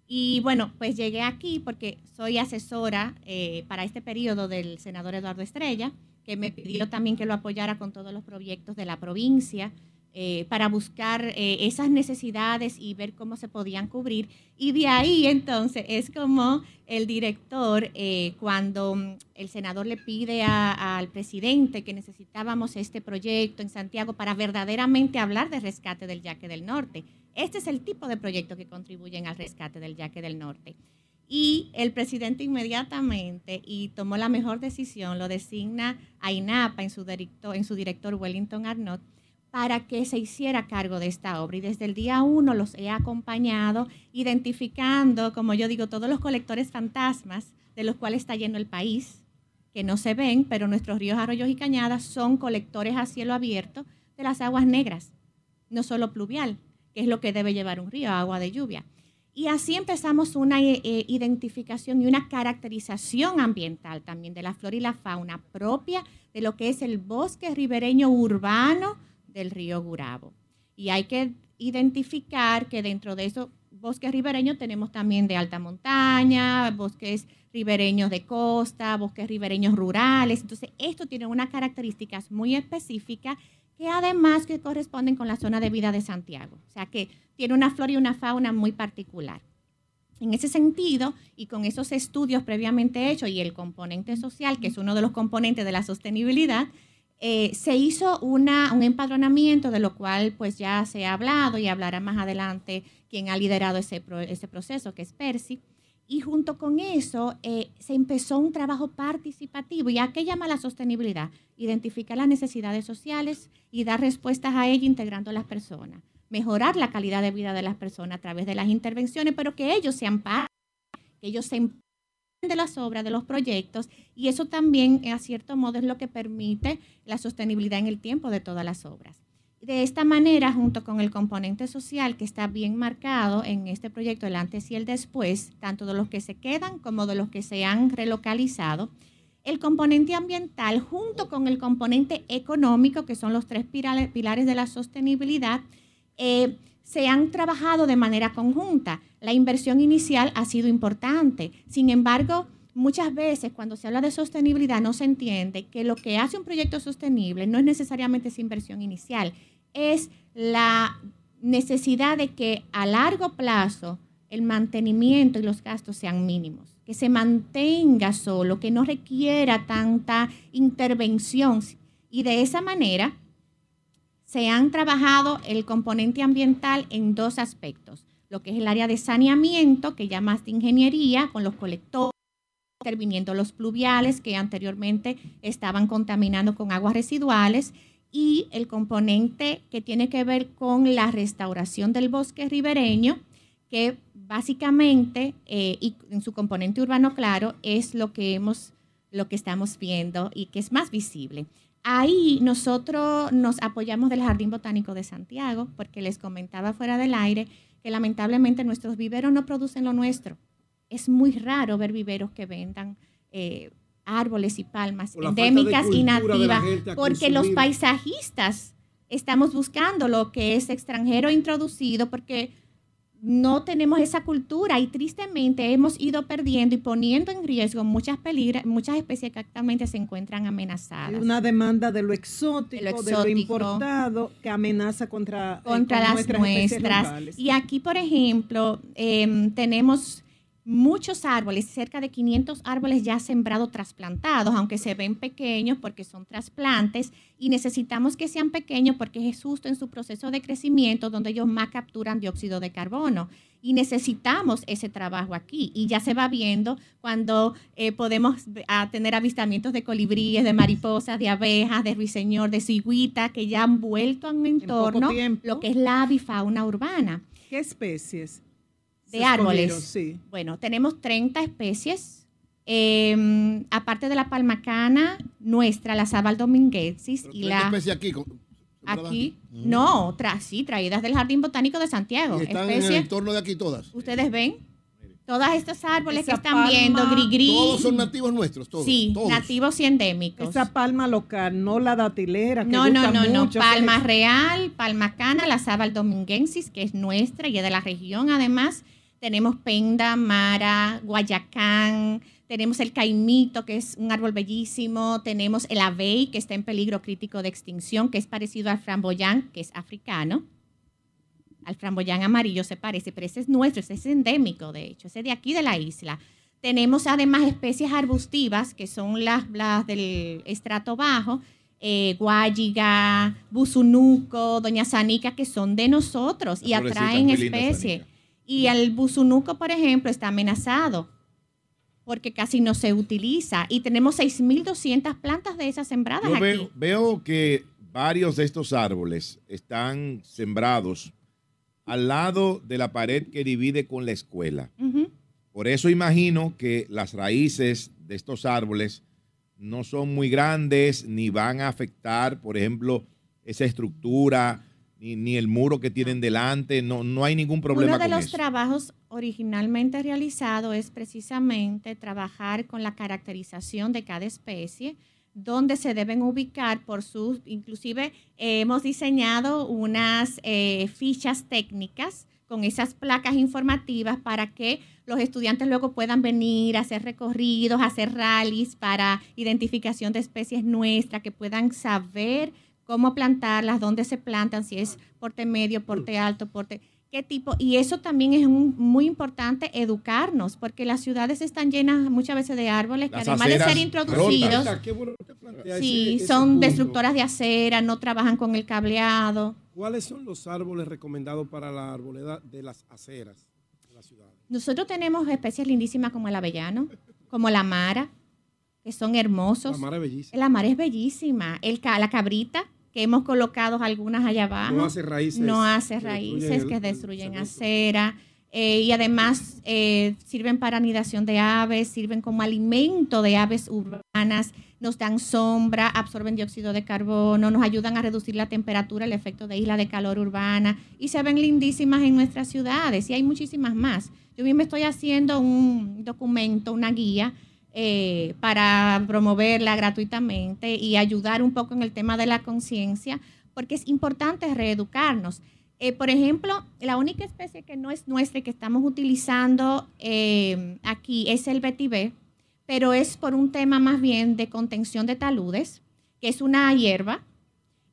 Y bueno, pues llegué aquí porque soy asesora eh, para este periodo del senador Eduardo Estrella, que me pidió también que lo apoyara con todos los proyectos de la provincia. Eh, para buscar eh, esas necesidades y ver cómo se podían cubrir. Y de ahí entonces es como el director, eh, cuando mm, el senador le pide al presidente que necesitábamos este proyecto en Santiago para verdaderamente hablar de rescate del yaque del norte. Este es el tipo de proyecto que contribuyen al rescate del yaque del norte. Y el presidente inmediatamente, y tomó la mejor decisión, lo designa a INAPA en su director, en su director Wellington Arnott, para que se hiciera cargo de esta obra. Y desde el día uno los he acompañado, identificando, como yo digo, todos los colectores fantasmas de los cuales está lleno el país, que no se ven, pero nuestros ríos, arroyos y cañadas son colectores a cielo abierto de las aguas negras, no solo pluvial, que es lo que debe llevar un río, agua de lluvia. Y así empezamos una eh, eh, identificación y una caracterización ambiental también de la flora y la fauna propia de lo que es el bosque ribereño urbano, del río Gurabo. Y hay que identificar que dentro de esos bosques ribereños tenemos también de alta montaña, bosques ribereños de costa, bosques ribereños rurales. Entonces, esto tiene unas características muy específicas que además que corresponden con la zona de vida de Santiago. O sea, que tiene una flora y una fauna muy particular. En ese sentido, y con esos estudios previamente hechos y el componente social, que es uno de los componentes de la sostenibilidad, eh, se hizo un empadronamiento de lo cual pues ya se ha hablado y hablará más adelante quien ha liderado ese, ese proceso, que es Percy. Y junto con eso eh, se empezó un trabajo participativo. ¿Y a qué llama la sostenibilidad? Identificar las necesidades sociales y dar respuestas a ellas integrando a las personas. Mejorar la calidad de vida de las personas a través de las intervenciones, pero que ellos sean parte, que ellos se de las obras, de los proyectos, y eso también, a cierto modo, es lo que permite la sostenibilidad en el tiempo de todas las obras. De esta manera, junto con el componente social que está bien marcado en este proyecto, el antes y el después, tanto de los que se quedan como de los que se han relocalizado, el componente ambiental junto con el componente económico, que son los tres pilares de la sostenibilidad, eh, se han trabajado de manera conjunta. La inversión inicial ha sido importante. Sin embargo, muchas veces cuando se habla de sostenibilidad no se entiende que lo que hace un proyecto sostenible no es necesariamente esa inversión inicial, es la necesidad de que a largo plazo el mantenimiento y los gastos sean mínimos, que se mantenga solo, que no requiera tanta intervención. Y de esa manera se han trabajado el componente ambiental en dos aspectos, lo que es el área de saneamiento, que ya más de ingeniería, con los colectores, interviniendo los pluviales que anteriormente estaban contaminando con aguas residuales, y el componente que tiene que ver con la restauración del bosque ribereño, que básicamente, eh, y en su componente urbano claro, es lo que hemos, lo que estamos viendo y que es más visible. Ahí nosotros nos apoyamos del Jardín Botánico de Santiago, porque les comentaba fuera del aire que lamentablemente nuestros viveros no producen lo nuestro. Es muy raro ver viveros que vendan eh, árboles y palmas endémicas y nativas, porque los paisajistas estamos buscando lo que es extranjero introducido, porque no tenemos esa cultura y tristemente hemos ido perdiendo y poniendo en riesgo muchas peligras, muchas especies que actualmente se encuentran amenazadas. Una demanda de lo exótico, de lo, importado que amenaza contra, eh, contra las nuestras. Y aquí, por ejemplo, em, tenemos muchos árboles, cerca de 500 árboles ya sembrados, trasplantados, aunque se ven pequeños porque son trasplantes y necesitamos que sean pequeños porque es justo en su proceso de crecimiento donde ellos más capturan dióxido de carbono. Y necesitamos ese trabajo aquí. Y ya se va viendo cuando eh, podemos tener avistamientos de colibríes, de mariposas, de abejas, de ruiseñor, de cigüita, que ya han vuelto a un entorno, lo que es la avifauna urbana. ¿Qué especies? De árboles. Bueno, tenemos 30 especies. Em, aparte de la palmacana nuestra, la sabal dominguensis y la... especie aquí? Aquí, no, otras sí, traídas del Jardín Botánico de Santiago. ¿Y están en el entorno de aquí todas? ¿Ustedes ven? Todas estos árboles que están viendo, gris Todos son nativos nuestros, todos. Sí, nativos y endémicos. Esa palma local, no la datilera. Que no, no, no, no. Palma real, palma cana, la sabal dominguensis, que es nuestra y es de la región además tenemos Penda, Mara, Guayacán, tenemos el caimito, que es un árbol bellísimo, tenemos el avey, que está en peligro crítico de extinción, que es parecido al framboyán, que es africano. Al framboyán amarillo se parece, pero ese es nuestro, ese es endémico, de hecho, ese es de aquí de la isla. Tenemos además especies arbustivas, que son las, del estrato bajo, eh, guayiga, busunuco, doña sanica, que son de nosotros y atraen especies. Y el busunuco, por ejemplo, está amenazado porque casi no se utiliza. Y tenemos 6.200 plantas de esas sembradas Yo veo, Veo que varios de estos árboles están sembrados al lado de la pared que divide con la escuela. Por eso imagino que las raíces de estos árboles no son muy grandes ni van a afectar, por ejemplo, esa estructura ni, el muro que tienen delante, no, no hay ningún problema. Uno de los trabajos originalmente realizados es precisamente trabajar con la caracterización de cada especie, donde se deben ubicar por sus, inclusive eh, hemos diseñado unas eh, fichas técnicas con esas placas informativas para que los estudiantes luego puedan venir a hacer recorridos, hacer rallies para identificación de especies nuestras, que puedan saber cómo plantarlas, dónde se plantan, si es porte medio, porte alto, porte qué tipo. Y eso también es muy importante educarnos, porque las ciudades están llenas muchas veces de árboles que además de ser introducidos, sí, son destructoras de acera, no trabajan con el cableado. ¿Cuáles son los árboles recomendados para la arboleda de las aceras de la ciudad? Nosotros tenemos especies lindísimas como el avellano, como la mara, que son hermosos. La mara es bellísima. La mara es bellísima. El, la cabrita, que hemos colocado algunas allá abajo. No hace raíces. No hace raíces que destruyen acera. Eh, y además eh, sirven para anidación de aves, sirven como alimento de aves urbanas, nos dan sombra, absorben dióxido de carbono, nos ayudan a reducir la temperatura, el efecto de isla de calor urbana y se ven lindísimas en nuestras ciudades y hay muchísimas más. Yo mismo estoy haciendo un documento, una guía eh, para promoverla gratuitamente y ayudar un poco en el tema de la conciencia, porque es importante reeducarnos. Eh, por ejemplo, la única especie que no es nuestra y que estamos utilizando eh, aquí es el vetiver, pero es por un tema más bien de contención de taludes, que es una hierba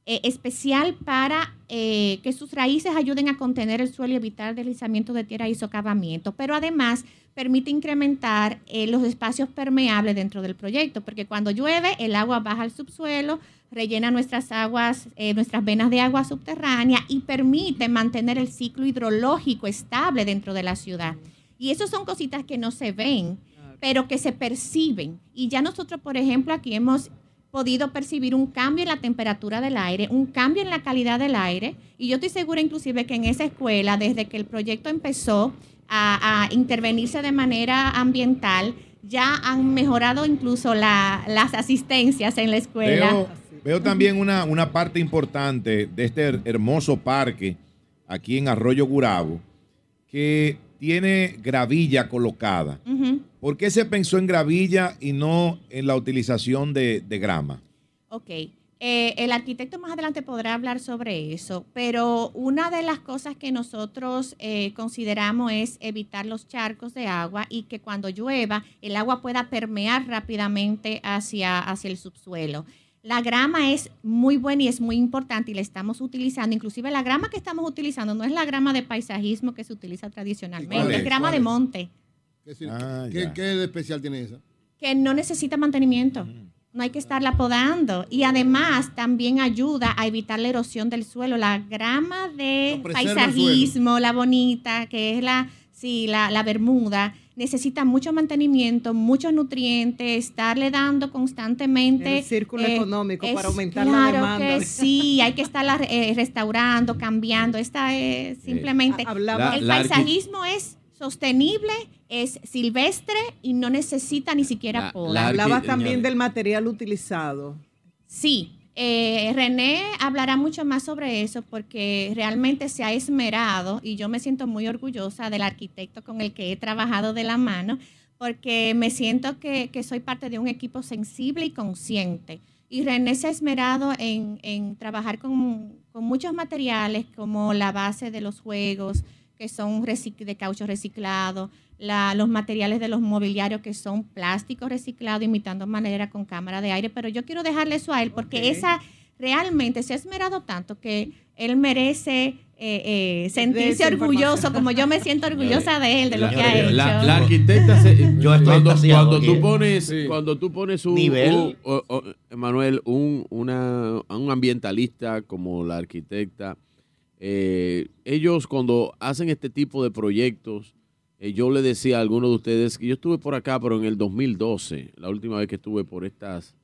eh, especial para eh, que sus raíces ayuden a contener el suelo y evitar deslizamiento de tierra y socavamiento, pero además permite incrementar eh, los espacios permeables dentro del proyecto, porque cuando llueve el agua baja al subsuelo, rellena nuestras aguas, nuestras venas de agua subterránea y permite mantener el ciclo hidrológico estable dentro de la ciudad. Y eso son cositas que no se ven, pero que se perciben. Y ya nosotros, por ejemplo, aquí hemos podido percibir un cambio en la temperatura del aire, un cambio en la calidad del aire. Y yo estoy segura inclusive que en esa escuela, desde que el proyecto empezó a, intervenirse de manera ambiental, ya han mejorado incluso la- las asistencias en la escuela. Veo, también una, una parte importante de este her- hermoso parque aquí en Arroyo Gurabo que tiene gravilla colocada. ¿Por qué se pensó en gravilla y no en la utilización de, de grama? Ok. Eh, el arquitecto más adelante podrá hablar sobre eso, pero una de las cosas que nosotros eh, consideramos es evitar los charcos de agua y que cuando llueva el agua pueda permear rápidamente hacia, hacia el subsuelo. La grama es muy buena y es muy importante y la estamos utilizando. Inclusive la grama que estamos utilizando no es la grama de paisajismo que se utiliza tradicionalmente, ¿Cuál es, es? grama ¿Cuál de monte ¿Qué, es- Ah, qué- ya. qué de especial tiene esa? que no necesita mantenimiento. No hay que estarla podando. Y además también ayuda a evitar la erosión del suelo. La grama de No, paisajismo, la bonita, que es la, sí, la, la bermuda, necesita mucho mantenimiento, muchos nutrientes, estarle dando constantemente. El círculo eh, económico para aumentar la claro demanda. que sí, hay que estarla eh, restaurando, cambiando. Esta es simplemente... El La- la arqui- paisajismo es sostenible, es silvestre y no necesita ni siquiera La- poda. la- Hablabas también del material utilizado. Sí, eh, René hablará mucho más sobre eso porque realmente se ha esmerado y yo me siento muy orgullosa del arquitecto con el que he trabajado de la mano porque me siento que, que soy parte de un equipo sensible y consciente. Y René se ha esmerado en, en trabajar con, con muchos materiales como la base de los juegos, que son de caucho reciclado, la- los materiales de los mobiliarios que son plástico reciclado, imitando madera con cámara de aire, pero yo quiero dejarle eso a él porque esa realmente se ha esmerado tanto que él merece eh, eh, sentirse orgulloso, como yo me siento orgullosa de él, de lo La, que ha hecho. la- la arquitecta se- Yo estoy cuando, cuando tú pones Sí. cuando tú pones un Nivel. un- Emanuel un una a un ambientalista como la arquitecta eh, ellos cuando hacen este tipo de proyectos eh, yo le decía a algunos de ustedes que yo estuve por acá pero en el 2012 la última vez que estuve por estas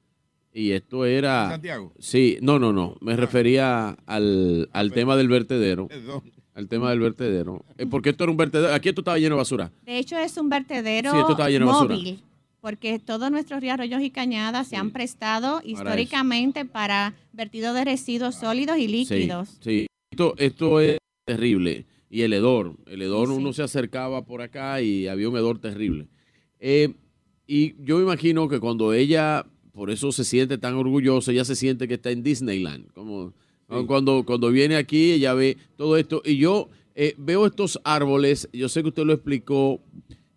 y esto era Santiago. sí no no no me refería al, al tema del vertedero Perdón. al tema del vertedero Eh, porque esto era un vertedero aquí esto estaba lleno de basura De hecho, es un vertedero Sí, esto estaba lleno de basura. móvil, porque todos nuestros ríos, arroyos y cañadas se han prestado históricamente para vertido de residuos sólidos y líquidos. Sí, sí. Esto, esto es terrible. Y el hedor, el hedor, Sí, uno se acercaba por acá y había un hedor terrible. Eh, y yo me imagino que cuando ella, por eso se siente tan orgullosa, ella se siente que está en Disneyland. Como cuando, cuando viene aquí, ella ve todo esto. Y yo eh, veo estos árboles, yo sé que usted lo explicó,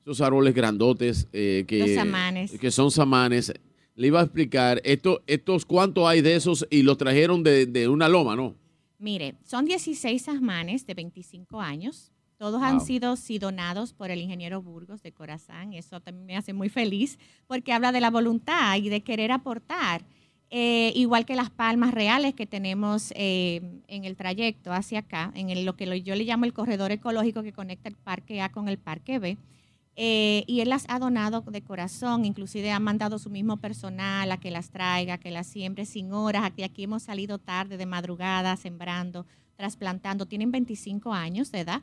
esos árboles grandotes eh, que, Los samanes. que son samanes. Le iba a explicar, esto, estos cuántos hay de esos y los trajeron de, de una loma, ¿no? Mire, son 16 sasmanes de 25 años. Todos Wow. han sido sí, donados por el ingeniero Burgos de Corazán. Eso también me hace muy feliz porque habla de la voluntad y de querer aportar. Eh, igual que las palmas reales que tenemos eh, en el trayecto hacia acá, en el- lo que yo le llamo el corredor ecológico que conecta el parque A con el parque B. Eh, y él las ha donado de corazón, inclusive ha mandado su mismo personal a que las traiga, que las siembre sin horas. Aquí, aquí hemos salido tarde, de madrugada, sembrando, trasplantando. Tienen 25 años de edad.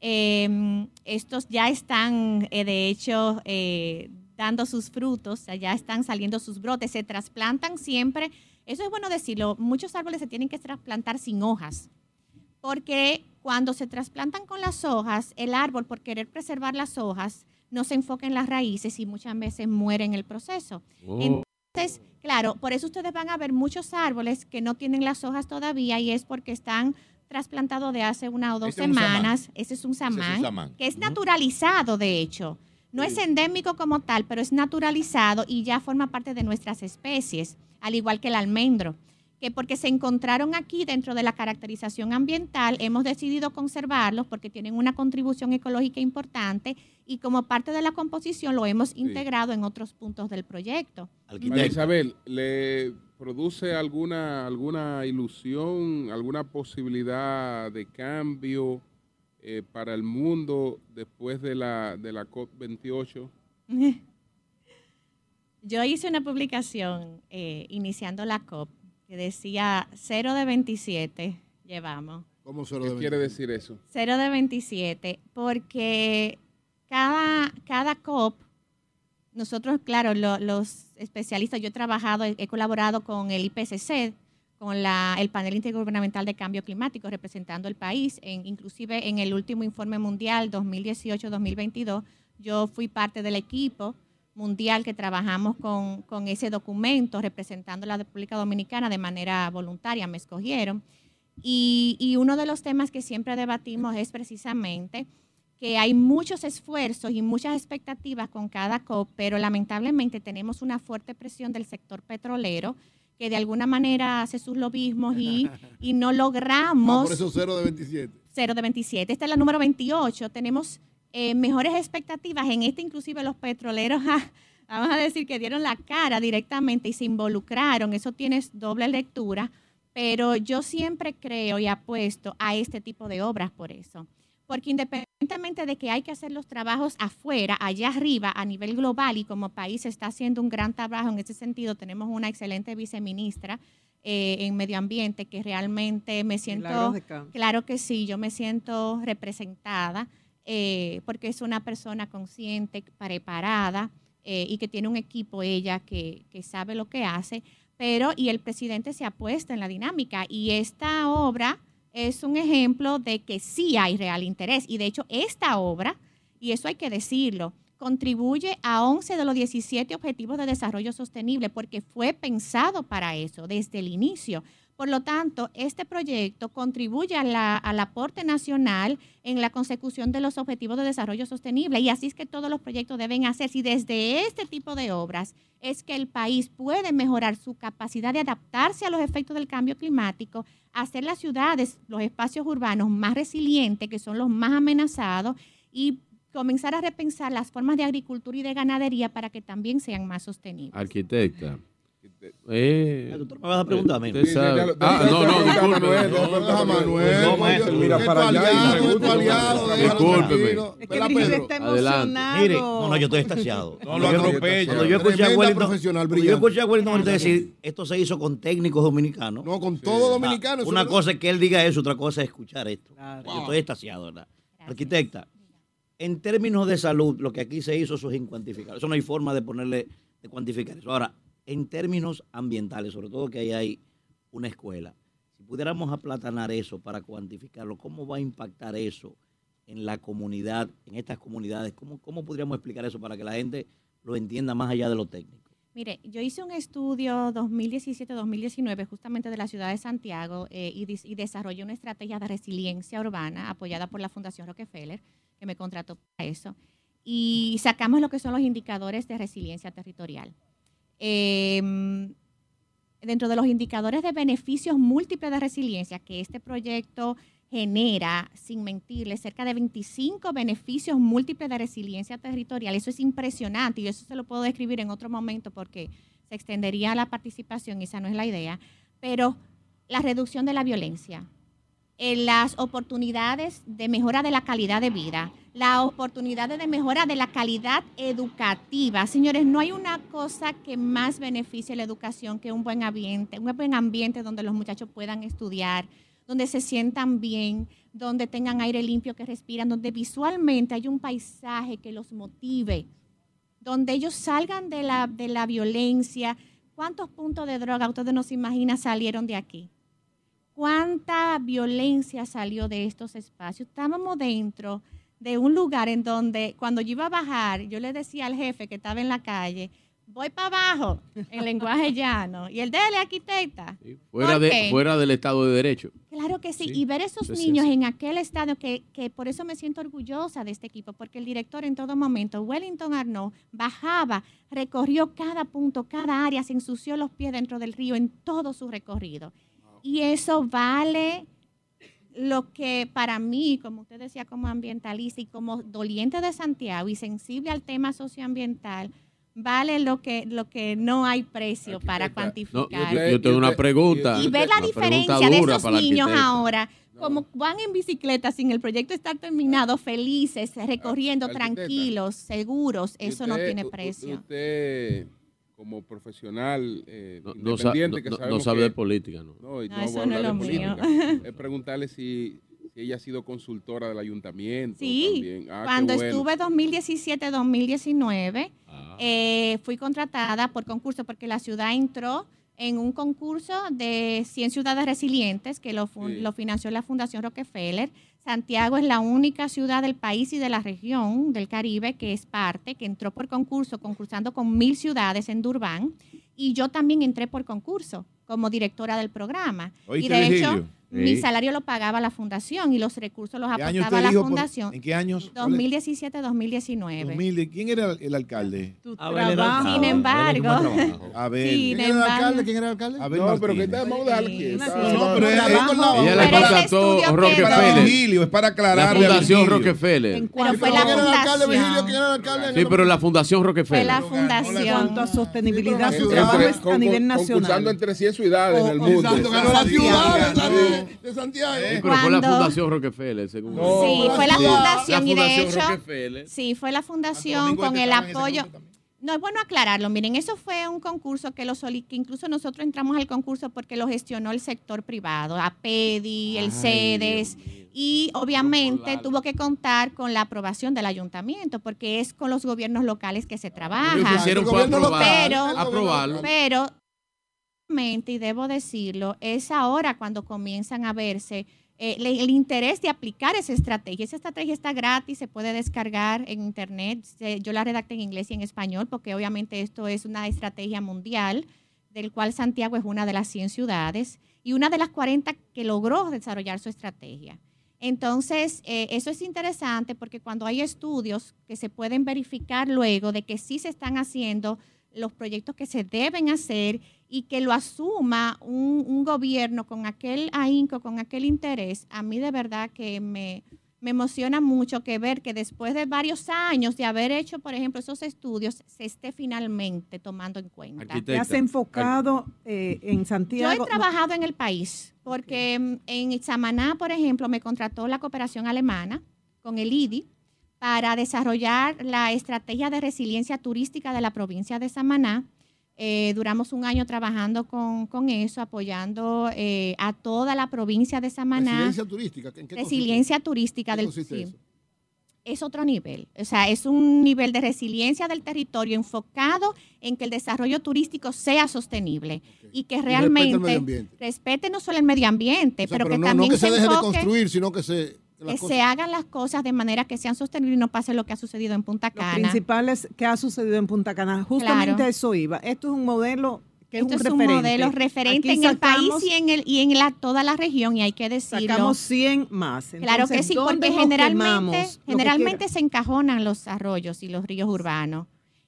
Eh, estos ya están, eh, de hecho, eh, dando sus frutos, ya están saliendo sus brotes, se trasplantan siempre. Eso es bueno decirlo, muchos árboles se tienen que trasplantar sin hojas, porque cuando se trasplantan con las hojas, el árbol, por querer preservar las hojas, no se enfoca en las raíces y muchas veces muere en el proceso. Oh. Entonces, claro, por eso ustedes van a ver muchos árboles que no tienen las hojas todavía y es porque están trasplantados de hace una o dos Ese es un samán. semanas. Ese es un Ese es un samán, samán. que es naturalizado, de hecho. No es endémico como tal, pero es naturalizado y ya forma parte de nuestras especies, al igual que el almendro. Que porque se encontraron aquí dentro de la caracterización ambiental, hemos decidido conservarlos porque tienen una contribución ecológica importante y como parte de la composición lo hemos integrado en otros puntos del proyecto. María Isabel, ¿le produce alguna, alguna ilusión, alguna posibilidad de cambio eh, para el mundo después de la, de la COP28? Yo hice una publicación eh, iniciando la COP que decía 0 de 27 llevamos. ¿Cómo 0 de ¿Qué quiere decir eso? 0 de 27, porque cada, cada COP, nosotros, claro, los especialistas, yo he trabajado, he, colaborado con el IPCC, con la, el panel intergubernamental de cambio climático representando el país, en, inclusive en el último informe mundial 2018-2022, yo fui parte del equipo mundial que trabajamos con, con, ese documento representando a la República Dominicana de manera voluntaria, me escogieron. Y, y, uno de los temas que siempre debatimos es precisamente que hay muchos esfuerzos y muchas expectativas con cada COP, pero lamentablemente tenemos una fuerte presión del sector petrolero que de alguna manera hace sus lobismos y, y no logramos... Ah, por eso 0 de 27. 0 de 27. Esta es la número 28. Tenemos eh, mejores expectativas. En este inclusive los petroleros, vamos a decir que dieron la cara directamente y se involucraron. Eso tiene doble lectura, pero yo siempre creo y apuesto a este tipo de obras por eso. Porque independientemente de que hay que hacer los trabajos afuera, allá arriba, a nivel global y como país se está haciendo un gran trabajo en ese sentido, tenemos una excelente viceministra eh, en medio ambiente que realmente me siento, claro que sí, yo me siento representada. Eh, porque es una persona consciente, preparada eh, y que tiene un equipo ella que, que, sabe lo que hace, pero y el presidente se ha puesto en la dinámica y esta obra es un ejemplo de que sí hay real interés y de hecho esta obra, y eso hay que decirlo, contribuye a 11 de los 17 objetivos de desarrollo sostenible porque fue pensado para eso desde el inicio. Por lo tanto, este proyecto contribuye al aporte nacional en la consecución de los objetivos de desarrollo sostenible y así es que todos los proyectos deben hacerse. Y desde este tipo de obras es que el país puede mejorar su capacidad de adaptarse a los efectos del cambio climático, hacer las ciudades, los espacios urbanos más resilientes, que son los más amenazados, y comenzar a repensar las formas de agricultura y de ganadería para que también sean más sostenibles. Arquitecta. Eh, ¿Tú me vas a preguntar a Ah, no, no, disculpe. Manuel. Mira para allá. Discúlpeme. Es que Brigitte está emocionado. Mire, no, no, yo estoy estaciado. No lo atropella. Cuando yo escuché a Wellington, cuando yo escuché a Wellington decir, esto se hizo con técnicos dominicanos. No, con todo dominicano. Una cosa es que él diga eso, otra cosa es escuchar esto. Yo estoy estaciado, ¿verdad? Arquitecta, en términos de salud, lo que aquí se hizo, eso es incuantificable. Eso no hay forma de ponerle, de cuantificar eso. Ahora, en términos ambientales, sobre todo que ahí hay una escuela, si pudiéramos aplatanar eso para cuantificarlo, ¿cómo va a impactar eso en la comunidad, en estas comunidades? ¿Cómo, cómo podríamos explicar eso para que la gente lo entienda más allá de lo técnico? Mire, yo hice un estudio 2017-2019 justamente de la ciudad de Santiago eh, y, y, desarrollé una estrategia de resiliencia urbana apoyada por la Fundación Rockefeller, que me contrató para eso. Y sacamos lo que son los indicadores de resiliencia territorial. Em, dentro de los indicadores de beneficios múltiples de resiliencia que este proyecto genera, sin mentirle, cerca de 25 beneficios múltiples de resiliencia territorial. Eso es impresionante y eso se lo puedo describir en otro momento porque se extendería la participación y esa no es la idea. Pero la reducción de la violencia, las oportunidades de mejora de la calidad de vida, las oportunidades de mejora de la calidad educativa. Señores, no hay una cosa que más beneficie la educación que un buen ambiente, un buen ambiente donde los muchachos puedan estudiar, donde se sientan bien, donde tengan aire limpio que respiran, donde visualmente hay un paisaje que los motive, donde ellos salgan de la, de la violencia. ¿Cuántos puntos de droga ustedes no se imaginan salieron de aquí? Cuánta violencia salió de estos espacios. Estábamos dentro de un lugar en donde cuando yo iba a bajar, yo le decía al jefe que estaba en la calle, voy para abajo en lenguaje llano. Y el de él es arquitecta. Fuera, fuera del Estado de Derecho. Claro que sí. Sí, Y ver esos eso es niños cierto. en aquel estadio, que, que por eso me siento orgullosa de este equipo, porque el director en todo momento, Wellington Arnaud, bajaba, recorrió cada punto, cada área, se ensució los pies dentro del río en todo su recorrido. Y eso vale lo que para mí, como usted decía, como ambientalista y como doliente de Santiago y sensible al tema socioambiental, vale lo que, lo que no hay precio para No, cuantificar. yo, yo tengo una pregunta. Y ver la una diferencia de esos niños ahora, como van en bicicleta sin el proyecto estar terminado, felices, recorriendo, arquitecta. tranquilos, seguros, eso no tiene precio. Usted, como profesional eh, No, no sa- independiente, no- que no- no sabemos sabe que- de política, ¿no? No, y No, no eso voy a no es hablar lo de mío. política. Es preguntarle si, si ella ha sido consultora del ayuntamiento. Sí. Ah, cuando bueno. estuve 2017-2019, eh, fui contratada por concurso porque la ciudad entró en un concurso de 100 ciudades resilientes que lo, fun- Sí. lo financió la Fundación Rockefeller. Santiago es la única ciudad del país y de la región del Caribe que es parte, que entró por concurso, concursando con mil ciudades en Durban. Y yo también entré por concurso como directora del programa. y ¿Oíste, de hecho, Virgilio? Mi Sí. salario lo pagaba la fundación y los recursos los ¿Qué año aportaba la dijo por- fundación. ¿En qué años? 2017-2019. 2000, ¿Quién era el alcalde? Abel era alcalde. Sin embargo. Abel. Sin ¿Quién era el alcalde? embargo. ¿Quién era el alcalde? Abel No, pero que vamos a quieto. No, no, pero es, la Ella le contrató Rockefeller. Es para La aclararle a Fundación. Rockefeller. Pero fue ¿Quién la era el alcalde, Virgilio? fundación. ¿Quién era el alcalde? Sí, pero la Fundación Fue Rockefeller. la En fundación. cuanto a sostenibilidad, su trabajo es a nivel con- Concursando nacional. entre 100 ciudades en el mundo. Ganó la ciudad. De- de Santiago. Sí, pero fue la Fundación Rockefeller, según. No, Sí, fue la Sí. fundación y de hecho, sí, fue la fundación con el apoyo. No, es bueno aclararlo. Miren, eso fue un concurso que, lo soli- que incluso nosotros entramos al concurso porque lo gestionó el sector privado, APEDI, el CEDES, y obviamente tuvo que contar con la aprobación del ayuntamiento porque es con los gobiernos locales que se trabaja. hicieron Pero- aprobarlo. Pero, y debo decirlo, es ahora cuando comienzan a verse eh, le- el interés de aplicar esa estrategia. Esa estrategia está gratis, se puede descargar en internet. Se- yo la redacté en inglés y en español porque obviamente esto es una estrategia mundial del cual Santiago es una de las 100 ciudades y una de las 40 que logró desarrollar su estrategia. Entonces, eh, eso es interesante porque cuando hay estudios que se pueden verificar luego de que sí se están haciendo los proyectos que se deben hacer y que lo asuma un, un gobierno con aquel ahínco, con aquel interés, a mí de verdad que me, me emociona mucho que ver que después de varios años de haber hecho, por ejemplo, esos estudios, se esté finalmente tomando en cuenta. ¿Te Arquitecta. has enfocado eh, en Yo Santiago? he trabajado en el país porque en Samaná, por ejemplo, me contrató la cooperación alemana con el IDI para desarrollar la estrategia de resiliencia turística de la provincia de Samaná. Eh, duramos un año trabajando con, con eso, apoyando eh, a toda la provincia de Samaná. Resiliencia turística. ¿en qué? Resiliencia turística ¿Qué del sí. eso? es otro nivel. O sea, es un nivel de resiliencia del territorio enfocado en que el desarrollo turístico sea sostenible y que Y respete realmente medio ambiente. respete no solo el medio ambiente, O sea, pero, que no, también no que se, deje de construir, sino que se... que cosas- se hagan las cosas de manera que sean sostenibles y no pase lo que ha sucedido en Punta Lo Cana. principal es que ha sucedido en Punta Cana. Justamente Claro. eso iba. Esto es un modelo que Esto es es un un referente. modelo referente Aquí en el país y en, el, y en la, toda la región, y hay que decirlo. Sacamos 100 más. Claro que sí, ¿dónde porque generalmente? Lo generalmente se encajonan los arroyos y los ríos urbanos.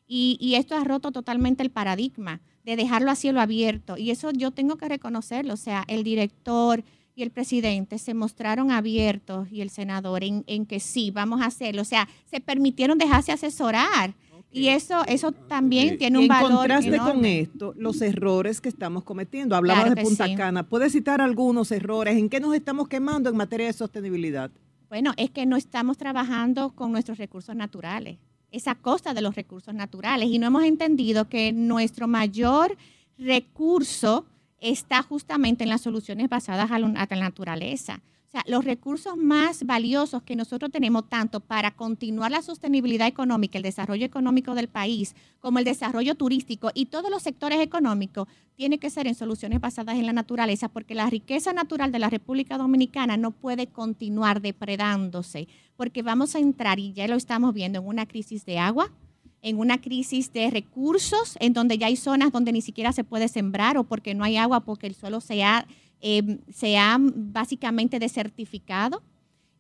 Y, y esto ha roto totalmente el paradigma de dejarlo a cielo abierto. Y eso yo tengo que reconocerlo. O sea, el director y el presidente se mostraron abiertos y el senador en, en que sí, vamos a hacerlo. O sea, se permitieron dejarse asesorar. Y eso, eso también tiene Y un en valor contraste con enorme. esto, los errores que estamos cometiendo. Hablabas Claro de Punta sí. Cana. ¿Puedes citar algunos errores? ¿En qué nos estamos quemando en materia de sostenibilidad? Bueno, es que no estamos trabajando con nuestros recursos naturales. Es a costa de los recursos naturales y no hemos entendido que nuestro mayor recurso está justamente en las soluciones basadas a, la naturaleza. O sea, los recursos más valiosos que nosotros tenemos tanto para continuar la sostenibilidad económica, el desarrollo económico del país, como el desarrollo turístico y todos los sectores económicos, tiene que ser en soluciones basadas en la naturaleza, porque la riqueza natural de la República Dominicana no puede continuar depredándose, porque vamos a entrar, y ya lo estamos viendo, en una crisis de agua, en una crisis de recursos, en donde ya hay zonas donde ni siquiera se puede sembrar o porque no hay agua, porque el suelo se ha, eh, se ha básicamente desertificado.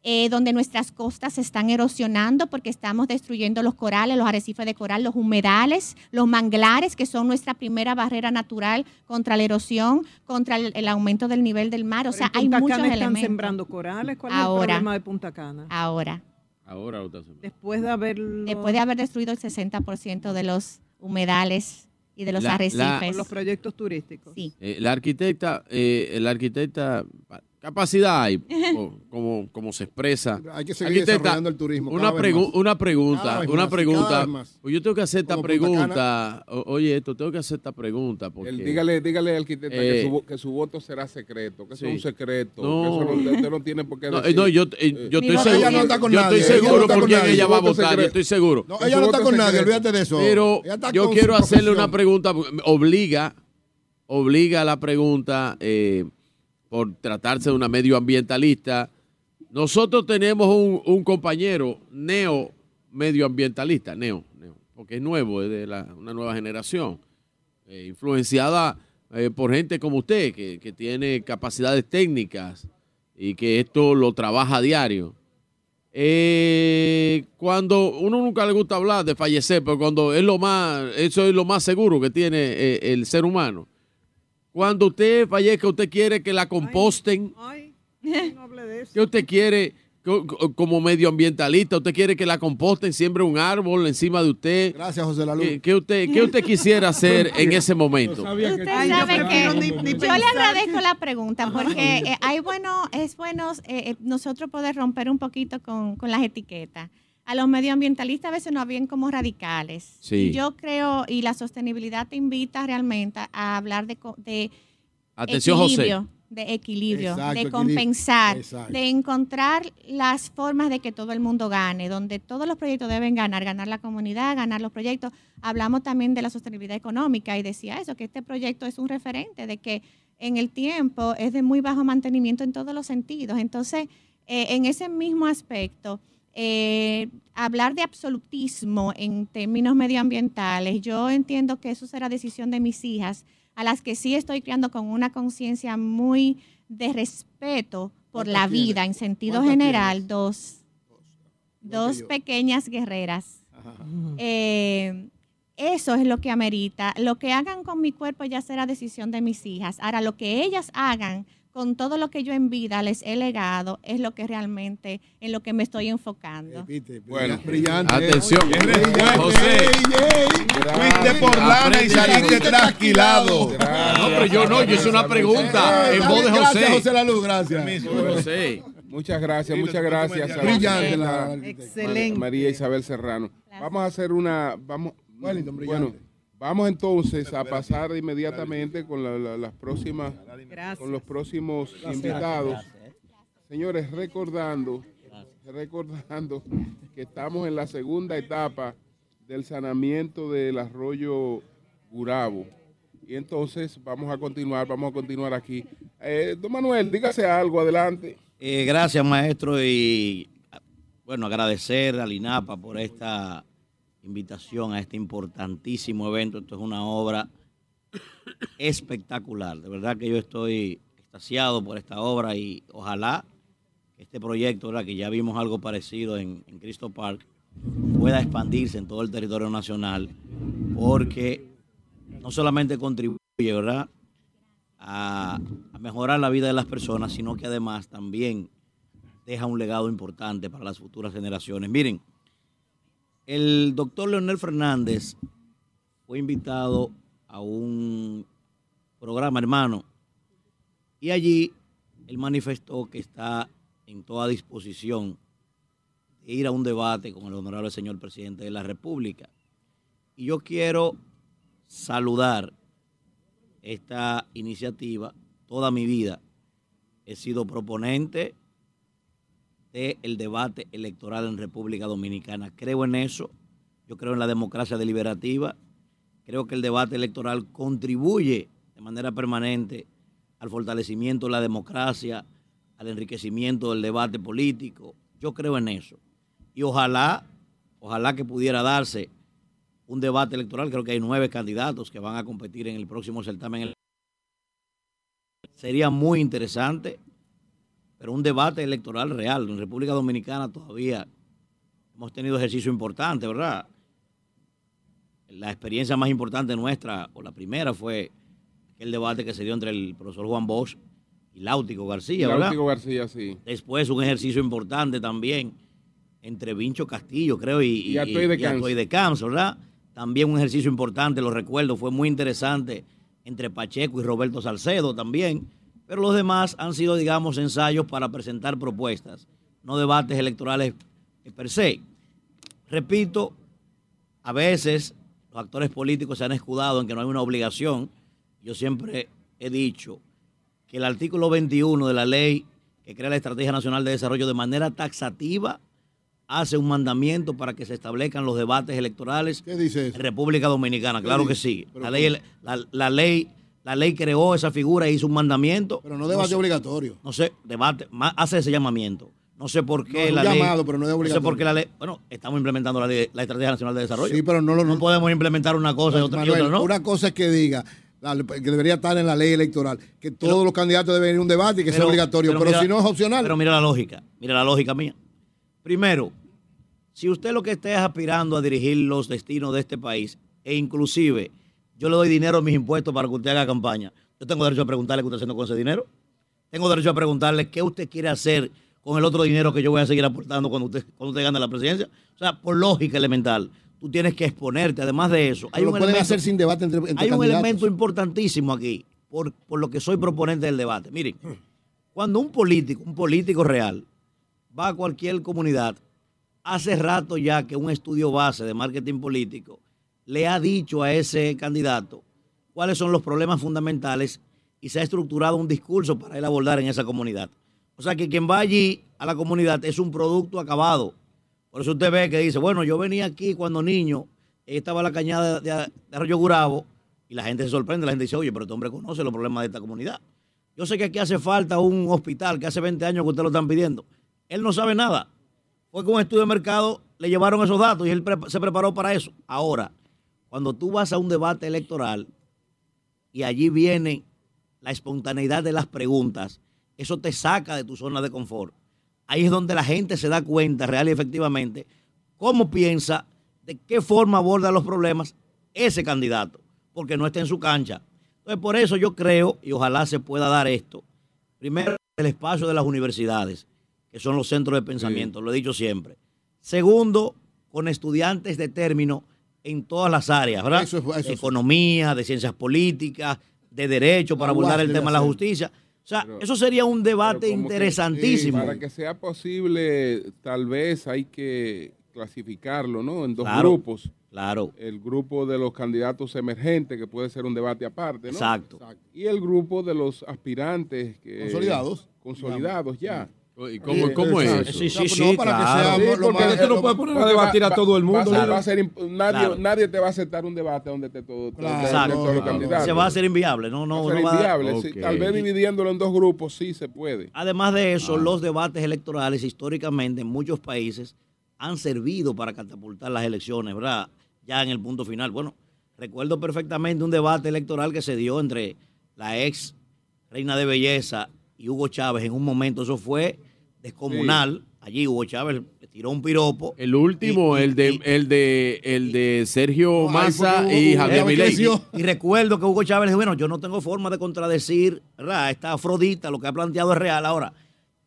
eh, donde nuestras costas se están erosionando porque estamos destruyendo los corales, los arrecifes de coral, los humedales, los manglares, que son nuestra primera barrera natural contra la erosión, contra el, el aumento del nivel del mar. O sea, en hay Punta muchos Cana están elementos. sembrando corales. ¿Cuál es el problema de Punta Cana? Ahora, Ahora lo está haciendo. Después de haber después de haber destruido el 60% de los humedales y de los La- la- arrecifes. Por los proyectos turísticos. Sí. Eh, la arquitecta, eh, la arquitecta, capacidad hay, como, como se expresa. Hay que seguir desarrollando el turismo, Una, pregu- una pregunta, una más, pregunta. Pues yo tengo que hacer esta Como pregunta. O- oye, esto, tengo que hacer esta pregunta. Porque, El- dígale, dígale al arquitecto que, Eh, su, que su voto será secreto, que eso es un secreto, No. que eso no, usted no tiene por qué No, eh, decir. no, yo, eh, yo Ni estoy va- seguro. ella no está con yo estoy no seguro por quién ella va a votar. Yo estoy seguro. No, ella no está con nadie, olvídate de eso. Pero yo quiero hacerle una pregunta, porque me obliga, obliga a la pregunta eh, por tratarse de una medioambientalista. Nosotros tenemos un, compañero neo medioambientalista, neo, neo, porque es nuevo, es de una nueva generación, eh, influenciada eh, por gente como usted, que, que tiene capacidades técnicas y que esto lo trabaja a diario. Eh, cuando uno nunca le gusta hablar de fallecer, pero cuando es lo más, eso es lo más seguro que tiene eh, el ser humano. Cuando usted fallezca, usted quiere que la composten, Ay, no hable de eso. que usted quiere co- co- como medioambientalista, usted quiere que la composten, siembre un árbol encima de usted. Gracias, José Lalu. ¿Qué, qué usted, qué usted quisiera hacer en ese momento? Usted yo sabe prefiero que ni- ni yo pensar le agradezco la pregunta porque eh, hay bueno, es bueno eh, eh, nosotros poder romper un poquito con, con las etiquetas. A los medioambientalistas a veces nos ven como radicales. Sí. Y yo creo, y la sostenibilidad te invita realmente a hablar de, co- de Atención, José. equilibrio, de equilibrio, Exacto, de compensar, de encontrar las formas de que todo el mundo gane, donde todos los proyectos deben ganar, ganar la comunidad, ganar los proyectos. Hablamos también de la sostenibilidad económica y decía eso, que este proyecto es un referente de que en el tiempo es de muy bajo mantenimiento en todos los sentidos. Entonces, eh, en ese mismo aspecto, eh, hablar de absolutismo en términos medioambientales, yo entiendo que eso será decisión de mis hijas, a las que sí estoy criando con una conciencia muy de respeto por ¿Cuántas la tienes? vida en sentido ¿Cuántas general, tienes? dos, dos pequeñas guerreras. Ajá. Eh, eso es lo que amerita. Lo que hagan con mi cuerpo ya será decisión de mis hijas. Ahora, lo que ellas hagan con todo lo que yo en vida les he legado es lo que realmente, en lo que me estoy enfocando. Viste, Bueno. brillante. Atención. Ey, José. Fuiste por lana y saliste trasquilado. No, pero yo no, yo hice una pregunta Eh, en voz de bien, Gracias, José. José Lalu, gracias. José. Muchas gracias, muchas gracias. a la Brillante la Excelente. María Isabel Serrano. Gracias. Vamos a hacer una, vamos, Wellington, bueno, brillante. Vamos entonces a pasar inmediatamente con la- la- las próximas, Gracias. con los próximos invitados. Señores, recordando, recordando que estamos en la segunda etapa del sanamiento del arroyo Gurabo. Y entonces vamos a continuar, vamos a continuar aquí. Eh, don Manuel, dígase algo, adelante. Eh, gracias, maestro, y bueno, agradecer al INAPA por esta invitación a este importantísimo evento. Esto es una obra espectacular. De verdad que yo estoy extasiado por esta obra y ojalá este proyecto, ¿verdad? que ya vimos algo parecido en, en Cristo Park, pueda expandirse en todo el territorio nacional, porque no solamente contribuye, ¿verdad? a mejorar la vida de las personas, sino que además también deja un legado importante para las futuras generaciones. Miren, el doctor Leonel Fernández fue invitado a un programa hermano y allí él manifestó que está en toda disposición de ir a un debate con el honorable señor presidente de la República. Y yo quiero saludar esta iniciativa. Toda mi vida he sido proponente del debate electoral en República Dominicana. Creo en eso, yo creo en la democracia deliberativa, creo que el debate electoral contribuye de manera permanente al fortalecimiento de la democracia, al enriquecimiento del debate político. Yo creo en eso. Y ojalá, ojalá que pudiera darse un debate electoral. Creo que hay nueve candidatos que van a competir en el próximo certamen. Sería muy interesante, pero un debate electoral real. En República Dominicana todavía hemos tenido ejercicio importante, ¿verdad? La experiencia más importante nuestra, o la primera, fue el debate que se dio entre el profesor Juan Bosch y Láutico García, ¿verdad? Láutico García, sí. Después un ejercicio importante también entre Vincho Castillo, creo, y, Y Atoy de Camps. De Camps, ¿verdad? También un ejercicio importante, lo recuerdo, fue muy interesante entre Pacheco y Roberto Salcedo también. Pero los demás han sido, digamos, ensayos para presentar propuestas, no debates electorales eh, per se. Repito, a veces los actores políticos se han escudado en que no hay una obligación. Yo siempre he dicho que el artículo 21 de la ley que crea la Estrategia Nacional de Desarrollo de manera taxativa hace un mandamiento para que se establezcan los debates electorales en República Dominicana. Claro que sí. La ley, la, la ley, la ley creó esa figura e hizo un mandamiento. Pero no debate sé- obligatorio. No sé, debate, hace ese llamamiento. No sé por qué No, la ley. llamado, pero no es sé obligatorio. por qué la ley. Bueno, estamos implementando la, ley- la Estrategia Nacional de Desarrollo. Sí, pero no lo- No podemos implementar una cosa y otra, y Manuel, otra no. Una cosa es que diga que debería estar en la ley electoral, que todos los candidatos deben ir a un debate y que sea obligatorio, pero, mira- si no es opcional. Pero mira la lógica, mira la lógica mía. Primero, si usted lo que esté es aspirando a dirigir los destinos de este país, e inclusive yo le doy dinero a mis impuestos para que usted haga campaña, yo tengo derecho a preguntarle qué usted está haciendo con ese dinero. Tengo derecho a preguntarle qué usted quiere hacer con el otro dinero que yo voy a seguir aportando cuando usted, cuando usted gane la presidencia. O sea, por lógica elemental, tú tienes que exponerte. Además de eso, hay Pero un lo elemento- hacer sin debate entre, entre hay un elemento importantísimo aquí, por, por lo que soy proponente del debate. Miren, cuando un político, un político real, va a cualquier comunidad, hace rato ya que un estudio base de marketing político le ha dicho a ese candidato cuáles son los problemas fundamentales y se ha estructurado un discurso para él abordar en esa comunidad. O sea que quien va allí a la comunidad es un producto acabado. Por eso usted ve que dice, bueno, yo venía aquí cuando niño, estaba la cañada de, Arroyo Gurabo, y la gente se sorprende, la gente dice, oye, pero este hombre conoce los problemas de esta comunidad. Yo sé que aquí hace falta un hospital que hace 20 años que usted lo están pidiendo. Él no sabe nada. Fue con un estudio de mercado, le llevaron esos datos y él se preparó para eso. Ahora, cuando tú vas a un debate electoral y allí viene la espontaneidad de las preguntas, eso te saca de tu zona de confort. Ahí es donde la gente se da cuenta real y efectivamente cómo piensa, de qué forma aborda los problemas ese candidato, porque no está en su cancha. Entonces, por eso yo creo, y ojalá se pueda dar esto, primero, el espacio de las universidades, que son los centros de pensamiento, lo he dicho siempre. Segundo, con estudiantes de término en todas las áreas, ¿verdad? Eso es- eso de es- economía, de ciencias políticas, de derecho para abordar el tema de la justicia. O sea, Pero- eso sería un debate que- interesantísimo. para que sea posible, tal vez hay que clasificarlo, ¿no? En dos Claro, grupos. Claro. El grupo de los candidatos emergentes, que puede ser un debate aparte, ¿no? Exacto. Y el grupo de los aspirantes que- Consolidados, Consolidados ya. ¿Y cómo- cómo es eso? Sí, sí, No, sí, no, para que claro. sea Sí, porque más- no poner a debatir a todo el mundo, va a ser- ¿no? va a ser imp- nadie, Claro. nadie te va a aceptar un debate donde te todo, todos los candidatos. Se va a hacer inviable, no, no, Va a ser no va a dar- inviable. sí. Tal vez dividiéndolo en dos grupos sí se puede. Además de eso, Ah. los debates electorales históricamente en muchos países han servido para catapultar las elecciones, ¿verdad? Ya en el punto final. Bueno, recuerdo perfectamente un debate electoral que se dio entre la ex reina de belleza y Hugo Chávez en un momento. Eso fue descomunal. Allí Hugo Chávez tiró un piropo. El último, el de el de el de Sergio Massa y Javier Milei. Y recuerdo que Hugo Chávez dijo, bueno, yo no tengo forma de contradecir, ¿verdad? Esta Afrodita, lo que ha planteado es real. Ahora,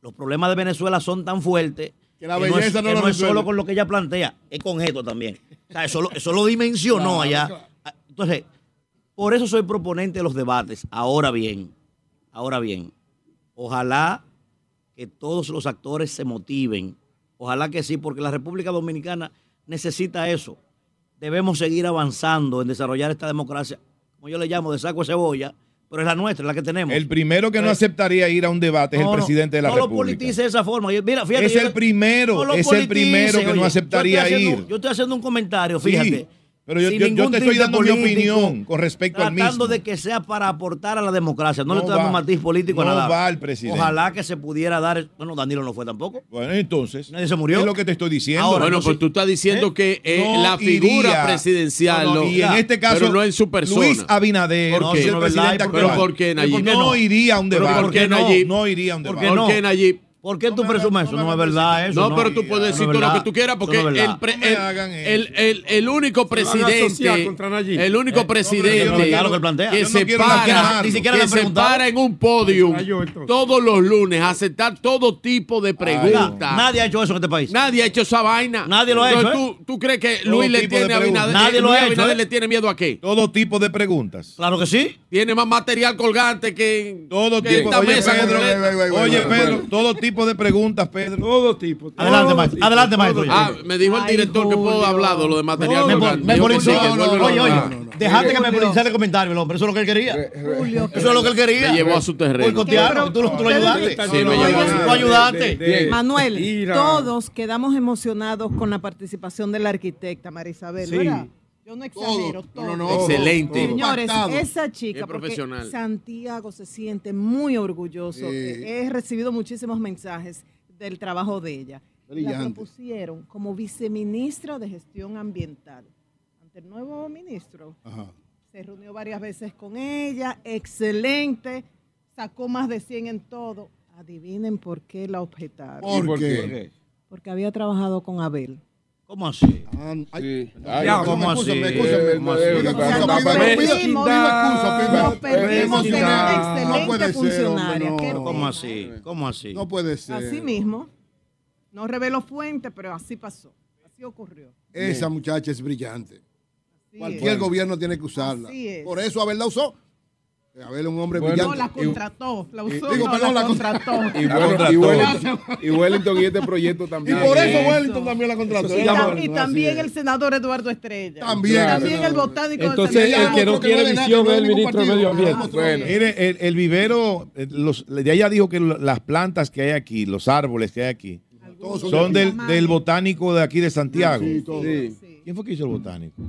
los problemas de Venezuela son tan fuertes Que la no es, belleza no que lo no es resuelve. solo con lo que ella plantea, es con esto también. O sea, eso, lo- eso lo dimensionó Claro, allá. claro. Entonces, por eso soy proponente de los debates. Ahora bien, ahora bien, ojalá que todos los actores se motiven. Ojalá que sí, porque la República Dominicana necesita eso. Debemos seguir avanzando en desarrollar esta democracia, como yo le llamo, de saco de cebolla, pero es la nuestra, es la que tenemos. El primero que no aceptaría ir a un debate es no, el no, presidente de la no lo República. politice de esa forma. Yo- Mira, fíjate, Es yo- el primero, no lo es el primero que no aceptaría yo estoy haciendo- ir. Yo estoy haciendo un comentario, Sí, fíjate. Pero yo, sin yo- yo ningún te estoy dando mi político, opinión con respecto al Tratando mismo. de que sea para aportar a la democracia. No, No le estoy dando va- matiz político a no nada. va el presidente. Ojalá que se pudiera dar. Bueno, Danilo no fue tampoco. Bueno, entonces. Nadie se murió. Es lo que te estoy diciendo. Ahora, bueno, no pues sé- tú estás diciendo ¿Eh? que eh, No la figura iría- presidencial, No, no, y en este caso, pero no en su persona. Luis Abinader, ¿Por no qué? es el No presidente ¿y por qué Pero actual. ¿por qué, Nayib? ¿Por qué no, no? iría a un debate. ¿por qué, no? Nayib? No iría a un ¿Por debate. ¿Por no? qué, Nayib? ¿Por qué tú me- presumes no eso? me No es verdad eso. No, pero tú puedes decir no todo lo que tú quieras porque no el, pre- No el- el, el- el único presidente, el único Eh, presidente no, que no se para. Ni siquiera que se para en un entonces. todos los lunes a aceptar todo tipo de preguntas. Nadie ha hecho eso en este país. Nadie ha hecho esa vaina. Nadie lo ha hecho, ¿eh? ¿tú, ¿Tú crees que Luis le tiene a. Abinader? Nadie lo ha hecho, Abinader ¿eh? le tiene miedo a qué? Todo tipo de preguntas. Claro que sí. Tiene más material colgante que, Todo tipo. esta Oye, mesa Pedro, completa. oye, Pedro, todo tipo de preguntas, Pedro. Todo tipo. Adelante, todo maestro. tipo, Adelante, maestro. tipo. Ah, me dijo el Ay, director que puedo hablar de lo de material No. Me que No, no, Oye, oye, Ah, dejaste que me politizara el comentario, el hombre. Eso es lo que él quería. Julio, Eso es lo que él quería. Me llevó a su terreno. Boicotearlo, tú, lo- tú lo ayudaste. Sí, me llevó Tú ayudaste. Manuel, todos quedamos emocionados con la participación de la arquitecta Marisabel. ¿verdad? Yo no exagero. Todo. No, no, no. Excelente. Todo. Señores, esa chica, profesional. Santiago se siente muy orgulloso. Eh, He recibido muchísimos mensajes del trabajo de ella. La Brillante. propusieron como viceministra de Gestión Ambiental. Ante el nuevo ministro, Ajá. se reunió varias veces con ella, excelente, sacó más de 100 en todo. Adivinen por qué la objetaron. ¿Por, qué? Porque había trabajado con Abel. ¿Cómo así? Ah, ay, Sí. Ya, ¿cómo así? ¿Cómo así? Eh, eh, excusa, eh, eh, excusa, perdimos una excelente funcionaria. ¿Cómo así? ¿Cómo así? No puede ser. Así mismo. No reveló fuente, pero así pasó. Así ocurrió. Esa muchacha es brillante. Así Cualquier gobierno tiene que usarla. Por eso Abel la usó. Abel es un hombre Bueno, No, brillante. la contrató. La usó, digo, no, perdón, la la contrató. Y, bueno, y Wellington, y Wellington y este proyecto Y también. por eso Eso. Wellington también la contrató. Y, tam- y también el senador Eduardo Estrella. También. Y también Claro. el botánico Entonces, de el Santiago. que no no nada, visión no es el ministro de. Medio Ambiente. Bueno. Mire, el, el vivero, eh, los, ya ella dijo que las plantas que hay aquí, los árboles que hay aquí, son de del, del botánico de aquí de Santiago. Sí. Sí. ¿Quién fue que hizo el botánico?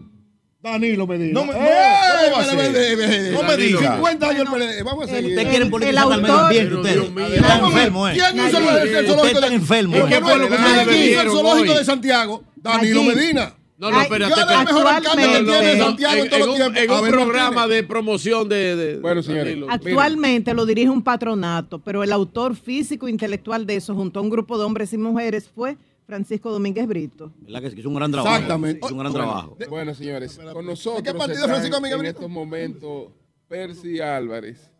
Danilo Medina. No me- no, ¡Eh! No me diga. 50 años el PLD. Vamos a el- seguir. Ustedes El- quieren el politizar al medio autor- ambiente, ustedes. Están enfermos, ¿eh? ¿Quién hizo el, el Ustedes zoológico están de enfermos. ¿Y ¿Qué qué fue lo que ¿Quién hizo el zoológico de Santiago? Danilo. Medina. No, no, espérate, espérate. mejor alcalde que tiene Santiago en todos los tiempos. en un programa de promoción de, Bueno, señores. Actualmente lo dirige un patronato, pero el autor físico e intelectual de eso, junto a un grupo de hombres y mujeres, fue Francisco Domínguez Brito. ¿Verdad que hizo un gran trabajo. Exactamente. Hizo un gran trabajo. Bueno, señores, con nosotros ¿De qué partido Francisco en Brito? estos momentos Percy Álvarez,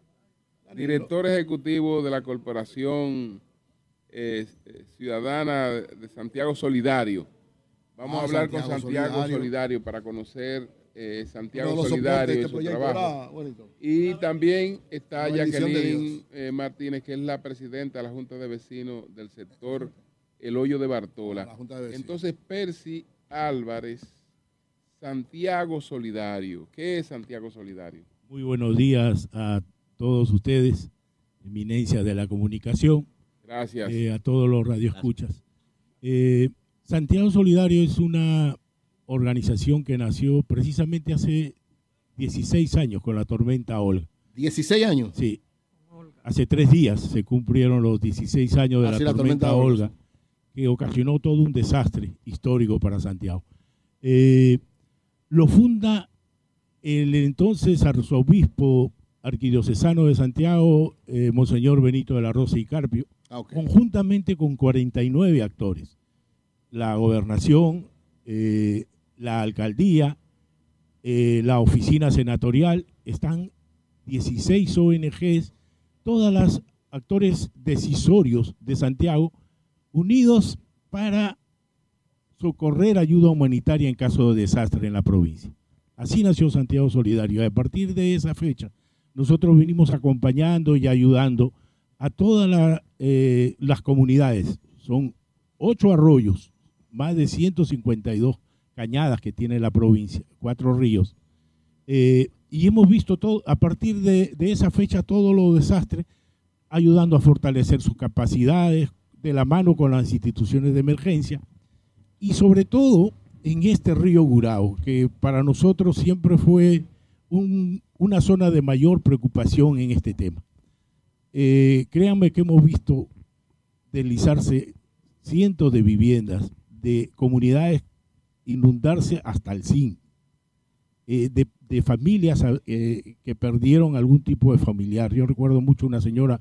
director ejecutivo de la Corporación eh, eh, Ciudadana de Santiago Solidario. Vamos Ah, a hablar con Santiago Solidario, Solidario. para conocer eh, Santiago Solidario y este su trabajo. Wellington. Y también está Jacqueline eh, Martínez, que es la presidenta de la Junta de Vecinos del sector El Hoyo de Bartola. La Junta de Vecinos. Entonces, Percy Álvarez, Santiago Solidario. ¿Qué es Santiago Solidario? Muy buenos días a todos ustedes, eminencia de la comunicación, Gracias. eh, a todos los radioescuchas. Eh, Santiago Solidario es una organización que nació precisamente hace 16 años con la tormenta Olga. 16 años. Sí, hace tres días se cumplieron los 16 años de la, sí, la tormenta, tormenta Olga, Olga, que ocasionó todo un desastre histórico para Santiago. Eh, lo funda el entonces arzobispo arquidiocesano de Santiago, eh, Monseñor Benito de la Rosa y Carpio, Ah, ok. conjuntamente con 49 actores. La gobernación, eh, la alcaldía, eh, la oficina senatorial, están 16 ONGs, todas las actores decisorios de Santiago, unidos para socorrer ayuda humanitaria en caso de desastre en la provincia. Así nació Santiago Solidario. A partir de esa fecha, nosotros vinimos acompañando y ayudando a todas eh, las comunidades. Son ocho arroyos, más de 152 cañadas que tiene la provincia, cuatro ríos. Eh, y hemos visto todo, a partir de esa fecha, todos los desastres, ayudando a fortalecer sus capacidades, de la mano con las instituciones de emergencia, y sobre todo en este río Gurao, que para nosotros siempre fue un- una zona de mayor preocupación en este tema. Eh, créanme que hemos visto deslizarse cientos de viviendas, de comunidades inundarse hasta el zinc, eh, de, de familias eh, que perdieron algún tipo de familiar. Yo recuerdo mucho una señora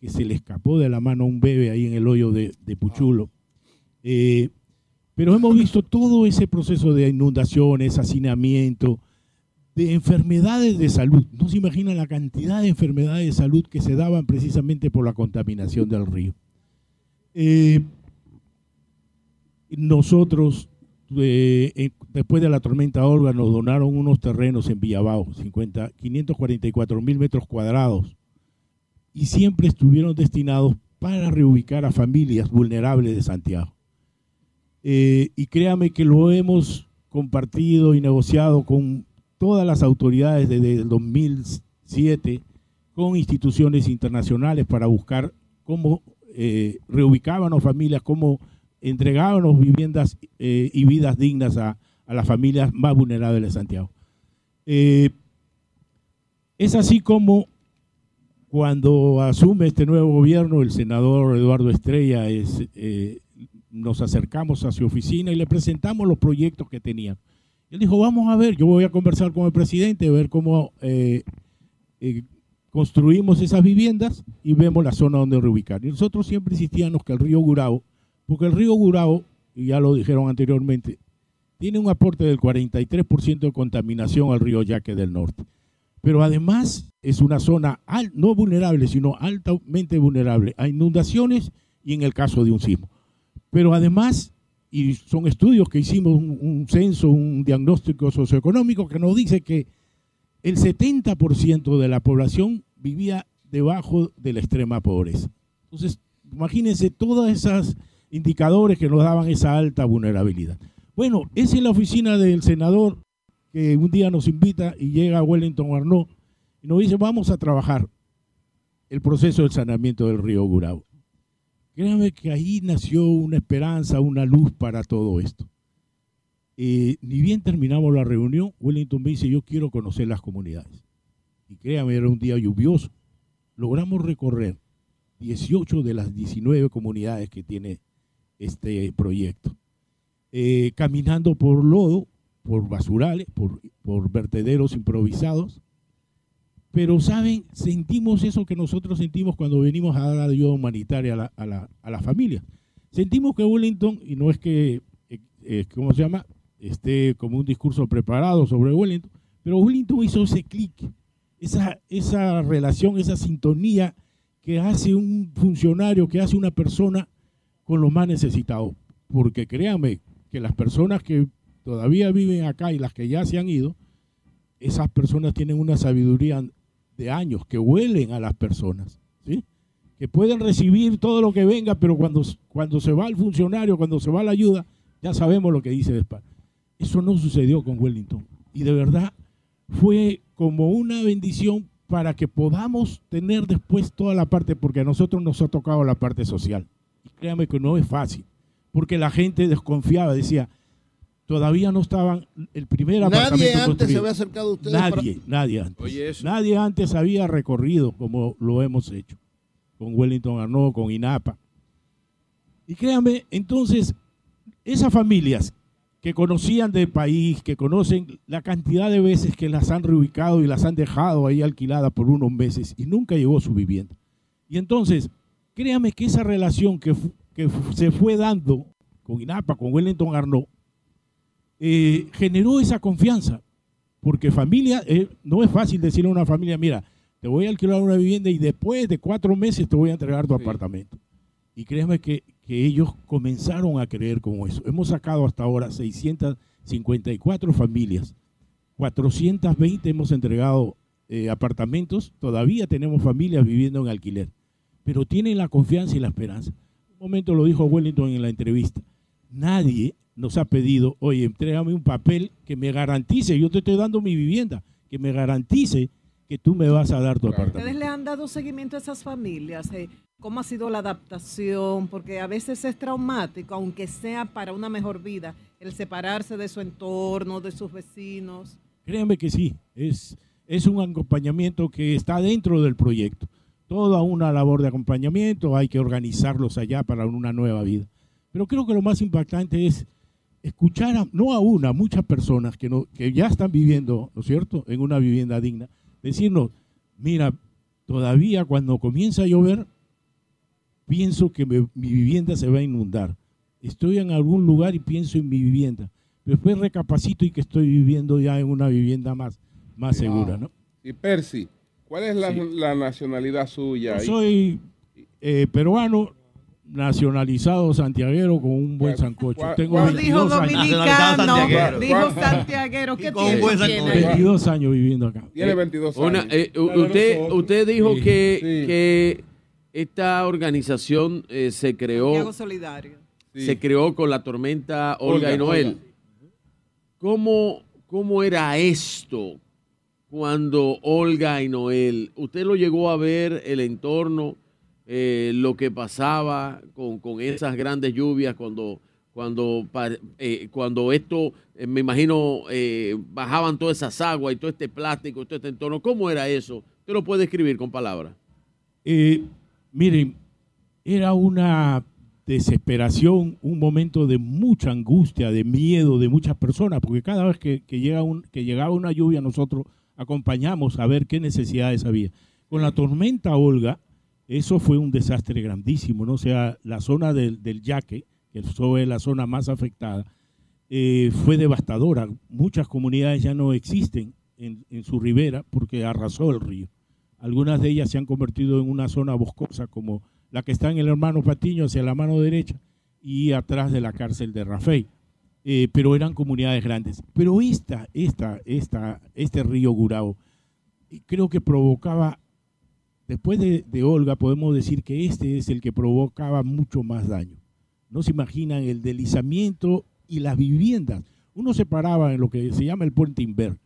que se le escapó de la mano a un bebé ahí en el hoyo de, Puchulo. Eh, pero hemos visto todo ese proceso de inundaciones, hacinamiento, de enfermedades de salud. No se imaginan la cantidad de enfermedades de salud que se daban precisamente por la contaminación del río. Eh, nosotros, eh, después de la tormenta Olga, nos donaron unos terrenos en Villabao, 50, 544 mil metros cuadrados, y siempre estuvieron destinados para reubicar a familias vulnerables de Santiago. Eh, y créame que lo hemos compartido y negociado con todas las autoridades desde el 2007, con instituciones internacionales para buscar cómo eh, reubicaban familias, cómo entregábamos viviendas eh, y vidas dignas a, a las familias más vulnerables de Santiago. Eh, es así como cuando asume este nuevo gobierno, el senador Eduardo Estrella, es, eh, nos acercamos a su oficina y le presentamos los proyectos que tenían. Él dijo, vamos a ver, yo voy a conversar con el presidente, ver cómo eh, eh, construimos esas viviendas y vemos la zona donde reubicar. Y nosotros siempre insistíamos que el río Gurao, porque el río Gurao, y ya lo dijeron anteriormente, tiene un aporte del 43% de contaminación al río Yaque del Norte. Pero además es una zona no vulnerable, sino altamente vulnerable a inundaciones y en el caso de un sismo. Pero además, y son estudios que hicimos, un, censo, un diagnóstico socioeconómico que nos dice que el 70% de la población vivía debajo de la extrema pobreza. Entonces, imagínense todos esos indicadores que nos daban esa alta vulnerabilidad. Bueno, es en la oficina del senador que un día nos invita y llega a Wellington Arnaud y nos dice, vamos a trabajar el proceso del saneamiento del río Gurabo. Créanme que ahí nació una esperanza, una luz para todo esto. Eh, ni bien terminamos la reunión, Wellington me dice, yo quiero conocer las comunidades. Y créanme, era un día lluvioso. Logramos recorrer 18 de las 19 comunidades que tiene este proyecto. Eh, caminando por lodo, por basurales, por, por vertederos improvisados. Pero, ¿saben? Sentimos eso que nosotros sentimos cuando venimos a dar ayuda humanitaria a la, a la, a la familia. Sentimos que Wellington, y no es que, eh, eh, ¿cómo se llama? Esté como un discurso preparado sobre Wellington, pero Wellington hizo ese clic, esa, esa relación, esa sintonía que hace un funcionario, que hace una persona con los más necesitados. Porque créanme que las personas que todavía viven acá y las que ya se han ido, esas personas tienen una sabiduría de años que huelen a las personas, ¿sí? que pueden recibir todo lo que venga, pero cuando, cuando se va el funcionario, cuando se va la ayuda, ya sabemos lo que dice después. Eso no sucedió con Wellington. Y de verdad fue como una bendición para que podamos tener después toda la parte, porque a nosotros nos ha tocado la parte social. Y créame que no es fácil, porque la gente desconfiaba, decía, todavía no estaban el primer Nadie apartamento antes construido. se había acercado a ustedes Nadie, para- nadie antes. Oye, eso. Nadie antes había recorrido como lo hemos hecho con Wellington Arnaud, con INAPA. Y créanme, entonces, esas familias que conocían del país, que conocen la cantidad de veces que las han reubicado y las han dejado ahí alquiladas por unos meses y nunca llegó su vivienda. Y entonces, créame que esa relación que, que se fue dando con INAPA, con Wellington Arnaud, eh, generó esa confianza. Porque familia, eh, no es fácil decirle a una familia, mira, te voy a alquilar una vivienda y después de cuatro meses te voy a entregar tu apartamento. Y créeme que, que ellos comenzaron a creer como eso. Hemos sacado hasta ahora 654 familias, 420 hemos entregado eh, apartamentos, todavía tenemos familias viviendo en alquiler, pero tienen la confianza y la esperanza. Un momento lo dijo Wellington en la entrevista, nadie nos ha pedido, oye, entrégame un papel que me garantice, yo te estoy dando mi vivienda, que me garantice que tú me vas a dar tu apartamento. ¿Ustedes le han dado seguimiento a esas familias? Eh, ¿Cómo ha sido la adaptación? Porque a veces es traumático, aunque sea para una mejor vida, el separarse de su entorno, de sus vecinos. Créanme que sí, es, es un acompañamiento que está dentro del proyecto. Toda una labor de acompañamiento, hay que organizarlos allá para una nueva vida. Pero creo que lo más impactante es escuchar, a- no a una, a muchas personas que, no, que ya están viviendo, ¿no es cierto?, en una vivienda digna, decirnos, mira, todavía cuando comienza a llover, pienso que me- mi vivienda se va a inundar. Estoy en algún lugar y pienso en mi vivienda. Después recapacito y que estoy viviendo ya en una vivienda más, más segura, ¿no? Y Percy, ¿cuál es la, Sí. la nacionalidad suya? Yo soy eh, peruano, nacionalizado santiaguero con un buen sancocho. Tengo No dijo 22 años. dominicano, dijo ¿Cuál- santiaguero. ¿Qué tiene? buen tiene? sancocho. 22 años viviendo acá. Tiene 22 Una- años. eh, usted, usted dijo Sí. que, Sí. que esta organización eh, se creó Santiago Solidario. Sí. se creó con la tormenta Olga, Olga, y Noel. Olga. ¿Cómo, ¿Cómo era esto cuando Olga y Noel? ¿Usted lo llegó a ver el entorno, eh, lo que pasaba con, con esas grandes lluvias cuando, cuando, eh, cuando esto, eh, me imagino, bajaban todas esas aguas y todo este plástico, todo este entorno? ¿Cómo era eso? ¿Usted lo puede escribir con palabras? Miren, era una desesperación, un momento de mucha angustia, de miedo de muchas personas, porque cada vez que llega un, que llegaba una lluvia nosotros acompañamos a ver qué necesidades había. Con la tormenta Olga, eso fue un desastre grandísimo, ¿no? O sea, la zona del, Yaque, que fue la zona más afectada, eh, fue devastadora. Muchas comunidades ya no existen en, su ribera porque arrasó el río. Algunas de ellas se han convertido en una zona boscosa, como la que está en el hermano Patiño hacia la mano derecha y atrás de la cárcel de Rafey. Eh, pero eran comunidades grandes. Pero esta, esta, esta, este río Gurao, eh, creo que provocaba, después de, de Olga, podemos decir que este es el que provocaba mucho más daño. No se imaginan el deslizamiento y las viviendas. Uno se paraba en lo que se llama el puente Inver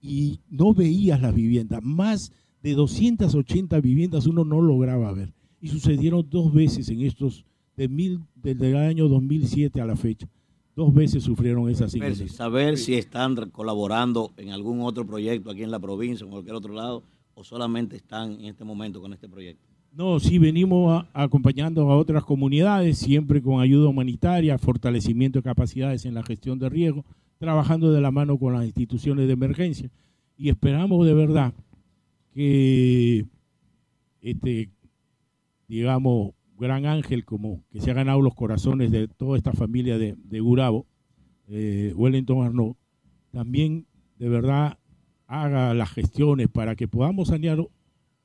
y no veías las viviendas. Más de 280 viviendas uno no lograba ver. Y sucedieron dos veces en estos, de mil, desde el año 2007 a la fecha. Dos veces sufrieron esas inundaciones. saber si están colaborando en algún otro proyecto aquí en la provincia o en cualquier otro lado, o solamente están en este momento con este proyecto. No, sí, venimos acompañando a otras comunidades, siempre con ayuda humanitaria, fortalecimiento de capacidades en la gestión de riesgo, trabajando de la mano con las instituciones de emergencia. Y esperamos de verdad que este, digamos, gran ángel como que se ha ganado los corazones de toda esta familia de, de Gurabo, eh, Wellington Arnaud, también de verdad haga las gestiones para que podamos sanear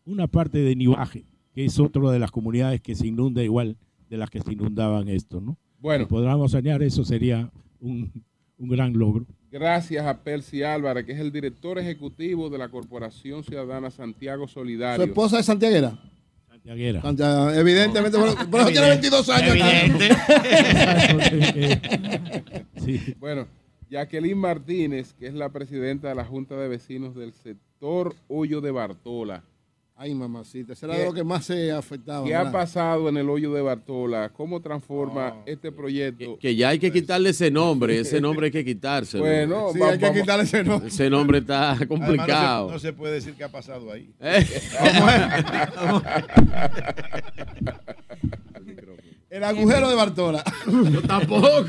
una parte de Nivaje, que es otra de las comunidades que se inunda igual de las que se inundaban esto, ¿no? Bueno. Si podamos sanear eso sería un, un gran logro. Gracias a Percy Álvarez, que es el director ejecutivo de la Corporación Ciudadana Santiago ¿Su Solidario. esposa es santiaguera? Santiaguera. Santiago, evidentemente, eso tiene 22 años. Sí. Bueno, Jacqueline Martínez, que es la presidenta de la Junta de Vecinos del sector Hoyo de Bartola. Ay, mamacita, ¿Qué- de lo que más se afectaba. ¿Qué ha pasado en el Hoyo de Bartola? ¿Cómo transforma este proyecto? Que ya hay que quitarle ese nombre, ese nombre hay que quitárselo. Bueno, Sí, va- hay que vamos- quitarle ese nombre. Ese nombre está Además, no se- complicado. no se puede decir qué ha pasado ahí. Eh. El agujero de Bartola. Yo tampoco.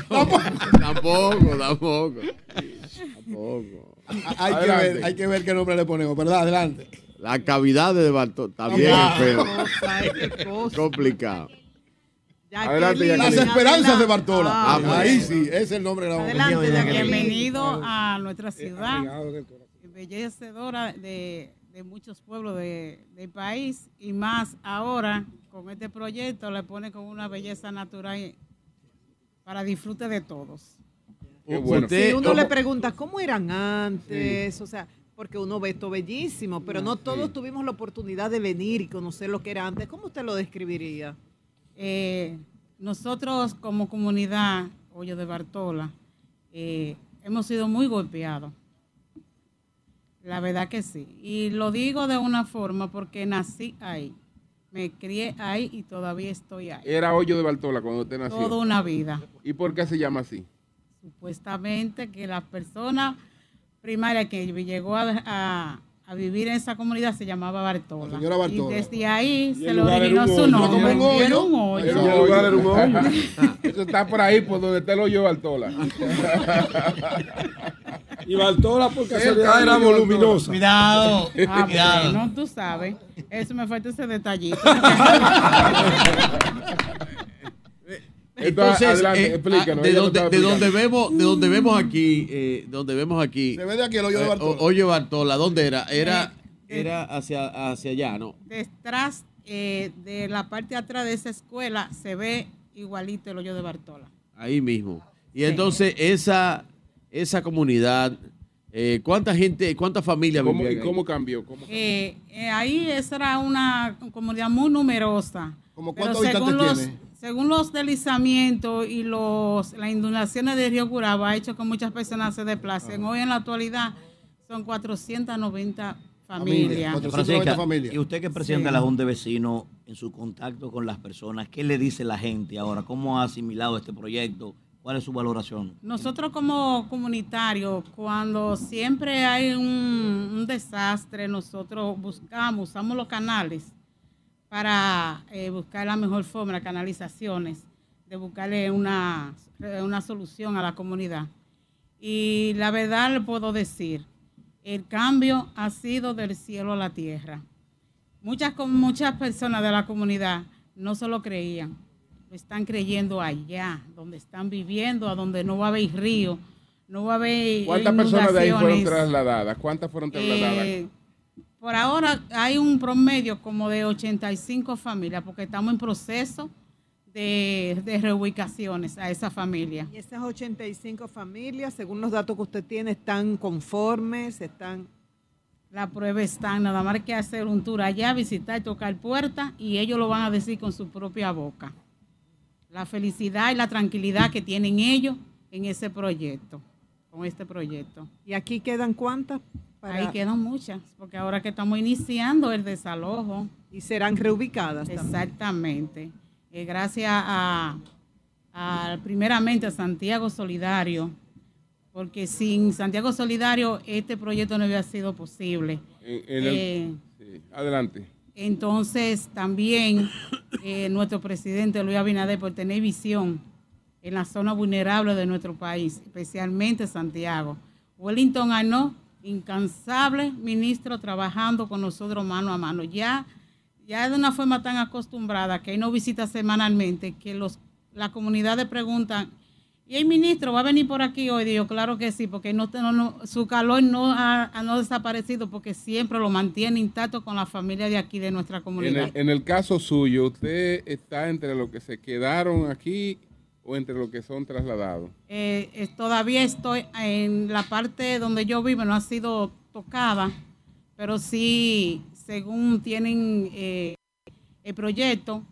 tampoco, tampoco. Tampoco. hay, que ver, hay que ver qué nombre le ponemos, ¿verdad? Adelante. La cavidad de Bartol también Ah. es feo. Cosa, qué cosa. Complicado. Adelante, Las esperanzas de Bartola. Ah, bueno. Ahí sí, ese es el nombre de la Adelante. Bienvenido a nuestra ciudad, embellecedora de, de muchos pueblos de- del país y más ahora con este proyecto le pone con una belleza natural para disfrute de todos. Qué bueno. Usted- Si uno ¿cómo- le pregunta cómo eran antes, o sea, porque uno ve esto bellísimo, pero no todos tuvimos la oportunidad de venir y conocer lo que era antes. ¿Cómo usted lo describiría? Eh, nosotros como comunidad Hoyo de Bartola eh, hemos sido muy golpeados. La verdad que sí. Y lo digo de una forma porque nací ahí. Me crié ahí y todavía estoy ahí. Era Hoyo de Bartola cuando usted nació. Toda una vida. ¿Y por qué se llama así? supuestamente que la persona primaria que llegó a, a- a vivir en esa comunidad se llamaba Bartola. La señora Bartola. Y desde ahí Y se el le lugar originó su hoyo. nombre. Y era hoyo. un hoyo. Era un lugar, era un hoyo. Eso está por ahí, por donde te lo lleva Altola. Y Bartola por casualidad era voluminosa. Cuidado, Ah, cuidado. bueno, tú sabes. Eso me falta ese detallito. Entonces, adelante, eh, explícanos, ah, de, donde, de vemos, de donde vemos aquí, eh, donde vemos aquí. Se ve de aquí el hoyo de eh, Bartola. o- hoyo Bartola, ¿dónde era? Era, Eh, era hacia, hacia allá, ¿no? Detrás eh, de la parte de atrás de esa escuela se ve igualito el hoyo de Bartola. Ahí mismo. Y entonces esa, esa comunidad, eh, ¿cuánta gente, cuántas familias ¿Cómo, vivían y ahí? cómo cambió? ¿Cómo cambió? Eh, eh, ahí esa era una comunidad muy numerosa. ¿Cómo cuántos según los, tiene? según los deslizamientos y los, las inundaciones de Río Curaba ha hecho que muchas personas se desplacen. Hoy en la actualidad son 490 familias. Familias. Y usted que es presidente Sí. de la Junta de Vecinos, en su contacto con las personas, ¿qué le dice la gente ahora? ¿Cómo ha asimilado este proyecto? ¿Cuál es su valoración? Nosotros como comunitarios, cuando siempre hay un, desastre, nosotros buscamos, usamos los canales para eh, buscar la mejor forma, las canalizaciones, de buscarle una, una solución a la comunidad. Y la verdad le puedo decir, el cambio ha sido del cielo a la tierra. Muchas, muchas personas de la comunidad no se lo creían, están creyendo allá, donde están viviendo, a donde no va a haber río, no va a haber ¿Cuántas personas de ahí fueron trasladadas? ¿Cuántas fueron trasladadas? Eh, por ahora hay un promedio como de 85 familias, porque estamos en proceso de, de reubicaciones a esa familia. Y esas 85 familias, según los datos que usted tiene, están conformes, están... La prueba está, nada más que hacer un tour allá, visitar, tocar puertas y ellos lo van a decir con su propia boca. La felicidad y la tranquilidad que tienen ellos en ese proyecto, con este proyecto. ¿Y aquí quedan cuántas? para- Ahí quedan muchas, porque ahora que estamos iniciando el desalojo. Y serán reubicadas también. Exactamente. Eh, gracias a, a, primeramente a Santiago Solidario, porque sin Santiago Solidario este proyecto no hubiera sido posible. En- en el- Eh, sí, Adelante. Entonces, también eh, nuestro presidente Luis Abinader, por tener visión en la zona vulnerable de nuestro país, especialmente Santiago. Wellington Arnaud, incansable ministro trabajando con nosotros mano a mano. Ya, ya de una forma tan acostumbrada que nos visita semanalmente, que los, las comunidades preguntan, ¿y el ministro va a venir por aquí hoy? Digo, claro que sí, porque no, no- no- su calor no ha, ha no desaparecido, porque siempre lo mantiene intacto con la familia de aquí, de nuestra En comunidad. el, en el caso suyo, ¿usted está entre los que se quedaron aquí o entre los que son trasladados? Eh, eh, todavía estoy en la parte donde yo vivo, no ha sido tocada, pero sí, según tienen eh, el proyecto,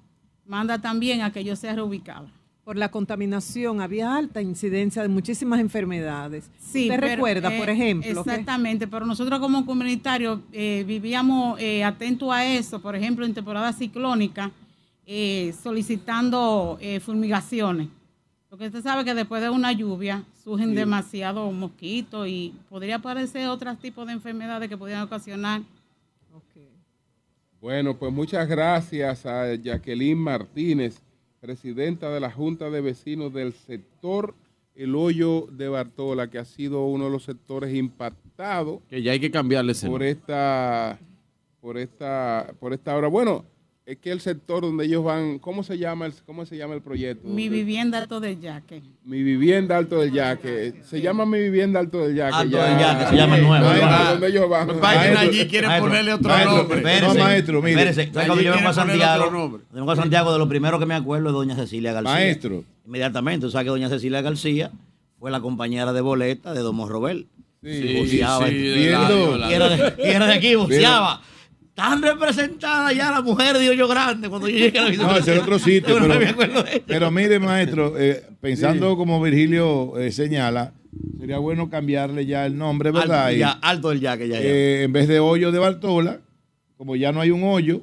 manda también a que yo sea reubicada. Por la contaminación había alta incidencia de muchísimas enfermedades. Sí, ¿Usted pero, recuerda, eh, por ejemplo? que- Exactamente, pero nosotros como comunitarios eh, vivíamos eh, atentos a eso, por ejemplo, en temporada ciclónica, eh, solicitando eh, fumigaciones. Porque usted sabe que después de una lluvia surgen Sí. demasiados mosquitos y podría aparecer otros tipos de enfermedades que podrían ocasionar. Bueno, pues muchas gracias a Jacqueline Martínez, presidenta de la Junta de Vecinos del sector El Hoyo de Bartola, que ha sido uno de los sectores impactados Que ya hay que cambiarle ese por esta, por esta, por esta obra. Bueno, es que el sector donde ellos van, ¿cómo se llama el, cómo se llama el proyecto? Mi vivienda todo de yaque. Mi vivienda Alto del Yaque. Se llama Mi vivienda Alto del Yaque. Alto ya. del Yaque, se llama el nuevo. Ahí Ah, donde ellos van. Biden Maestro, allí quiere Maestro, ponerle otro maestro, nombre. espérese, No, maestro, mire. espérese. ¿Sabe cuando yo vengo a Santiago, vengo a Santiago, de lo primero que me acuerdo es doña Cecilia García. Maestro. Inmediatamente, o sea que doña Cecilia García fue la compañera de boleta de Domo Robel. Sí, sí, y, era de, aquí, voceaba. Tan representada ya la mujer de Hoyo Grande cuando yo llegué a la No, ese es otro sitio. Pero, mire, maestro, eh, pensando como Virgilio eh, señala, sería bueno cambiarle ya el nombre, ¿verdad? Alto, ya, alto del yaque, ya, ya. eh, en vez de hoyo de Bartola, como ya no hay un hoyo,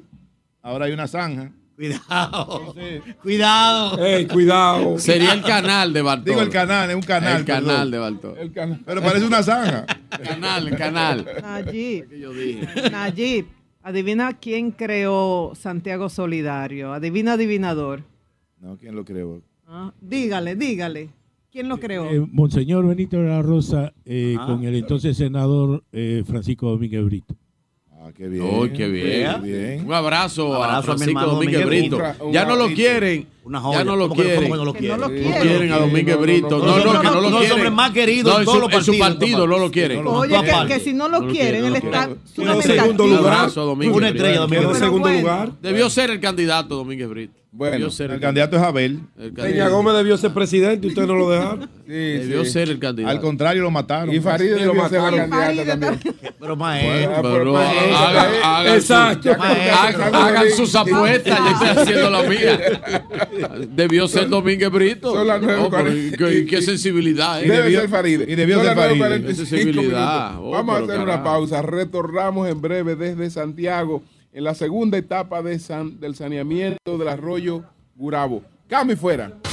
ahora hay una zanja. Cuidado. Cuidado. Cuidado. Sería el canal de Bartolo. Digo el canal, es un canal. El canal perdón. de. El canal. Pero parece una zanja. Canal, el canal. Nayib, Yo dije. Nayib, adivina quién creó Santiago Solidario. Adivina, adivinador. No, ¿quién lo creó? Ah, dígale, dígale. ¿Quién lo creó? Eh, Monseñor Benito de la Rosa eh, Ah. con el entonces senador eh, Francisco Domínguez Brito. Ah, qué bien. Uy, qué bien. Qué bien. Un abrazo, Abrazo a a Francisco hermano Domínguez Domínguez Brito. Brito. Un Ya no lo quieren. Una joya. Ya no lo ¿Cómo que- quieren. que no lo Que no lo quieren? No quieren. a Domínguez Brito. no, No, que no lo los quieren. hombres más queridos No, en todos su- los en su partidos, partido no lo quieren. Oye, que, si no lo No lo quieren, él está Quedó segundo. Un lugar. a Una Brito. estrella, Domínguez Pero segundo lugar. Debió ser el candidato Domínguez Brito. Bueno, Debió ser El candidato es Abel. el Peña candidato. Gómez debió ser presidente y usted no lo dejaron. Sí, Debió sí. ser el candidato. Al contrario, lo mataron. Y Farid Sí, lo debió ser mataron. candidata también. Pero maestro. pero maestro, hagan, hagan Exacto. hagan- sus apuestas, yo estoy haciendo la mía. Debió ser Domínguez Brito. Son las cuarenta. qué, qué sensibilidad, ¿eh? Debe debió- ser Farid. y debió ser. 9:45 Esa sensibilidad. Oh, Vamos a hacer una pausa. Retornamos en breve desde Santiago en la segunda etapa del saneamiento del arroyo Gurabo. Cambio y fuera.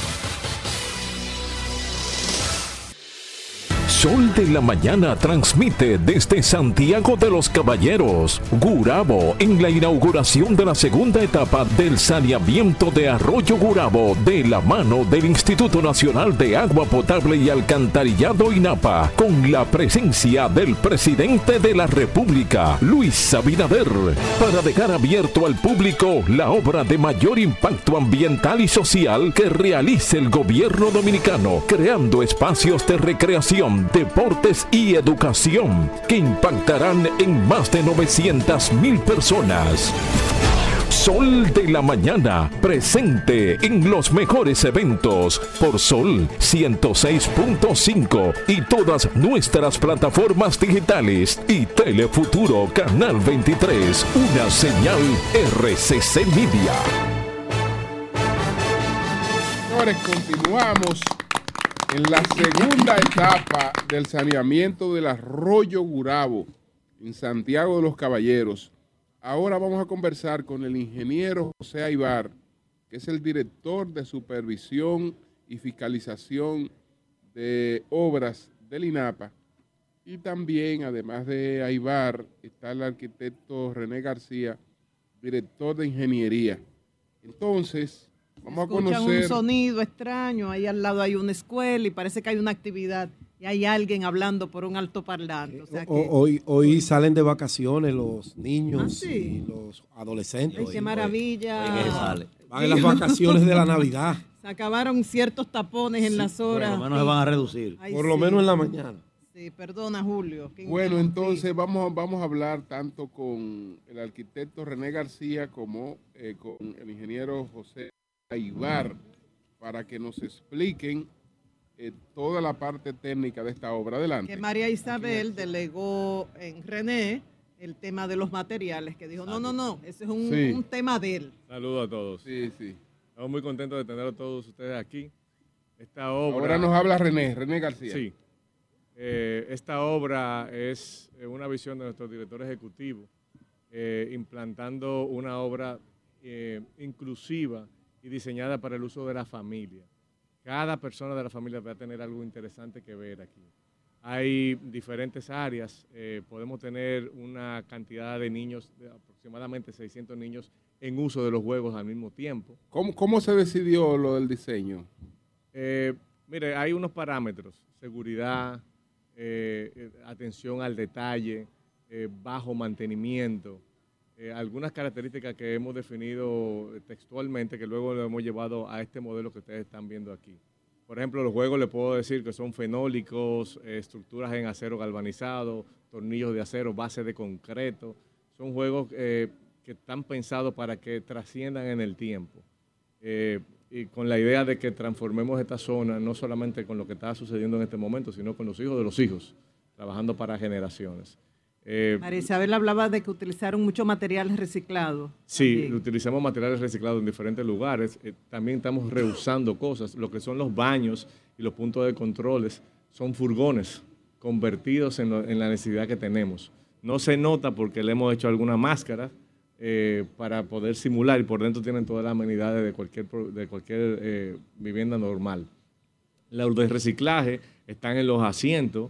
Sol de la Mañana transmite desde Santiago de los Caballeros, Gurabo, en la inauguración de la segunda etapa del saneamiento de Arroyo Gurabo de la mano del Instituto Nacional de Agua Potable y Alcantarillado INAPA, con la presencia del presidente de la República, Luis Abinader, para dejar abierto al público la obra de mayor impacto ambiental y social que realice el gobierno dominicano, creando espacios de recreación, deportes y educación que impactarán en más de 900 mil personas. Sol de la Mañana, presente en los mejores eventos por Sol 106.5 y todas nuestras plataformas digitales y Telefuturo Canal 23, una señal RCC Media. Señores, continuamos en la segunda etapa del saneamiento del arroyo Gurabo en Santiago de los Caballeros. Ahora vamos a conversar con el ingeniero José Aibar, que es el director de supervisión y fiscalización de obras del INAPA. Y también, además de Aibar, está el arquitecto René García, director de ingeniería. Entonces, vamos a Escuchan conocer... un sonido extraño, ahí al lado hay una escuela y parece que hay una actividad y hay alguien hablando por un altoparlante. O sea que, O- hoy, hoy salen de vacaciones los niños Ah, sí. y los adolescentes. ay, qué maravilla. Que sale. Van en las vacaciones de la Navidad. Se acabaron ciertos tapones en las Por horas. lo menos se van a reducir. Ay, Por lo sí. menos en la mañana. Sí, perdona Julio. que Bueno, entonces vamos, vamos a hablar tanto con el arquitecto René García como eh, con el ingeniero José Aibar para que nos expliquen eh, toda la parte técnica de esta obra. Adelante. que María Isabel delegó en René el tema de los materiales, que dijo, no, no, no, ese es un, Sí. un tema de él. Saludos a todos. Sí, sí. Estamos muy contentos de tener a todos ustedes aquí. Esta obra. Ahora nos habla René, René García. Sí. Eh, esta obra es eh, una visión de nuestro director ejecutivo, eh, implantando una obra eh, inclusiva y diseñada para el uso de la familia. Cada persona de la familia va a tener algo interesante que ver aquí. Hay diferentes áreas, eh, podemos tener una cantidad de niños, de aproximadamente 600 niños en uso de los juegos al mismo tiempo. ¿Cómo, cómo se decidió lo del diseño? Eh, mire, hay unos parámetros, seguridad, eh, atención al detalle, bajo mantenimiento, eh, algunas características que hemos definido textualmente que luego lo hemos llevado a este modelo que ustedes están viendo aquí. Por ejemplo, los juegos les puedo decir que son fenólicos, eh, estructuras en acero galvanizado, tornillos de acero, base de concreto. Son juegos eh, que están pensados para que trasciendan en el tiempo. Y con la idea de que transformemos esta zona no solamente con lo que está sucediendo en este momento, sino con los hijos de los hijos, trabajando para generaciones. Eh, María Isabel hablaba de que utilizaron mucho material reciclado. Sí, también. utilizamos materiales reciclados en diferentes lugares. Eh, también estamos reusando cosas. Lo que son los baños y los puntos de controles son furgones convertidos en, lo- en la necesidad que tenemos. No se nota porque le hemos hecho algunas máscaras, eh, para poder simular y por dentro tienen todas las amenidades de cualquier, de cualquier eh, vivienda normal. Los de reciclaje están en los asientos,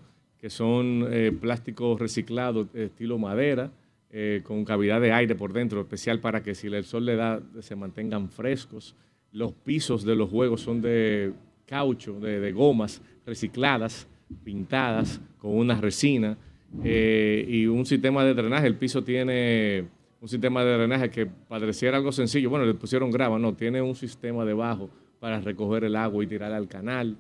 son eh, plásticos reciclados estilo madera, eh, con cavidad de aire por dentro, especial para que si el sol le da, se mantengan frescos. Los pisos de los juegos son de caucho, de, gomas recicladas, pintadas con una resina eh, y un sistema de drenaje. El piso tiene un sistema de drenaje que pareciera algo sencillo. Bueno, le pusieron grava, no, tiene un sistema debajo para recoger el agua y tirar al canal.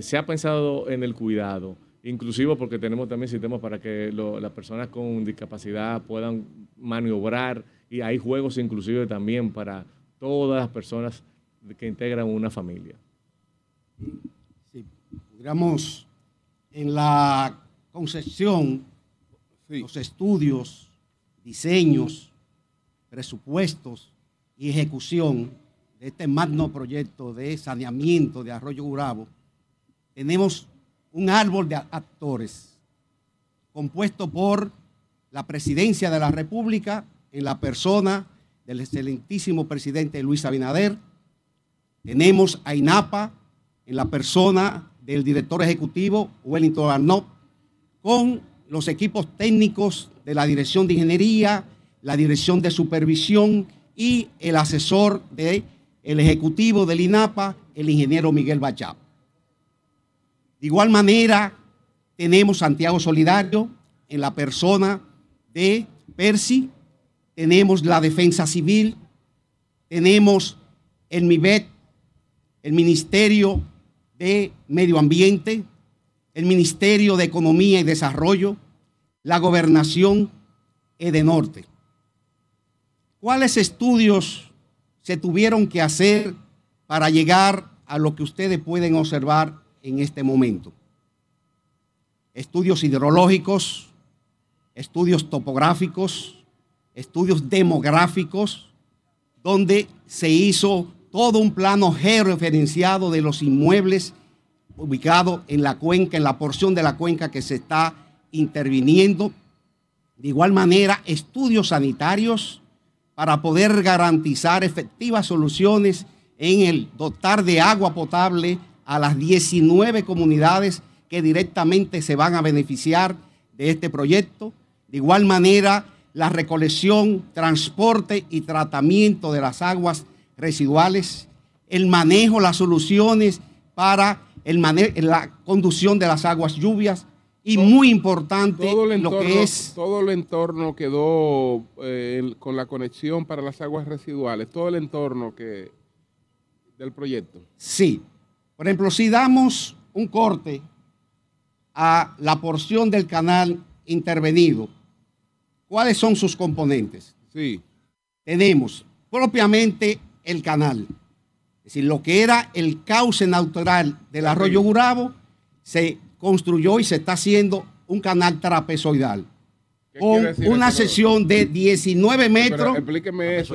Se ha pensado en el cuidado, inclusive porque tenemos también sistemas para que lo- las personas con discapacidad puedan maniobrar y hay juegos inclusive también para todas las personas que integran una familia. Pudiéramos en la concepción, los estudios, diseños, presupuestos y ejecución de este magno proyecto de saneamiento de Arroyo Gurabo, tenemos un árbol de actores compuesto por la presidencia de la República en la persona del excelentísimo presidente Luis Abinader, tenemos a INAPA en la persona del director ejecutivo Wellington Arnott, con los equipos técnicos de la Dirección de Ingeniería, la Dirección de Supervisión y el asesor del ejecutivo del INAPA, el ingeniero Miguel Bachá. De igual manera, tenemos Santiago Solidario en la persona de Percy, tenemos la Defensa Civil, tenemos el MIBET, el Ministerio de Medio Ambiente, el Ministerio de Economía y Desarrollo, la Gobernación Edenorte. ¿Cuáles estudios se tuvieron que hacer para llegar a lo que ustedes pueden observar en este momento? Estudios hidrológicos, estudios topográficos, estudios demográficos, donde se hizo todo un plano georreferenciado de los inmuebles ubicados en la cuenca, en la porción de la cuenca que se está interviniendo. De igual manera, estudios sanitarios para poder garantizar efectivas soluciones en el dotar de agua potable a las 19 comunidades que directamente se van a beneficiar de este proyecto. De igual manera, la recolección, transporte y tratamiento de las aguas residuales, el manejo, las soluciones para el mane- la conducción de las aguas lluvias y muy importante Todo el lo entorno, que es todo el entorno quedó eh, con la conexión para las aguas residuales, todo el entorno que del proyecto. Sí. Por ejemplo, si damos un corte a la porción del canal intervenido, ¿cuáles son sus componentes? Sí. Tenemos propiamente el canal. Es decir, lo que era el cauce natural del arroyo Gurabo se construyó y se está haciendo un canal trapezoidal con una eso? sección de 19 Pero metros. explíqueme eso.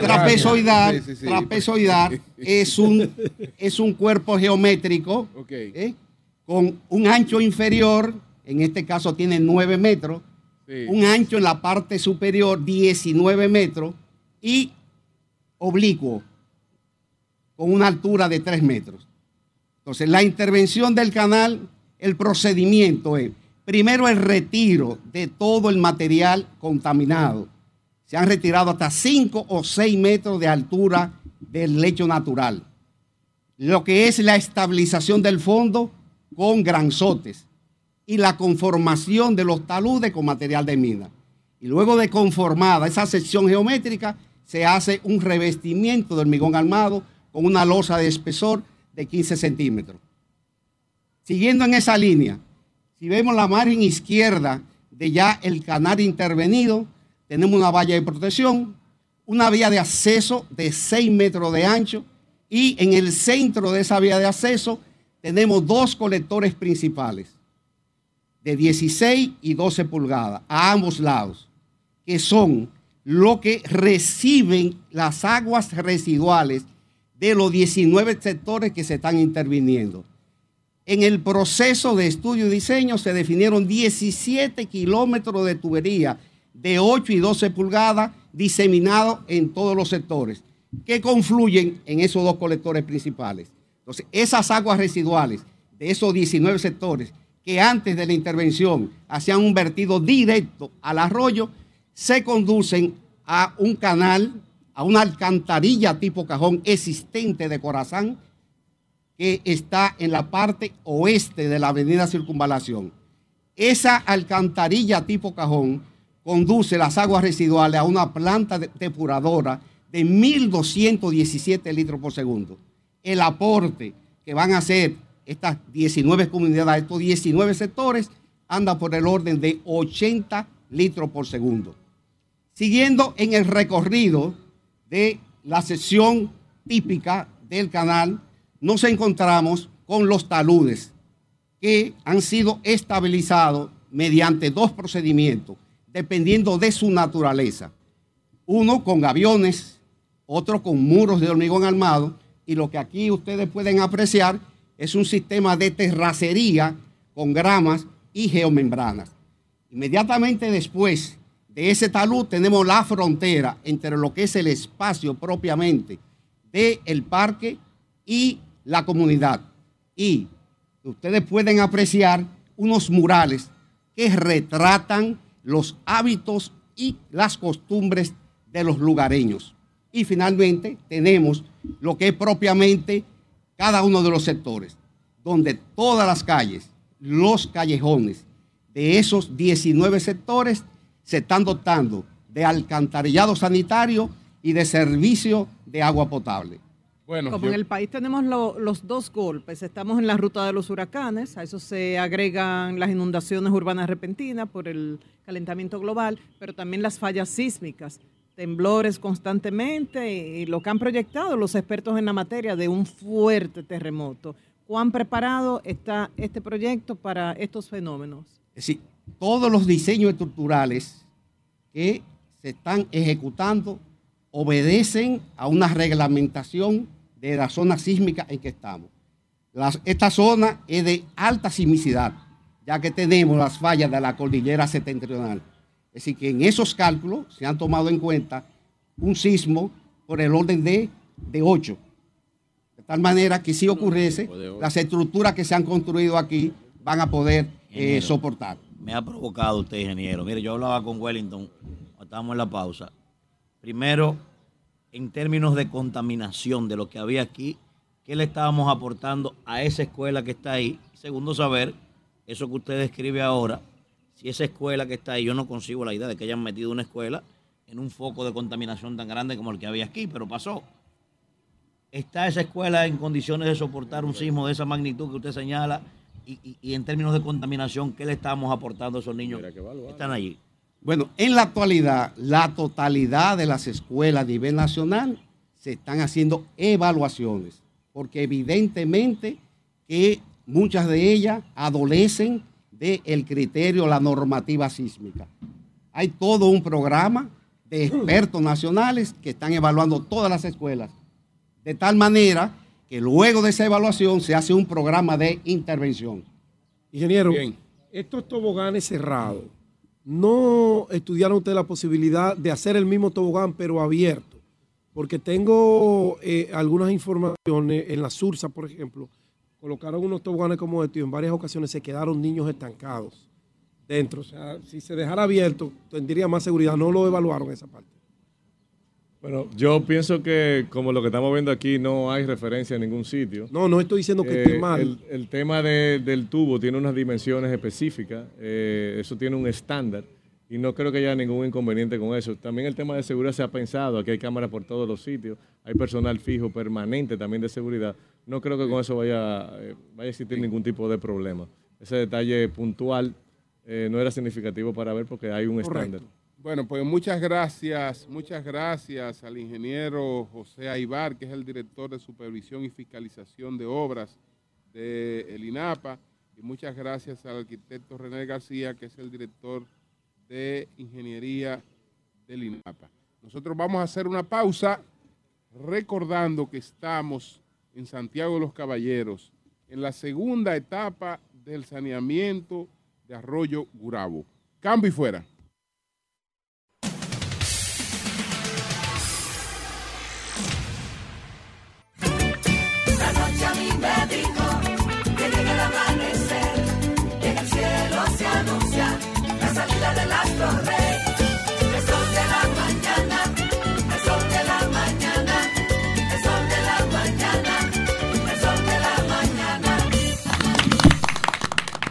Trapezoidal, Sí, sí, sí. trapezoidal es un, es un cuerpo geométrico. ¿eh? con un ancho inferior, en este caso tiene 9 metros, Sí. un ancho en la parte superior 19 metros y oblicuo con una altura de 3 metros. Entonces, la intervención del canal, el procedimiento es, primero el retiro de todo el material contaminado. Se han retirado hasta 5 o 6 metros de altura del lecho natural. Lo que es la estabilización del fondo con granzotes y la conformación de los taludes con material de mina. Y luego de conformada esa sección geométrica, se hace un revestimiento de hormigón armado con una losa de espesor de 15 centímetros. Siguiendo en esa línea, si vemos la margen izquierda de ya el canal intervenido, tenemos una valla de protección, una vía de acceso de 6 metros de ancho y en el centro de esa vía de acceso tenemos dos colectores principales de 16 y 12 pulgadas a ambos lados, que son lo que reciben las aguas residuales de los 19 sectores que se están interviniendo. En el proceso de estudio y diseño se definieron 17 kilómetros de tubería de 8 y 12 pulgadas diseminados en todos los sectores que confluyen en esos dos colectores principales. Entonces, esas aguas residuales de esos 19 sectores que antes de la intervención hacían un vertido directo al arroyo, se conducen a un canal, a una alcantarilla tipo cajón existente de Corazán, que está en la parte oeste de la avenida Circunvalación. Esa alcantarilla tipo cajón conduce las aguas residuales a una planta depuradora de 1.217 litros por segundo. El aporte que van a hacer estas 19 comunidades, estos 19 sectores, anda por el orden de 80 litros por segundo. Siguiendo en el recorrido de la sección típica del canal, nos encontramos con los taludes que han sido estabilizados mediante dos procedimientos, dependiendo de su naturaleza. Uno con aviones, otro con muros de hormigón armado, y lo que aquí ustedes pueden apreciar es un sistema de terracería con gramas y geomembranas. Inmediatamente después de ese talud tenemos la frontera entre lo que es el espacio propiamente del parque y la comunidad. Y ustedes pueden apreciar unos murales que retratan los hábitos y las costumbres de los lugareños. Y finalmente tenemos lo que es propiamente cada uno de los sectores, donde todas las calles, los callejones de esos 19 sectores se están dotando de alcantarillado sanitario y de servicio de agua potable. Bueno, Como en el país tenemos los dos golpes, estamos en la ruta de los huracanes, a eso se agregan las inundaciones urbanas repentinas por el calentamiento global, pero también las fallas sísmicas temblores constantemente y lo que han proyectado los expertos en la materia de un fuerte terremoto. ¿Cuán preparado está este proyecto para estos fenómenos? Es decir, todos los diseños estructurales que se están ejecutando obedecen a una reglamentación de la zona sísmica en que estamos. esta zona es de alta sismicidad, ya que tenemos las fallas de la cordillera septentrional es decir, que en esos cálculos se han tomado en cuenta un sismo por el orden de, de 8. De tal manera que si ocurriese, las estructuras que se han construido aquí van a poder eh, soportar. Me ha provocado usted, ingeniero. Mire, yo hablaba con Wellington, estábamos en la pausa. Primero, en términos de contaminación de lo que había aquí, ¿qué le estábamos aportando a esa escuela que está ahí? Segundo, saber eso que usted describe ahora, si esa escuela que está ahí, yo no consigo la idea de que hayan metido una escuela en un foco de contaminación tan grande como el que había aquí, pero pasó. ¿Está esa escuela en condiciones de soportar un sismo de esa magnitud que usted señala? Y, en términos de contaminación, ¿qué le estamos aportando a esos niños que están allí? Bueno, en la actualidad, la totalidad de las escuelas a nivel nacional se están haciendo evaluaciones, porque evidentemente que muchas de ellas adolecen del criterio, la normativa sísmica. Hay todo un programa de expertos nacionales que están evaluando todas las escuelas, de tal manera que luego de esa evaluación se hace un programa de intervención. Ingeniero, estos toboganes cerrados, ¿no estudiaron ustedes la posibilidad de hacer el mismo tobogán pero abierto? Porque tengo eh, algunas informaciones en la Sursa, por ejemplo, colocaron unos toboganes como estos y en varias ocasiones se quedaron niños estancados dentro. O sea, si se dejara abierto, tendría más seguridad. No lo evaluaron esa parte. Bueno, yo pienso que como lo que estamos viendo aquí no hay referencia en ningún sitio. No, no estoy diciendo que esté eh, mal. El, tema del tubo tiene unas dimensiones específicas, eh, eso tiene un estándar y no creo que haya ningún inconveniente con eso. También el tema de seguridad se ha pensado, aquí hay cámaras por todos los sitios, hay personal fijo permanente también de seguridad no creo que con eso vaya, eh, vaya a existir ningún tipo de problema. Ese detalle puntual eh, no era significativo para ver porque hay un estándar. Bueno, pues muchas gracias, muchas gracias al ingeniero José Aibar, que es el director de supervisión y fiscalización de obras de el INAPA, y muchas gracias al arquitecto René García, que es el director de ingeniería del INAPA. Nosotros vamos a hacer una pausa recordando que estamos en Santiago de los Caballeros, en la segunda etapa del saneamiento de Arroyo Gurabo. Cambio y fuera.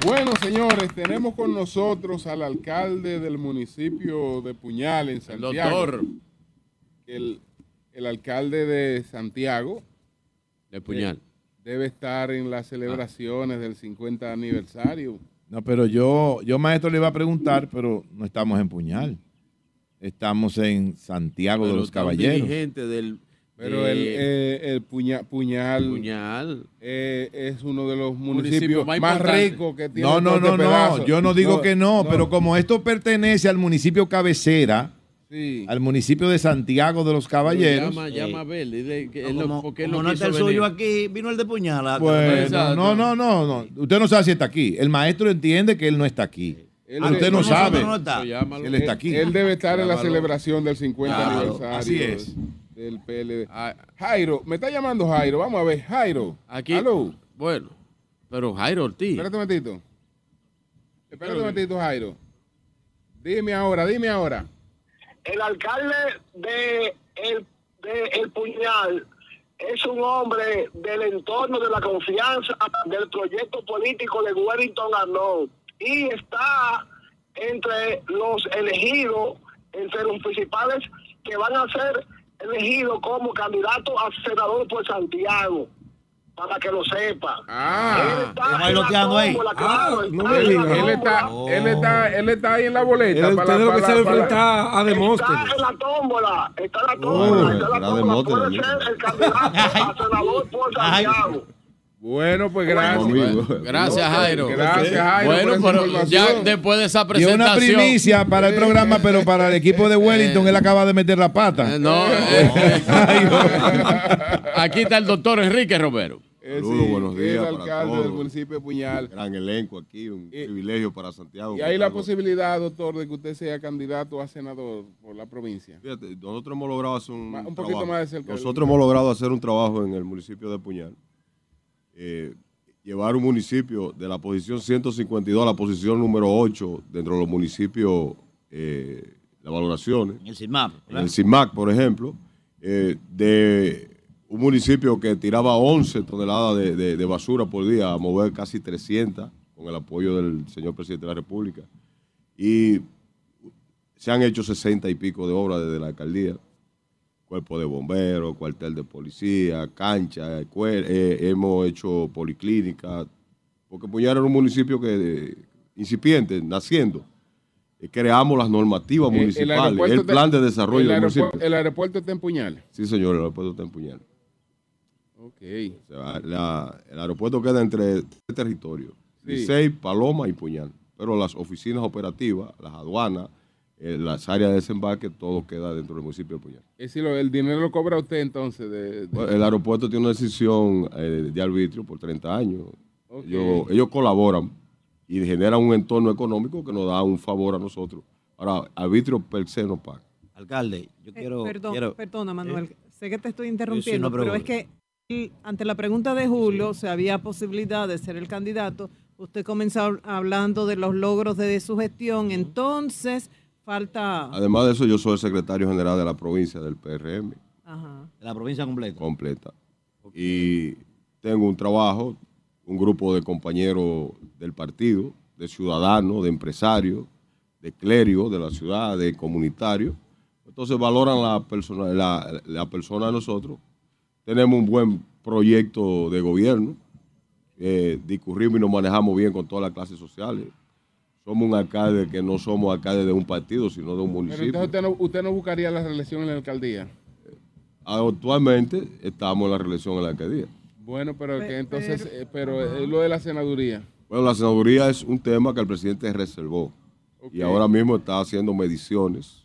Bueno, señores, tenemos con nosotros al alcalde del municipio de Puñal, en Santiago. doctor. El, el alcalde de Santiago. De Puñal. eh, debe estar en las celebraciones del 50 aniversario. No, pero yo, yo maestro le iba a preguntar, pero no estamos en Puñal. Estamos en Santiago de los Caballeros. dirigente del. Pero el, eh, el Puña- Puñal, Puñal. eh, es uno de los Municipio municipios más ricos que tiene No, no, no, no. Yo no digo que no, pero como esto pertenece al municipio cabecera, Sí. al municipio de Santiago de los Caballeros. Llama, llama a ver. dile que él No, no- como porque él como no no está el suyo venir. aquí, vino el de puñala. Bueno, Exacto. no, no, no, no. Usted no sabe si está aquí. El maestro entiende que él no está aquí. Él Ah, usted no sabe no está. él está aquí. Él debe estar en la celebración del 50 Claro, aniversario así es. del PLD. Jairo, me está llamando Jairo. Vamos a ver, Jairo. Aquí. Aló. Bueno, pero Jairo Ortiz. Espérate un momentito. Espérate un momentito, Jairo. Dime ahora, dime ahora. El alcalde de el, de el Puñal es un hombre del entorno de la confianza del proyecto político de Wellington Arnold y está entre los elegidos, entre los principales que van a ser elegidos como candidato a senador por Santiago. Para que lo sepa. Ah, Él está ahí. no está me en la digas. Él está, él está, él está ahí en la boleta. Él- para- lo que para- se para- a Demóstenes. Está en la tómbola, está en la Oh, tómbola, está en la tómbola. Puede ser el candidato a senador por Santiago. Bueno, pues gracias. Bueno, gracias, Jairo. Gracias, Jairo. Bueno, pero ya después de esa Y presentación. una primicia para el programa, pero para el equipo de Wellington, él acaba de meter la pata. Eh, No, eh, aquí está el doctor Enrique Romero. Eh, Saludos, sí, buenos es días el para alcalde del municipio de Puñal. Gran elenco aquí, un privilegio para Santiago. Y hay la posibilidad, doctor, de que usted sea candidato a senador por la provincia. Fíjate, nosotros hemos logrado hacer un, Ma- un trabajo. poquito más de cerca. Nosotros hemos logrado hacer un trabajo en el municipio de Puñal. Eh, llevar un municipio de la posición 152 a la posición número 8 dentro de los municipios, eh, las valoraciones. En el CIMAP. En el CIMAC, por ejemplo, eh, de un municipio que tiraba 11 toneladas de, de- de basura por día a mover casi 300 con el apoyo del señor presidente de la República. Y se han hecho 60 y pico de obras desde la alcaldía. Cuerpo de bomberos, cuartel de policía, cancha, escuela, eh, hemos hecho policlínica, porque Puñal era un municipio que eh, incipiente, naciendo. Eh, creamos las normativas Eh, municipales, el, plan de desarrollo el del municipio. el aeropuerto está en Puñal. Sí, señor, el aeropuerto está en Puñal. Ok. O sea, la- el aeropuerto queda entre tres territorios, Sí. Licey, Paloma y Puñal. Pero las oficinas operativas, las aduanas, las áreas de desembarque, todo queda dentro del municipio de Puñal. Es decir, lo- el dinero lo cobra usted entonces. De, de- Bueno, El aeropuerto tiene una decisión eh, de arbitrio por 30 años. Ellos, ellos colaboran y generan un entorno económico que nos da un favor a nosotros. Ahora, arbitrio per se no paga. Alcalde, yo Eh, quiero... perdón, quiero- perdona, Manuel. ¿Eh? Sé que te estoy Sí, interrumpiendo, sí, no, pero pero- es que ante la pregunta de Julio, si había posibilidad de ser el candidato, usted comenzó hab- hablando de los logros de su gestión, entonces falta... Además de eso, yo soy el secretario general de la provincia del PRM. Ajá. La provincia completa. Completa. Y tengo un trabajo, un grupo de compañeros del partido, de ciudadanos, de empresarios, de clérigos de la ciudad, de comunitarios. Entonces valoran la persona, la, la persona de nosotros. Tenemos un buen proyecto de gobierno. Eh, discurrimos y nos manejamos bien con todas las clases sociales. Somos un alcalde que no somos alcalde de un partido, sino de un Pero municipio. entonces usted no, usted no buscaría la reelección en la alcaldía. Actualmente estamos en la reelección en la alcaldía. Bueno, pero Pe- que entonces, pero- eh, pero es lo de la senaduría. Bueno, la senaduría es un tema que el presidente reservó y ahora mismo está haciendo mediciones.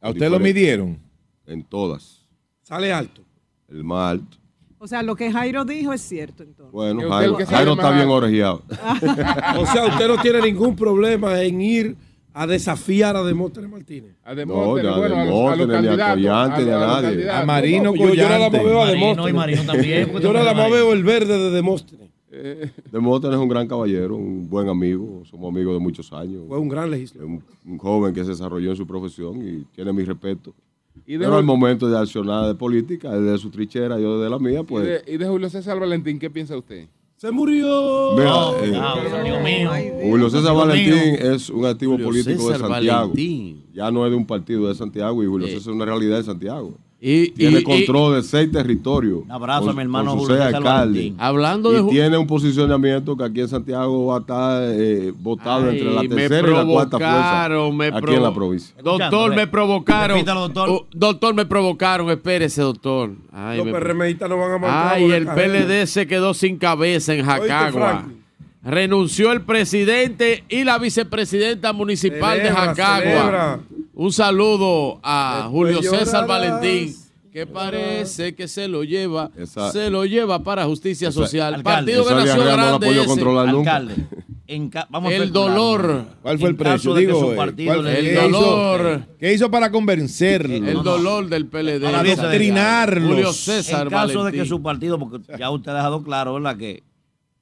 ¿A usted lo midieron? En todas. Sale alto. El más alto. O sea, lo que Jairo dijo es cierto, entonces. Bueno, Jairo, Jairo está bien orejeado. O sea, usted no tiene ningún problema en ir a desafiar a Demóstenes Martínez. A No, ya a Demóstenes, ni a Collante, ni a nadie. A Marino Yo nada más veo a Demóstenes. Yo nada más veo el verde de Demóstenes. Demóstenes es un gran caballero, un buen amigo, somos amigos de muchos años. Fue un gran legislador. Un, un joven que se desarrolló en su profesión y tiene mi respeto. Y de Pero al momento de accionar de política, él de su trinchera, yo de la mía, ¿Y pues... de, y de Julio César Valentín, ¿qué piensa usted? Se murió. Mira, No, eh, no, Dios mío. Julio César Dios Valentín mío. es un activo Julio político César de Santiago. Valentín. Ya no es de un partido de Santiago y Julio César es una realidad de Santiago. Y- tiene y- control de seis territorios. Un abrazo con- a mi hermano Julio. Valentín. Hablando y de Ju- tiene un posicionamiento que aquí en Santiago va a estar eh, votado Ay, entre la tercera y la cuarta fuerza me aquí provo- en la provincia. Doctor, me provocaron. Repítalo, doctor. Oh, doctor, me provocaron. Espérese, doctor. Ay, Los me- PRMistas no van a mandar. Ay, el PLD se quedó sin cabeza en Jacagua. Renunció el presidente y la vicepresidenta municipal de Jacagua. celebra. Un saludo a Después Julio César llorarás. Valentín, que parece que se lo lleva, Esa- se lo lleva para justicia esa- social. Alcalde. Partido que Esa nació no la grande puedo ese. controlar nunca. Alcalde, en vamos a El dolor. ¿Cuál fue el precio? de que Digo, su eh, ¿cuál- le El ¿qué diga- dolor. ¿Qué hizo para convencerlo? El dolor del PLD. Para no Adoctrinarlos. Julio César En caso de que su partido, porque ya usted ha dejado claro, ¿verdad? Que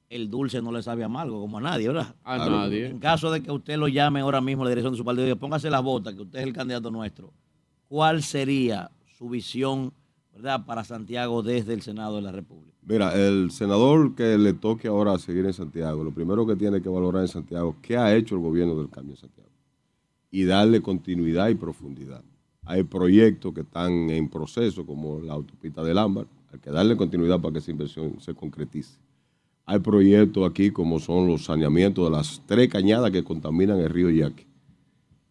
el dulce no le sabe amargo como a nadie, ¿verdad? A nadie. En caso de que usted lo llame ahora mismo a la dirección de su partido y diga, póngase las botas, que usted es el candidato nuestro, ¿cuál sería su visión, ¿verdad? Para Santiago desde el Senado de la República. Mira, el senador que le toque ahora seguir en Santiago, lo primero que tiene que valorar en Santiago, ¿qué ha hecho el gobierno del cambio en Santiago? Y darle continuidad y profundidad. Hay proyectos que están en proceso, como la autopista del Ámbar, hay que darle continuidad para que esa inversión se concretice. Hay proyectos aquí como son los saneamientos de las tres cañadas que contaminan el río Yaque.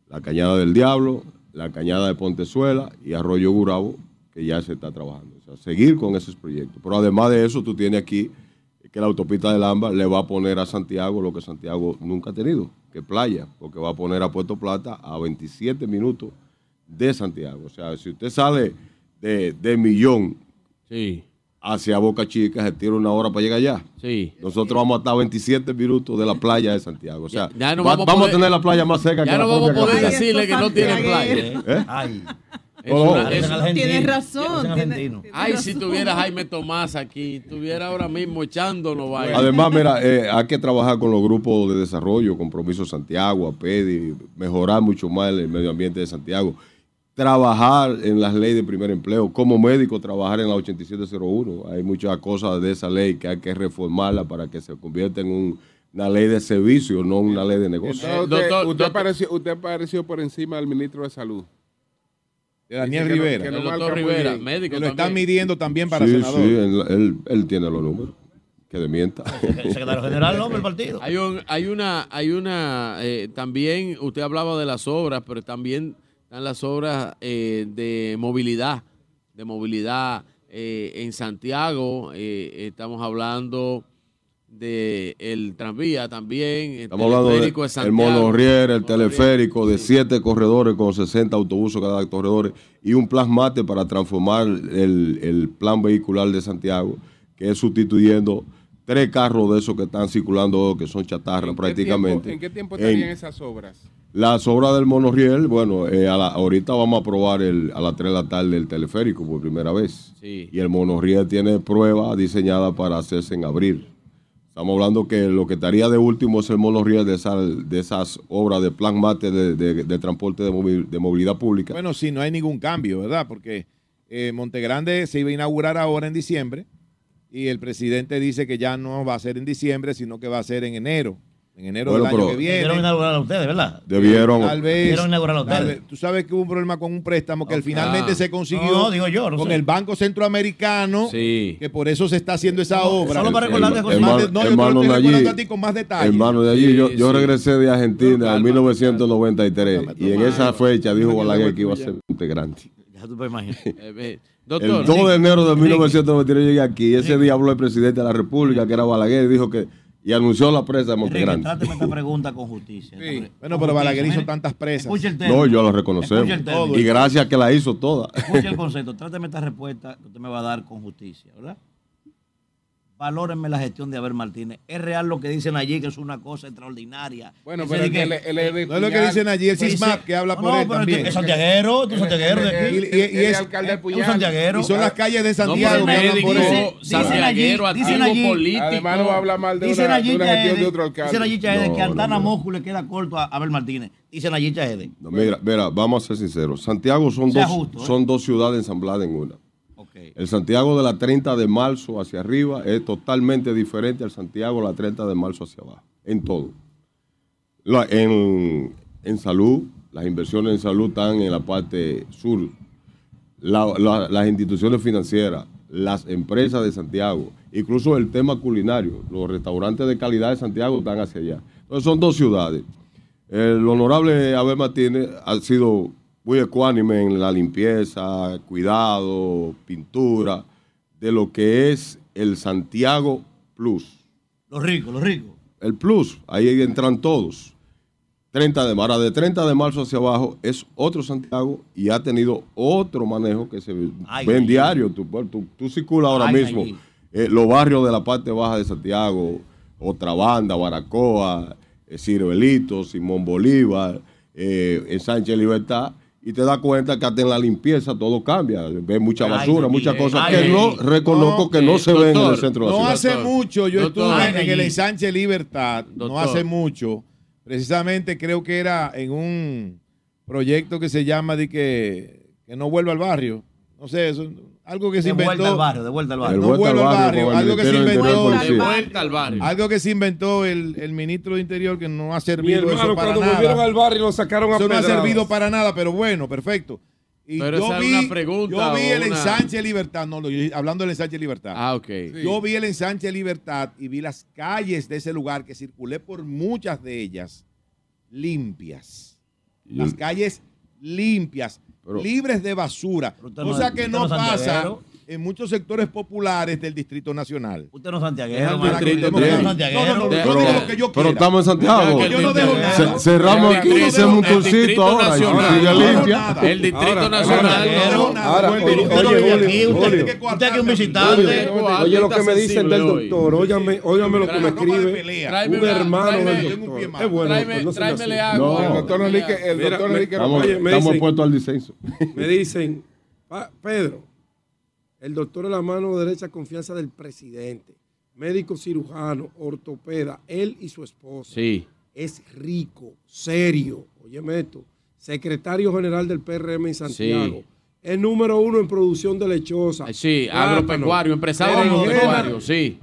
La cañada del Diablo, la cañada de Pontezuela y Arroyo Gurabo, que ya se está trabajando. O sea, seguir con esos proyectos. Pero además de eso, tú tienes aquí que la autopista del Ámbar le va a poner a Santiago lo que Santiago nunca ha tenido, que playa, porque va a poner a Puerto Plata a 27 minutos de Santiago. O sea, si usted sale de, de Millón hacia Boca Chica, se tira una hora para llegar allá. Sí. Nosotros vamos a estar a 27 minutos de la playa de Santiago. O sea, Ya no va- vamos vamos, a tener la playa más cerca que Ya la no vamos a poder capital. decirle que no tienen playa. ¿Eh? Ay. Es No, una- es- Tienes razón. tienes- Ay, si tuviera Jaime Tomás aquí, estuviera ahora mismo echándonos vaina. Además, mira, eh, hay que trabajar con los grupos de desarrollo, Compromiso Santiago, APEDI, mejorar mucho más el medio ambiente de Santiago, trabajar en las leyes de primer empleo, como médico trabajar en la 8701. Hay muchas cosas de esa ley que hay que reformarla para que se convierta en un- una ley de servicio, no una ley de negocio. Entonces, usted, usted apareció, usted apareció por encima del ministro de Salud. De Daniel que no- Rivera. que no El marca doctor Rivera, bien. médico Que lo están midiendo también para sí, senador. sí, él, él- él tiene los números. Que demienta. Secretario general, ¿no? del partido. Hay, un, hay una, hay una, eh, también usted hablaba de las obras, pero también están las obras eh, de movilidad, de movilidad eh, en Santiago. eh, estamos hablando de el tranvía también, el Estamos hablando teleférico de del Santiago. monorriel, el teleférico, de siete corredores con 60 autobuses cada corredor y un plasmate para transformar el, el plan vehicular de Santiago, que es sustituyendo tres carros de esos que están circulando, que son chatarra ¿En qué prácticamente. tiempo- ¿En qué tiempo En- estarían esas obras? Las obras del monorriel, bueno, eh, a la- ahorita vamos a probar el, a las 3 de la tarde el teleférico por primera vez. Sí. Y el monorriel tiene pruebas diseñadas para hacerse en abril. Estamos hablando que lo que estaría de último es el monorriel de, esa- de esas obras de plan mate de, de- de transporte de movilidad pública. Bueno, sí, no hay ningún cambio, ¿verdad? Porque eh, Montegrande se iba a inaugurar ahora en diciembre y el presidente dice que ya no va a ser en diciembre, sino que va a ser en enero. En enero Bueno, del año que viene. Debieron inaugurar a ustedes, ¿verdad? Debieron. Tal vez. Debieron inaugurar a tal ustedes. vez. Tú sabes que hubo un problema con un préstamo que al Ah. finalmente se consiguió No, digo yo, no con sé. el Banco Centroamericano, Sí. que por eso se está haciendo esa obra. Solo para recordarte, José. No, yo te lo estoy allí, recordando a ti con más detalles. Hermano de allí, yo, Sí, yo sí. regresé de Argentina en 1993 y en esa fecha dijo Balaguer que iba a ser integrante. Ya tú puedes imaginar. Eh, eh, El doctor, 2 de enero de Ricky. 1993 yo llegué aquí y ese día habló el presidente de la República, que era Balaguer, y dijo que y anunció la presa de Enrique, Montegrande. tráteme esta pregunta con justicia. Sí. Esta pre- Bueno, con pero Balaguer hizo tantas presas. El. No, yo lo reconocemos. el. Y gracias a que la hizo toda. Escuche el concepto. Tráteme esta respuesta que usted me va a dar con justicia, ¿verdad? Valórenme la gestión de Abel Martínez. Es real lo que dicen allí, que es una cosa extraordinaria. Bueno, Ese pero de es que él es de No es lo que dicen allí, el CISMAP que habla No, por no, él pero también. Es santiaguero, tú santiaguero de aquí. Y, y- y es, alcalde de Puñal. santiaguero. y son las calles de No, Santiago que hablan por él. Dicen santiaguero, allí- dicen activo allí- político. Además, no va a hablar mal de Dicen una, allí de una que gestión de otro alcalde. Dicen allí Chaede No, que a no, Altana no. Moscu le queda corto a Abel Martínez. Dicen allí Chaede. No, mira, mira, vamos a ser sinceros. Santiago son, dos, justo, ¿eh? son dos ciudades ensambladas en una. El Santiago de la 30 de marzo hacia arriba es totalmente diferente al Santiago de la 30 de marzo hacia abajo, en todo. En, en salud, las inversiones en salud están en la parte sur. La- la- las instituciones financieras, las empresas de Santiago, incluso el tema culinario, los restaurantes de calidad de Santiago están hacia allá. Entonces son dos ciudades. El honorable Abel Martínez ha sido muy ecuánime en la limpieza, cuidado, pintura, de lo que es el Santiago Plus. Los ricos, los ricos. El Plus, ahí entran todos. 30 de marzo, de 30 de marzo hacia abajo es otro Santiago y ha tenido otro manejo que se Ay, ve en ay, diario. Tú, tú, tú circulas ahora Ay, mismo eh, los barrios de la parte baja de Santiago, Otra Banda, Baracoa, eh, Ciruelito, Simón Bolívar, eh, en Sánchez Libertad, y te das cuenta que hasta en la limpieza todo cambia. Ves mucha basura, ay, muchas ay, cosas ay, que ay. no reconozco No, que no se ven en el centro de la No ciudad. hace mucho, yo Doctor. estuve en el ensanche Libertad, no hace mucho. Precisamente creo que era en un proyecto que se llama de que, que no vuelva al barrio. No sé, eso, algo que se De vuelta inventó. al barrio, de vuelta al barrio. No De vuelta vuelva al al barrio, Algo que inventó. De vuelta al barrio. Algo que se inventó el, el ministro de Interior que no ha servido eso hermano, para cuando nada. volvieron al barrio lo sacaron a Eso no ha servido para nada, pero bueno, perfecto. Y Pero yo esa es vi, una pregunta yo vi el una- ensanche Libertad, no, lo- yo- hablando del ensanche Libertad. Ah, ok. Yo vi el ensanche Libertad y vi las calles de ese lugar que circulé por muchas de ellas limpias. Las calles limpias, libres de basura, no- cosa que no pasa. En muchos sectores populares del Distrito Nacional. Usted no es santiaguero, distrito no. No, no, no, yo Pero- digo lo que yo pero estamos en Santiago. Yo no dejo nada. Ce- cerramos aquí y hacemos un tourcito ahora. El Distrito Ahora, Nacional. ahora, Usted oye, es un visitante. Oye, lo que me dicen del doctor, óigame, óigame lo que me escribe Tráeme un hermano del doctor. Es bueno, tráemele agua. El doctor Enrique, el doctor Enrique Estamos, puestos al disenso. Me dicen, "Pa- Pedro, el doctor es la mano derecha confianza del presidente, médico cirujano, ortopeda, él y su esposa. Sí. Es rico, serio, óyeme esto, secretario general del PRM en Santiago. Es número uno en producción de lechosa. Sí, plátano, agropecuario, empresario agropecuario, sí.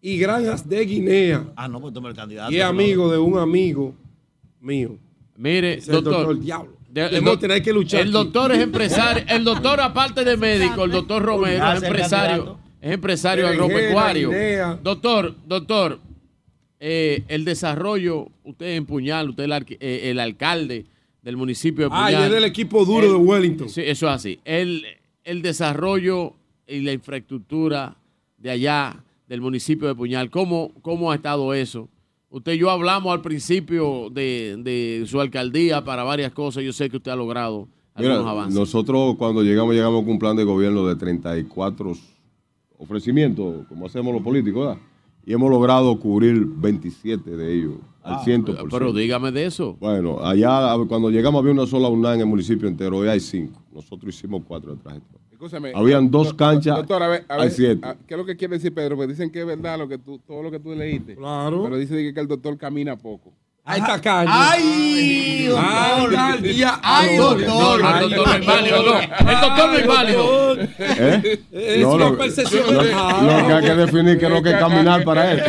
Y granjas de Guinea. Ah, no, pues tome el candidato. Y es amigo de un amigo mío. Mire, Es el doctor. doctor Diablo. De- Vamos a tener que luchar El aquí. doctor es empresario. El doctor, aparte de médico, el doctor Romero Ah, es empresario. Es empresario agropecuario. Doctor, doctor, eh, el desarrollo, usted en Puñal, usted es el, eh, el alcalde del municipio de Ah, Puñal. y es del equipo duro El- de Wellington. Sí, eso es así. El, el desarrollo y la infraestructura de allá, del municipio de Puñal, ¿cómo, cómo ha estado eso? Usted y yo hablamos al principio de, de su alcaldía para varias cosas. Yo sé que usted ha logrado algunos Mira, avances. nosotros cuando llegamos, llegamos con un plan de gobierno de 34 ofrecimientos, como hacemos los políticos, ¿verdad? Y hemos logrado cubrir 27 de ellos al 100%. Pero dígame de eso. Bueno, allá cuando llegamos había una sola UNA en el municipio entero, hoy hay cinco. Nosotros hicimos cuatro de todo. Escúchame, Habían dos canchas, Doctor, a ver, a hay ver, siete. a- ¿qué es lo que quiere decir Pedro? Porque dicen que es verdad lo que tú, todo lo que tú leíste. Claro. Pero dice que el doctor camina poco. Ahí está caña. ¡Ay, doctor! Ay, día, ¡Ay, doctor! No, el doctor no es válido, no. El doctor no es válido. ¿Eh? Es No, una lo, percepción. lo- lo que hay que definir que es lo que es caminar para él.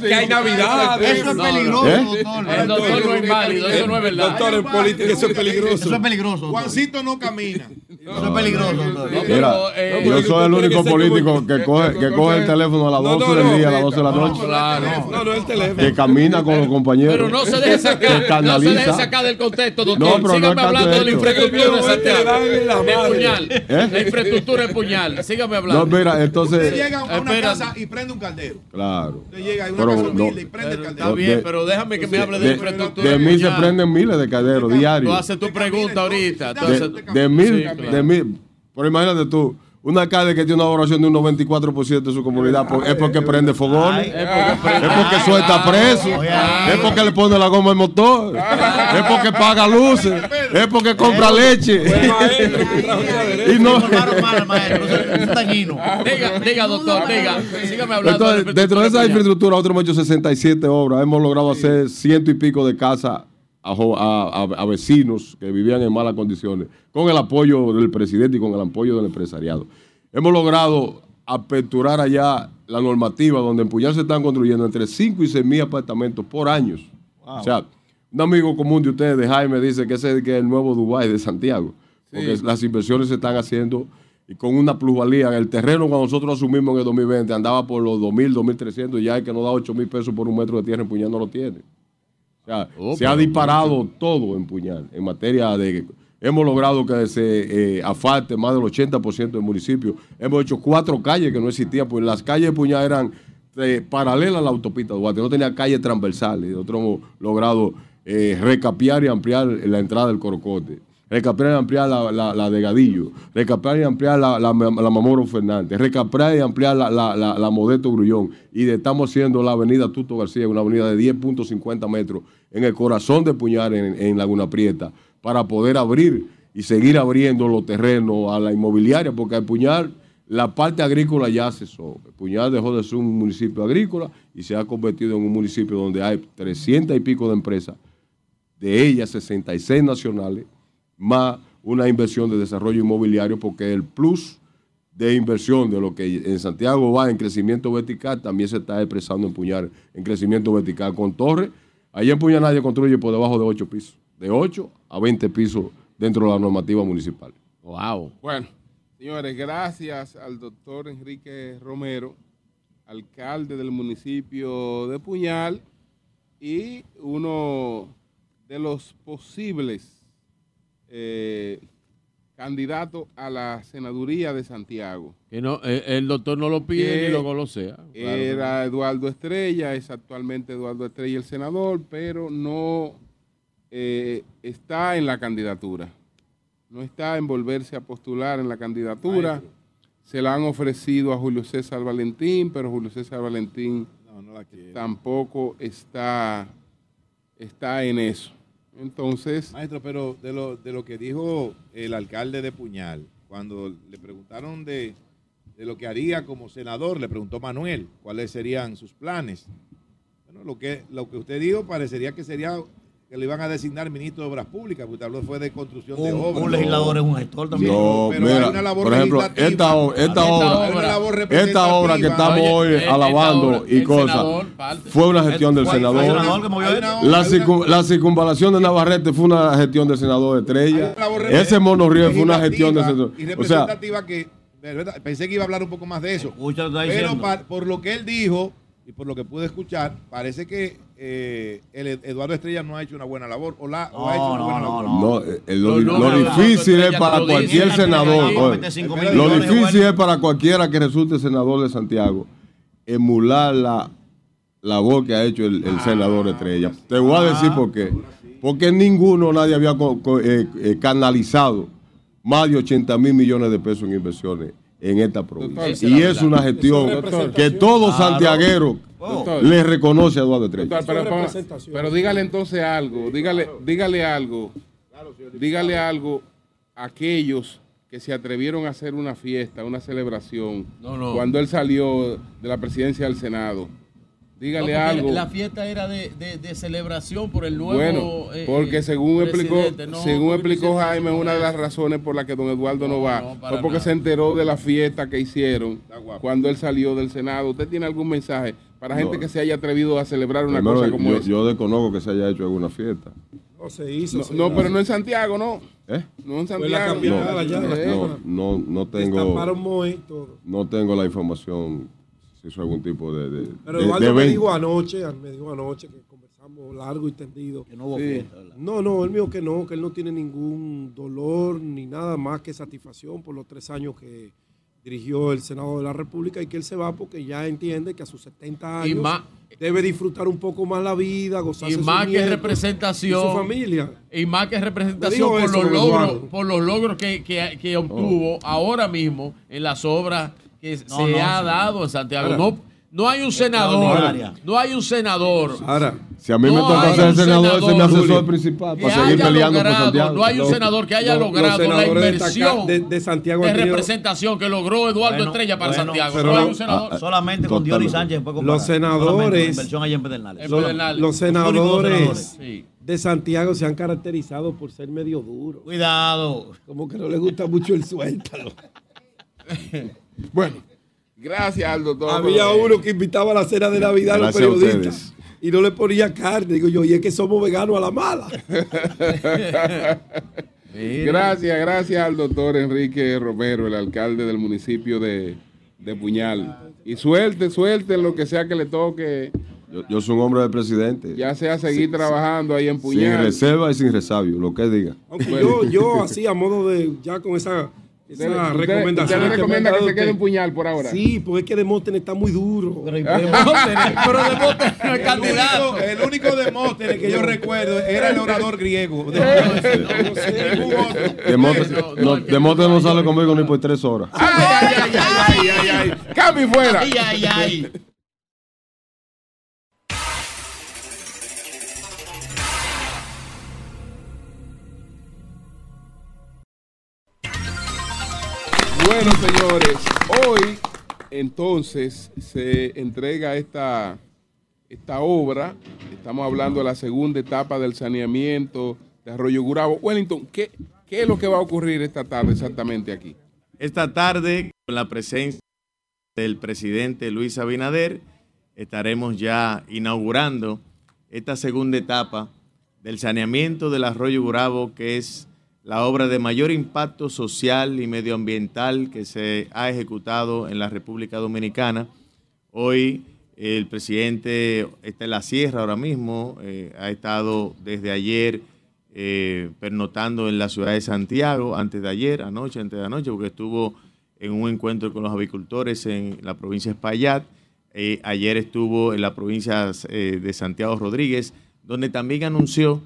que, hay Navidad. Eso es No, peligroso, ¿Eh? doctor. El doctor no es válido, eso no es verdad. Doctor, en política eso es peligroso. Eso es peligroso. doctor. Juancito no camina. Eso es peligroso, doctor. No, Mira, eh, yo soy el único político que coge, que coge el teléfono a las No, 12 no, del no, día, a las 12 de la noche, Claro. No, no, el teléfono. que camina con los compañeros. Pero no se deje sacar, no se deje sacar del contexto, doctor. No, pero no Sígame es tanto hablando de la infraestructura de la De madre. puñal. ¿Eh? La infraestructura de puñal. Sígame No, hablando. mira, Usted entonces, llega a una Espera. casa y prende un caldero. claro. Usted llega a una Pero casa no- humilde y prende el caldero. está bien, de- pero déjame que me hable de, De, infraestructura de mí se prenden miles de caderos Tú diarios. haces tu pregunta ahorita. tú De, de mil, de mil. Pero imagínate tú, un alcalde que tiene una oración de un 94% de su comunidad por- es porque prende fogones, es porque suelta preso, es porque le pone la goma al motor, es porque paga luces, es porque compra leche. Y no, Diga, diga, doctor, diga. Sígame hablando. Entonces, de dentro de esa infraestructura. infraestructura, nosotros hemos hecho 67 obras. Hemos logrado hacer ciento y pico de casas a, a- a- vecinos que vivían en malas condiciones, con el apoyo del presidente y con el apoyo del empresariado. Hemos logrado aperturar allá la normativa donde en Puyal se están construyendo entre 5 y 6 mil apartamentos por año. O sea, un amigo común de ustedes, de Jaime, dice que ese es que es el nuevo Dubái de Santiago. Porque las inversiones se están haciendo y con una plusvalía. El terreno cuando nosotros asumimos en el 2020 andaba por los 2.000, 2.300 y ya el que nos da 8.000 pesos por un metro de tierra en Puñal no lo tiene. O sea, Oh, se ha disparado todo en Puñal en materia de... Hemos logrado que se eh, afalte más del 80% del municipio. Hemos hecho cuatro calles que no existían, pues las calles de Puñal eran eh, paralelas a la autopista Duarte, no tenía calles transversales. Nosotros hemos logrado eh, recapear y ampliar la entrada del Corocote, recapear y ampliar la, la- de Gadillo, recapear y ampliar la, la, la Mamoro Fernández, recapear y ampliar la, la, la- Modesto Grullón. Y estamos haciendo la avenida Tuto García, una avenida de 10.50 metros en el corazón de Puñal, en, en Laguna Prieta, para poder abrir y seguir abriendo los terrenos a la inmobiliaria, porque el Puñal, la parte agrícola ya cesó. El Puñal dejó de ser un municipio agrícola y se ha convertido en un municipio donde hay 300 y pico de empresas, de ellas 66 nacionales, más una inversión de desarrollo inmobiliario, porque el plus de inversión de lo que en Santiago va en crecimiento vertical también se está expresando en Puñal en crecimiento vertical con torres. Allí en Puñal nadie construye por debajo de 8 pisos, de 8 a 20 pisos dentro de la normativa municipal. Wow. Bueno, señores, gracias al doctor Enrique Romero, alcalde del municipio de Puñal y uno de los posibles eh, candidatos a la senaduría de Santiago. Que no, eh, el doctor no lo pide ni lo golosea. Claro. Era Eduardo Estrella, es actualmente Eduardo Estrella el senador, pero no eh, está en la candidatura. No está en volverse a postular en la candidatura. Se la han ofrecido a Julio César Valentín, pero Julio César Valentín tampoco está, está en eso. Entonces, Maestro, pero de lo, de lo que dijo el alcalde de Puñal, cuando le preguntaron de, de lo que haría como senador, le preguntó Manuel cuáles serían sus planes. Bueno, lo que, lo que usted dijo parecería que sería que le iban a designar ministro de Obras Públicas, porque habló fue de construcción de Un- obras. un legislador es un gestor también. No, pero mira, hay una labor por ejemplo, legislativa. esta, esta Hay obra, esta obra que representativa. estamos Oye, hoy esta alabando obra, y cosas, fue una gestión del senador. senador que movió Hay esto. una- La, hay circun- la circunvalación de Navarrete fue una gestión del senador Estrella. Ese monorriel fue una gestión del senador. y O sea, representativa que de verdad, pensé que iba a hablar un poco más de eso. Lo Pero por lo que él dijo y por lo que pude escuchar, parece que eh, el Ed- Eduardo Estrella no ha hecho una buena labor o, la, o ha hecho una buena labor. no, eh, eh, lo, No, no, lo no, difícil no, es no, para no, cualquier senador. no, lo difícil es para cualquiera que resulte senador de Santiago emular la labor que ha hecho el, el senador Estrella. Te voy a decir por qué. Porque ninguno, nadie había co- co- eh, eh, canalizado más de 80 mil millones de pesos en inversiones en esta provincia. Doctor, y es una gestión que todo santiaguero Doctor. le reconoce a Eduardo Estrella. Doctor, pero, pero dígale entonces algo, dígale, dígale algo, dígale algo a aquellos que se atrevieron a hacer una fiesta, una celebración, No, no. cuando él salió de la presidencia del Senado. Dígale No, porque algo. La fiesta era de, de- de celebración por el nuevo. Bueno, eh, porque eh, según explicó, no, según porque explicó Jaime, una de las razones por las que don Eduardo no, va no, fue porque nada. se enteró de la fiesta que hicieron cuando él salió del Senado. ¿Usted tiene algún mensaje para gente No. que se haya atrevido a celebrar una Primero, cosa como yo, esa? yo desconozco que se haya hecho alguna fiesta. No se hizo. No, se no, pero no en Santiago, ¿no? ¿Eh? No en la Santiago. la. No, no tengo. Y todo. No tengo la información si hizo algún tipo de. de Pero de- Eduardo de me dijo anoche, me dijo anoche que conversamos largo y tendido. Que no hubo Sí. fiesta, ¿verdad? No, no, él me dijo que no, que él no tiene ningún dolor ni nada más que satisfacción por los tres años que, dirigió el Senado de la República y que él se va porque ya entiende que a sus 70 Y años más- debe disfrutar un poco más la vida, gozarse y más que representación y su familia. y más que representación por eso, los logros por los logros que, que- que obtuvo ahora mismo en las obras que se no, ha dado en Santiago Ahora, no no hay un senador no hay un senador Ahora, Si a mí me No toca ser senador, ese es mi asesor principal para seguir peleando por logrado, Santiago. no hay un senador que haya logrado la inversión de- de Santiago de representación que logró Eduardo Bueno, Estrella para bueno, Santiago pero no hay un senador Solamente con Diony Sánchez puede comparar. Los senadores- Solamente con inversión allá en Pedernales. En los, Pedernales. los Los únicos senadores de Santiago se han caracterizado por ser medio duros. Cuidado. Como que no les gusta mucho el suéltalo. Bueno, gracias al doctor. Había uno que invitaba a la cena de Navidad a los a periodistas y no le ponía carne. Digo yo, y es que somos veganos a la mala. Gracias, gracias al doctor Enrique Romero, el alcalde del municipio de, de Puñal. Y suerte, suerte en lo que sea que le toque, Yo, yo soy un hombre del presidente. ya sea seguir Sí, trabajando ahí en Sin Puñal. reserva y sin resabio, lo que diga. Aunque Bueno. yo, yo así a modo de, ya con esa, Usted- usted- recomendación. usted le recomienda que se quede en Puñal por ahora. Sí, porque es que Demóstenes está muy duro. pero Demóstenes no es El candidato único, el único Demóstenes que yo recuerdo era el orador griego. Demote no, sale conmigo ni por tres horas. Ay, ay, ay, ay, ay, ay, y fuera. Ay, ay, ay. Bueno, señores, hoy entonces se entrega esta, esta obra. Estamos hablando de la segunda etapa del saneamiento de Arroyo Gurabo. Wellington, ¿qué, qué es lo que va a ocurrir esta tarde exactamente aquí? Esta tarde, con la presencia del presidente Luis Abinader, estaremos ya inaugurando esta segunda etapa del saneamiento del arroyo Gurabo, que es la obra de mayor impacto social y medioambiental que se ha ejecutado en la República Dominicana. Hoy el presidente está en la sierra ahora mismo, eh, ha estado desde ayer eh, pernotando en la ciudad de Santiago, antes de ayer, anoche, antes de anoche, porque estuvo en un encuentro con los avicultores en la provincia de Espaillat. Eh, ayer estuvo en la provincia eh, de Santiago Rodríguez, donde también anunció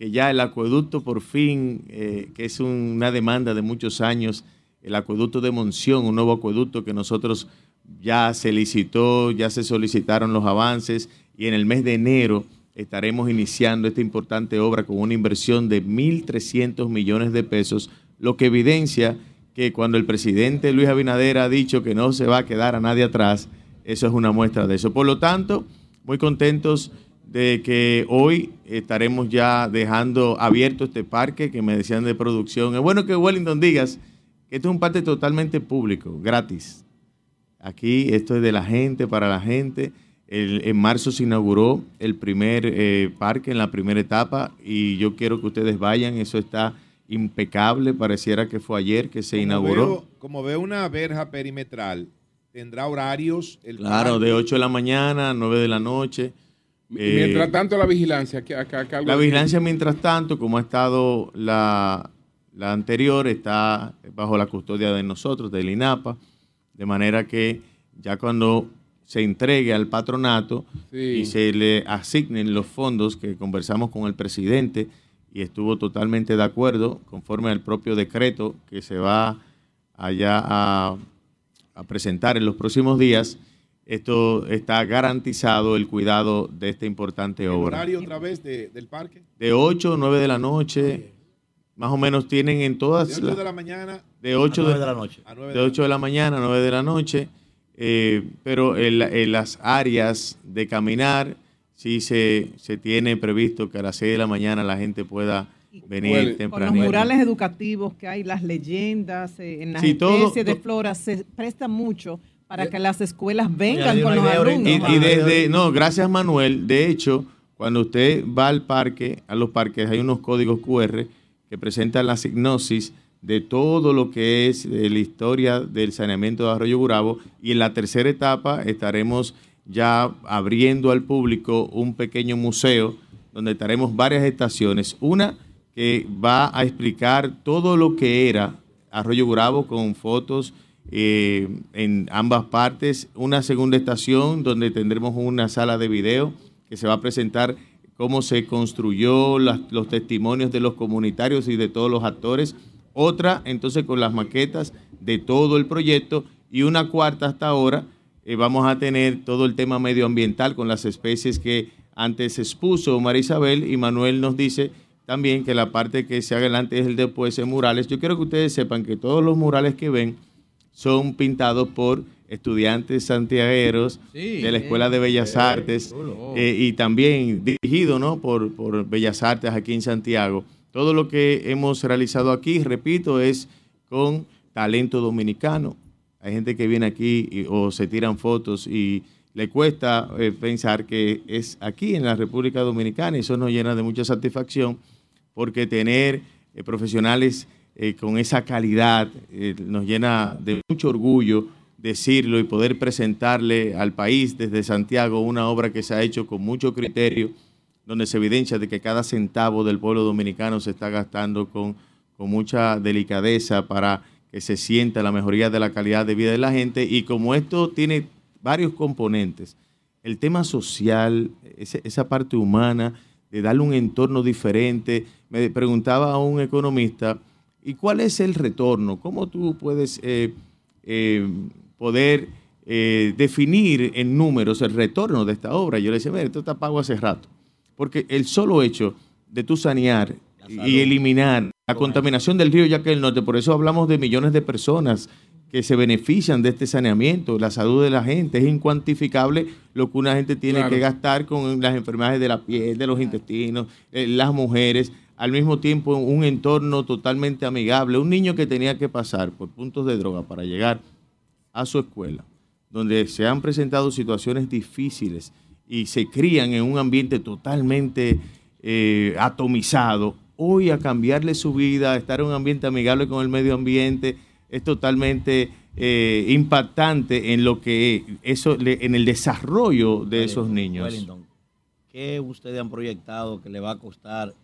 que ya el acueducto por fin, eh, que es una demanda de muchos años, el acueducto de Monción, un nuevo acueducto que nosotros ya se licitó, ya se solicitaron los avances y en el mes de enero estaremos iniciando esta importante obra con una inversión de 1.300 millones de pesos, lo que evidencia que cuando el presidente Luis Abinader ha dicho que no se va a quedar a nadie atrás, eso es una muestra de eso. Por lo tanto, muy contentos de que hoy estaremos ya dejando abierto este parque que me decían de producción. Es bueno que Wellington digas que esto es un parque totalmente público, gratis. Aquí esto es de la gente, para la gente. El- en marzo se inauguró el primer eh, parque en la primera etapa y yo quiero que ustedes vayan, eso está impecable, pareciera que fue ayer que se Como inauguró. veo- como veo una verja perimetral, tendrá horarios. El Claro, parque? de 8 de la mañana a 9 de la noche. Eh, Mientras tanto, la vigilancia. que acá- acá algo La vigilancia, mientras tanto, como ha estado la, la anterior, está bajo la custodia de nosotros, del INAPA, de manera que ya cuando se entregue al patronato Sí. y se le asignen los fondos que conversamos con el presidente y estuvo totalmente de acuerdo, conforme al propio decreto que se va allá a, a presentar en los próximos días, esto está garantizado el cuidado de esta importante ¿El obra horario otra vez de- del parque? de 8 o 9 de la noche, más o menos tienen en todas De 8 las- de la mañana de 8 A nueve de la noche. a 9 de 8 de la mañana a 9 de la noche, eh, pero en, la- en las áreas de caminar sí se, se tiene previsto que a las 6 de la mañana la gente pueda venir Bueno, Con los temprano. murales educativos que hay, las leyendas, eh, en las Sí, todo- especies de to- flora, se presta mucho para que las escuelas vengan con los alumnos. Y, desde, no, gracias Manuel. De hecho, cuando usted va al parque, a los parques, hay unos códigos QR que presentan la signosis de todo lo que es eh, la historia del saneamiento de Arroyo Burabo. Y en la tercera etapa estaremos ya abriendo al público un pequeño museo donde estaremos varias estaciones. Una que va a explicar todo lo que era Arroyo Burabo con fotos eh, en ambas partes. Una segunda estación donde tendremos una sala de video que se va a presentar cómo se construyó, los testimonios de los comunitarios y de todos los actores. Otra, entonces, con las maquetas de todo el proyecto. Y una cuarta hasta ahora, eh, vamos a tener todo el tema medioambiental con las especies que antes expuso María Isabel y Manuel nos dice también que la parte que se haga el antes y el después en murales. Yo quiero que ustedes sepan que todos los murales que ven son pintados por estudiantes santiagueros Sí, de la Escuela de Bellas Artes eh, y también dirigido ¿no? por, por Bellas Artes aquí en Santiago. Todo lo que hemos realizado aquí, repito, es con talento dominicano. Hay gente que viene aquí y- o se tiran fotos y le cuesta eh, pensar que es aquí en la República Dominicana y eso nos llena de mucha satisfacción porque tener eh, profesionales eh, con esa calidad eh, nos llena de mucho orgullo decirlo y poder presentarle al país desde Santiago una obra que se ha hecho con mucho criterio, donde se evidencia de que cada centavo del pueblo dominicano se está gastando con, con mucha delicadeza para que se sienta la mejoría de la calidad de vida de la gente. Y como esto tiene varios componentes, el tema social, esa parte humana, de darle un entorno diferente. Me preguntaba a un economista, ¿y cuál es el retorno? ¿Cómo tú puedes eh, eh, poder eh, definir en números el retorno de esta obra? Yo le decía, mira, esto está pago hace rato. Porque el solo hecho de tú sanear y eliminar la contaminación del río Yaque del Norte, por eso hablamos de millones de personas que se benefician de este saneamiento, la salud de la gente, es incuantificable lo que una gente tiene Claro. que gastar con las enfermedades de la piel, de los intestinos, eh, las mujeres, al mismo tiempo un entorno totalmente amigable, un niño que tenía que pasar por puntos de droga para llegar a su escuela, donde se han presentado situaciones difíciles y se crían en un ambiente totalmente eh, atomizado, hoy a cambiarle su vida, a estar en un ambiente amigable con el medio ambiente, es totalmente eh, impactante en lo que eso en el desarrollo de esos niños. Wellington, ¿qué ustedes han proyectado que le va a costar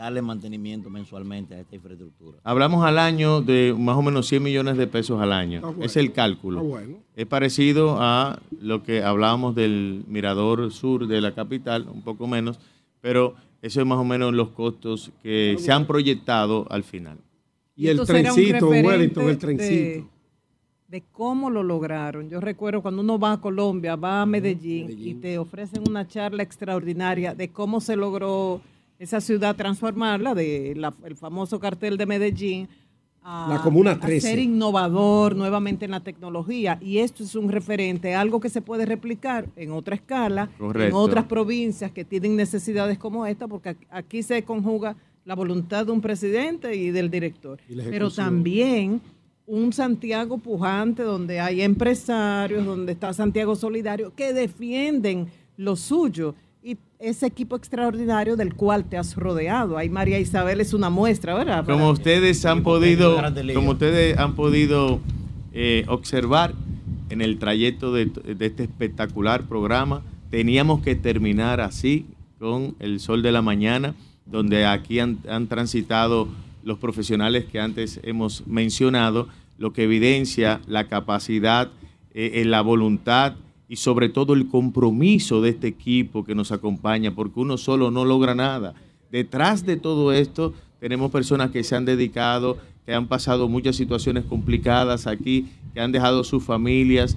darle mantenimiento mensualmente a esta infraestructura? Hablamos al año de más o menos 100 millones de pesos al año. Bueno, es el cálculo. bueno. Es parecido a lo que hablábamos del mirador sur de la capital, un poco menos, pero eso es más o menos los costos que se han proyectado al final. Y el trencito, Wellington, el trencito. De, cómo lo lograron. Yo recuerdo cuando uno va a Colombia, va a Medellín, y te ofrecen una charla extraordinaria de cómo se logró esa ciudad transformarla, de la- el famoso cartel de Medellín. A, La Comuna a 13. ser innovador nuevamente en la tecnología y esto es un referente, algo que se puede replicar en otra escala, en otras provincias que tienen necesidades como esta, porque aquí- se conjuga la voluntad de un presidente y del director, Y pero también un Santiago pujante donde hay empresarios, donde está Santiago Solidario, que defienden lo suyo ese equipo extraordinario del cual te has rodeado. Ahí María Isabel es una muestra, ¿verdad? Como ustedes han podido, como ustedes han podido eh, observar en el trayecto de, de este espectacular programa, teníamos que terminar así con el sol de la mañana, donde aquí han, han transitado los profesionales que antes hemos mencionado, lo que evidencia la capacidad, eh, la voluntad y sobre todo el compromiso de este equipo que nos acompaña, porque uno solo no logra nada. Detrás de todo esto tenemos personas que se han dedicado, que han pasado muchas situaciones complicadas aquí, que han dejado sus familias,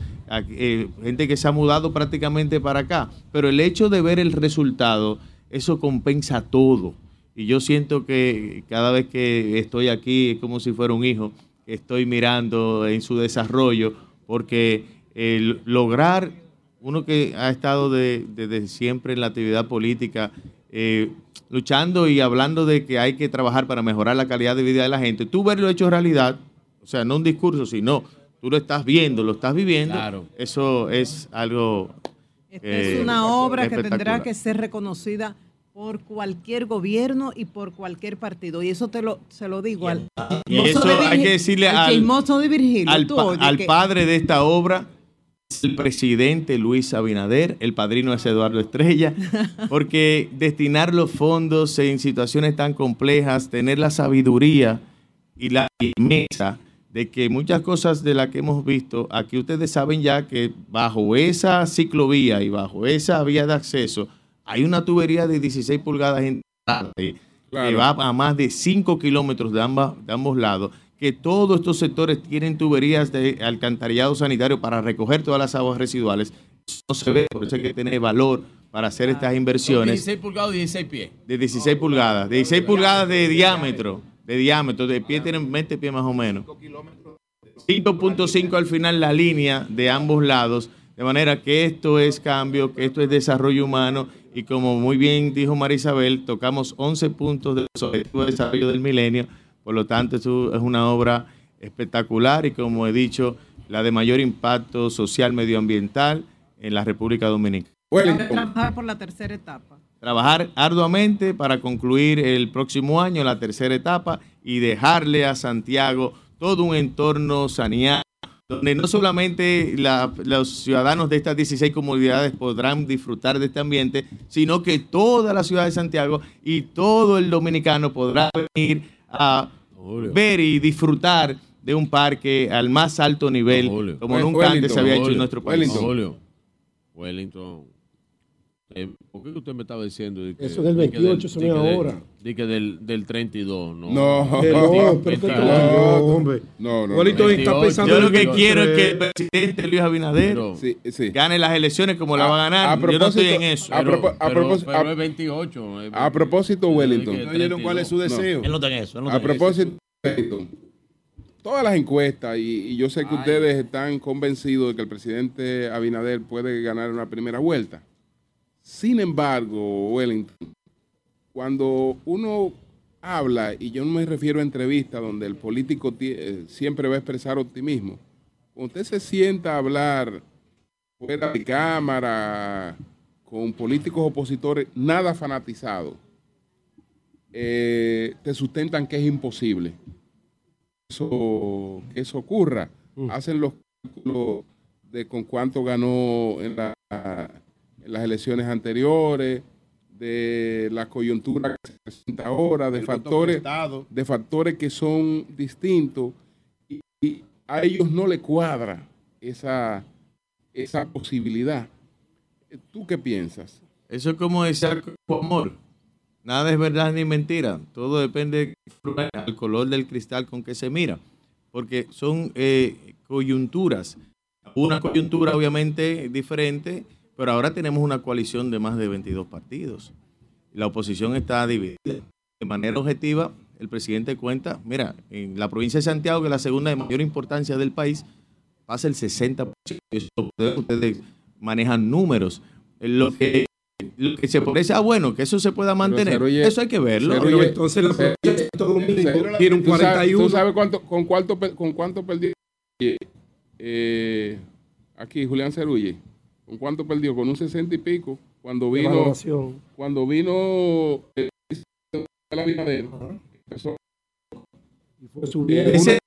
eh, gente que se ha mudado prácticamente para acá. Pero el hecho de ver el resultado, eso compensa todo. Y yo siento que cada vez que estoy aquí es como si fuera un hijo, estoy mirando en su desarrollo, porque lograr, uno que ha estado de- desde siempre en la actividad política, eh, luchando y hablando de que hay que trabajar para mejorar la calidad de vida de la gente, tú verlo hecho realidad, o sea, no un discurso, sino tú lo estás viendo, lo estás viviendo, Claro. eso es algo... Esta eh, es una obra que tendrá que ser reconocida por cualquier gobierno y por cualquier partido. Y eso te lo, se lo digo al, Y eso de hay que decirle al de Virgilio. al, tú, pa- oye, al que- padre de esta obra, es el presidente Luis Abinader, el padrino es Eduardo Estrella, porque destinar los fondos en situaciones tan complejas, tener la sabiduría y la firmeza de que muchas cosas de las que hemos visto, aquí ustedes saben ya que bajo esa ciclovía y bajo esa vía de acceso hay una tubería de 16 pulgadas en- que va a más de 5 kilómetros de, ambas, de ambos lados, que todos estos sectores tienen tuberías de alcantarillado sanitario para recoger todas las aguas residuales. Eso no se ve, por eso hay que tener valor para hacer estas inversiones 16 pulgadas y 16 pies. de 16 pulgadas, de 16 pulgadas de diámetro, de diámetro, de pie tienen 20 pies más o menos. 5.5 al final la línea de ambos lados, de manera que esto es cambio, que esto es desarrollo humano y como muy bien dijo María Isabel, tocamos 11 puntos del objetivo de desarrollo del milenio, por lo tanto esto es una obra espectacular y como he dicho, la de mayor impacto social medioambiental en la República Dominicana. Trabajar por la tercera etapa. trabajar arduamente para concluir el próximo año la tercera etapa y dejarle a Santiago todo un entorno saneado, donde no solamente la- los ciudadanos de estas 16 comunidades podrán disfrutar de este ambiente, sino que toda la ciudad de Santiago y todo el dominicano podrá venir a ver y disfrutar de un parque al más alto nivel, como nunca antes se había hecho en nuestro país. Julio, Wellington. Eh, ¿Por qué usted me estaba diciendo? de que- Eso es del de que 28, eso no de ahora. de que del, del 32, ¿no? No. No, que no, hombre. No, no. Wellington no. está pensando Yo lo que quiero es que el 23. presidente Luis Abinader gane las elecciones como la va a ganar. a Yo no estoy propósito- en eso. a propósito- Pero a- es 28. es A propósito, Wellington. ¿No oyeron cuál es su deseo? Él no está en eso. él no A está propósito, Wellington, todas las encuestas, y, y yo sé que ustedes están convencidos de que el presidente Abinader puede ganar una primera vuelta. Sin embargo, Wellington, cuando uno habla, y yo no me refiero a entrevistas donde el político eh, siempre va a expresar optimismo, cuando usted se sienta a hablar fuera de cámara, con políticos opositores, nada fanatizados, eh, te sustentan que es imposible eso, que eso ocurra. Hacen los cálculos de con cuánto ganó en, la- las elecciones anteriores, de la coyuntura que se presenta ahora, de factores, de factores que son distintos y, y a ellos no le cuadra esa, esa posibilidad. ¿Tú qué piensas? Eso es como decir amor. Nada es verdad ni mentira. Todo depende del color del cristal con que se mira. Porque son eh, coyunturas. Una coyuntura obviamente diferente, pero ahora tenemos una coalición de más de 22 partidos. La oposición está dividida. De manera objetiva, el presidente cuenta, mira, en la provincia de Santiago, que es la segunda de mayor importancia del país, pasa el 60%. Eso ustedes, ustedes manejan números. Lo que, lo que se parece, ah, bueno, que eso se pueda mantener. Pero, Cerulle- eso hay que verlo. Cerulle- entonces la provincia de Santo Domingo Cerulle- tiene un ¿tú sabes- 41. ¿Tú sabes cuánto, con, cuánto, con cuánto perdió eh, eh, aquí Julián Cerulle? ¿Con cuánto perdió? Con un 60 y pico. Cuando vino, cuando vino el el Abinader, empezó Y fue subiendo. Ese-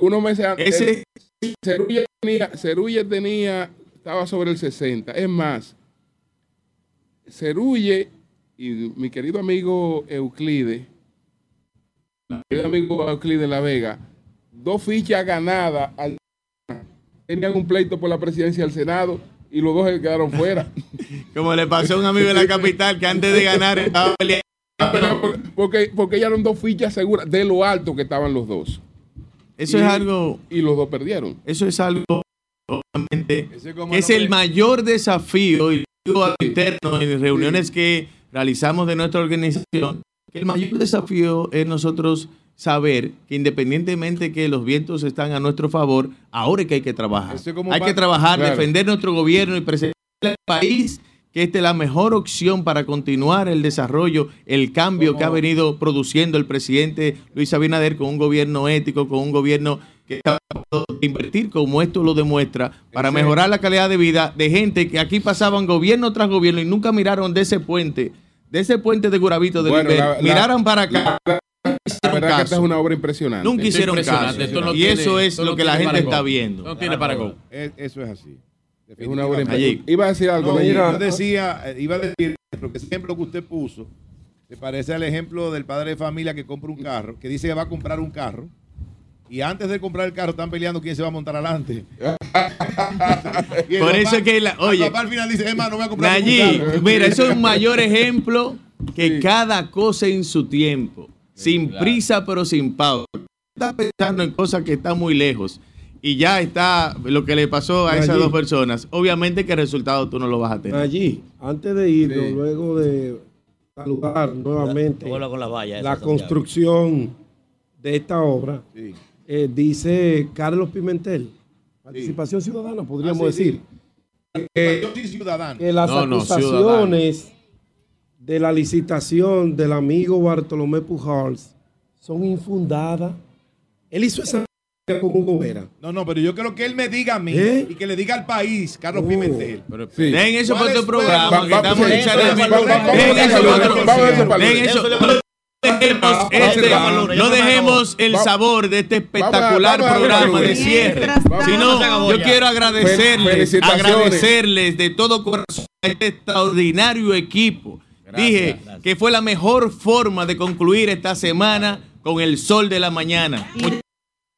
unos meses antes. ese- Cerulle tenía, Cerulle tenía, estaba sobre el 60. Es más, Cerulle y mi querido amigo Euclide, mi querido amigo Euclide La Vega, dos fichas ganadas al tenían un pleito por la presidencia del Senado y los dos se quedaron fuera. Como le pasó a un amigo de la capital que antes de ganar estaba peleando. porque, porque ya eran dos fichas seguras de lo alto que estaban los dos. Eso Y- es algo. Y los dos perdieron. Eso es algo, obviamente, es el mayor desafío, y digo interno en reuniones que realizamos de nuestra organización, que el mayor desafío es nosotros saber que independientemente que los vientos están a nuestro favor, ahora es que hay que trabajar. Hay que trabajar, Claro. defender nuestro gobierno y presentar al país que esta es la mejor opción para continuar el desarrollo, el cambio que ha venido produciendo el presidente Luis Abinader con un gobierno ético, con un gobierno que está invertir, como esto lo demuestra, para mejorar la calidad de vida de gente que aquí pasaban gobierno tras gobierno y nunca miraron de ese puente, de ese puente de Guravito de Bueno, la- la- miraron para acá. La verdad que esta es una obra impresionante. Nunca hicieron caso. y eso es lo que la gente está viendo. No tiene parangón. Es- Eso es así. Es una obra impresionante. Iba a decir algo. No, yo decía, eh, iba a decir lo que ese ejemplo que usted puso se parece al ejemplo del padre de familia que compra un carro, que dice que va a comprar un carro y antes de comprar el carro están peleando quién se va a montar adelante. Por eso es que, la- oye, papá al final dice, Emma, no voy a comprar ningún carro". mira, eso es un mayor ejemplo que cada cosa en su tiempo, sin prisa pero sin pausa. Está pensando en cosas que están muy lejos y ya está lo que le pasó a esas dos personas. Obviamente que el resultado tú no lo vas a tener. Allí, antes de Sí. luego de saludar nuevamente con la construcción de esta obra, eh, dice Carlos Pimentel, participación ciudadana, podríamos Ah, sí, sí. decir, que, Yo soy ciudadano. que las No, no, acusaciones de la licitación del amigo Bartolomé Pujols son infundadas. Él hizo esa con Hugo Vera. No, no, pero yo quiero que él me diga a mí ¿Eh? y que le diga al país, Carlos Oh. Pimentel. Sí. Den eso para ¿Cuáles otro programa, vamos- a dejemos este- no dejemos el sabor de este espectacular programa de cierre. Sino, yo quiero agradecerles, agradecerles de todo corazón a este extraordinario equipo. Dije que fue la mejor forma de concluir esta semana con el sol de la mañana.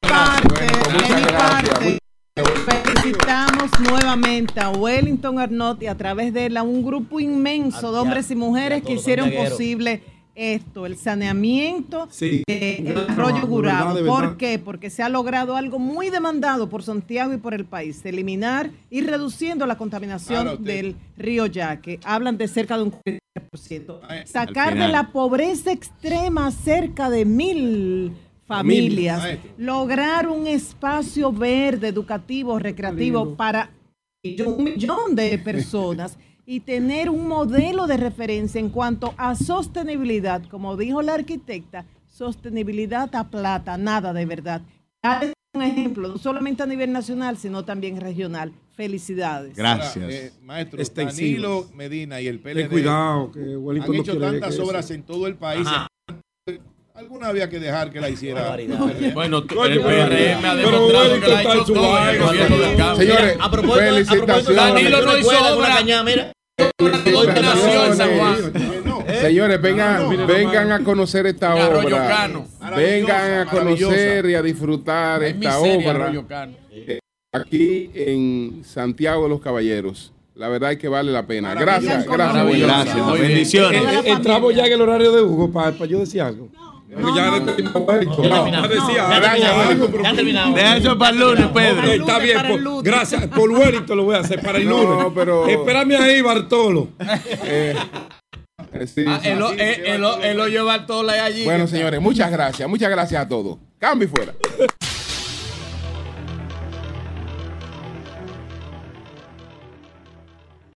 parte, de mi parte, felicitamos nuevamente a Wellington Arnott y a través de él a un grupo inmenso de hombres y mujeres que hicieron posible esto, el saneamiento Sí. del Gran arroyo de ¿Por qué? Porque se ha logrado algo muy demandado por Santiago y por el país, eliminar y reduciendo la contaminación Claro, del río Yaque. Hablan de cerca de un 40%. Ay, Sacar de la pobreza extrema cerca de mil familias, lograr un espacio verde, educativo, recreativo para un millón de personas y tener un modelo de referencia en cuanto a sostenibilidad, como dijo la arquitecta, sostenibilidad a plata, nada de verdad. Dale un ejemplo, no solamente a nivel nacional, sino también regional. Felicidades. Gracias. Eh, maestro, Extensivos. Danilo Medina y el PLD Ten cuidado, que han no hecho tantas que obras en todo el país. Alguna había que dejar que la hiciera. Bueno, tú- el PRM ha demostrado que la ha está en hecho su todo el gobierno del cambio. Señores, A propósito, a propósito de felicitaciones. Danilo no hizo obra. La cañada, mira. nació en San Juan. Señores, vengan, vengan a conocer esta obra. Vengan a conocer y a disfrutar Es esta obra aquí en Santiago de los Caballeros. La verdad es que vale la pena. Gracias, gracias. Gracias, bendiciones. Eh, Entramos ya en el horario de Hugo para, yo decir algo. No, ya no. Ya No, Ya terminamos. Deja eso para el lunes, Pedro. Está bien, el por- gracias. Por Wellington lo voy a hacer para el No, lunes. pero- Espérame ahí, Bartolo. Eh, eh, sí, Ah, sí. él lo- él- él lo- él lo lleva todo allí. Bueno, señores, muchas gracias. Muchas gracias a todos. Cambio y fuera.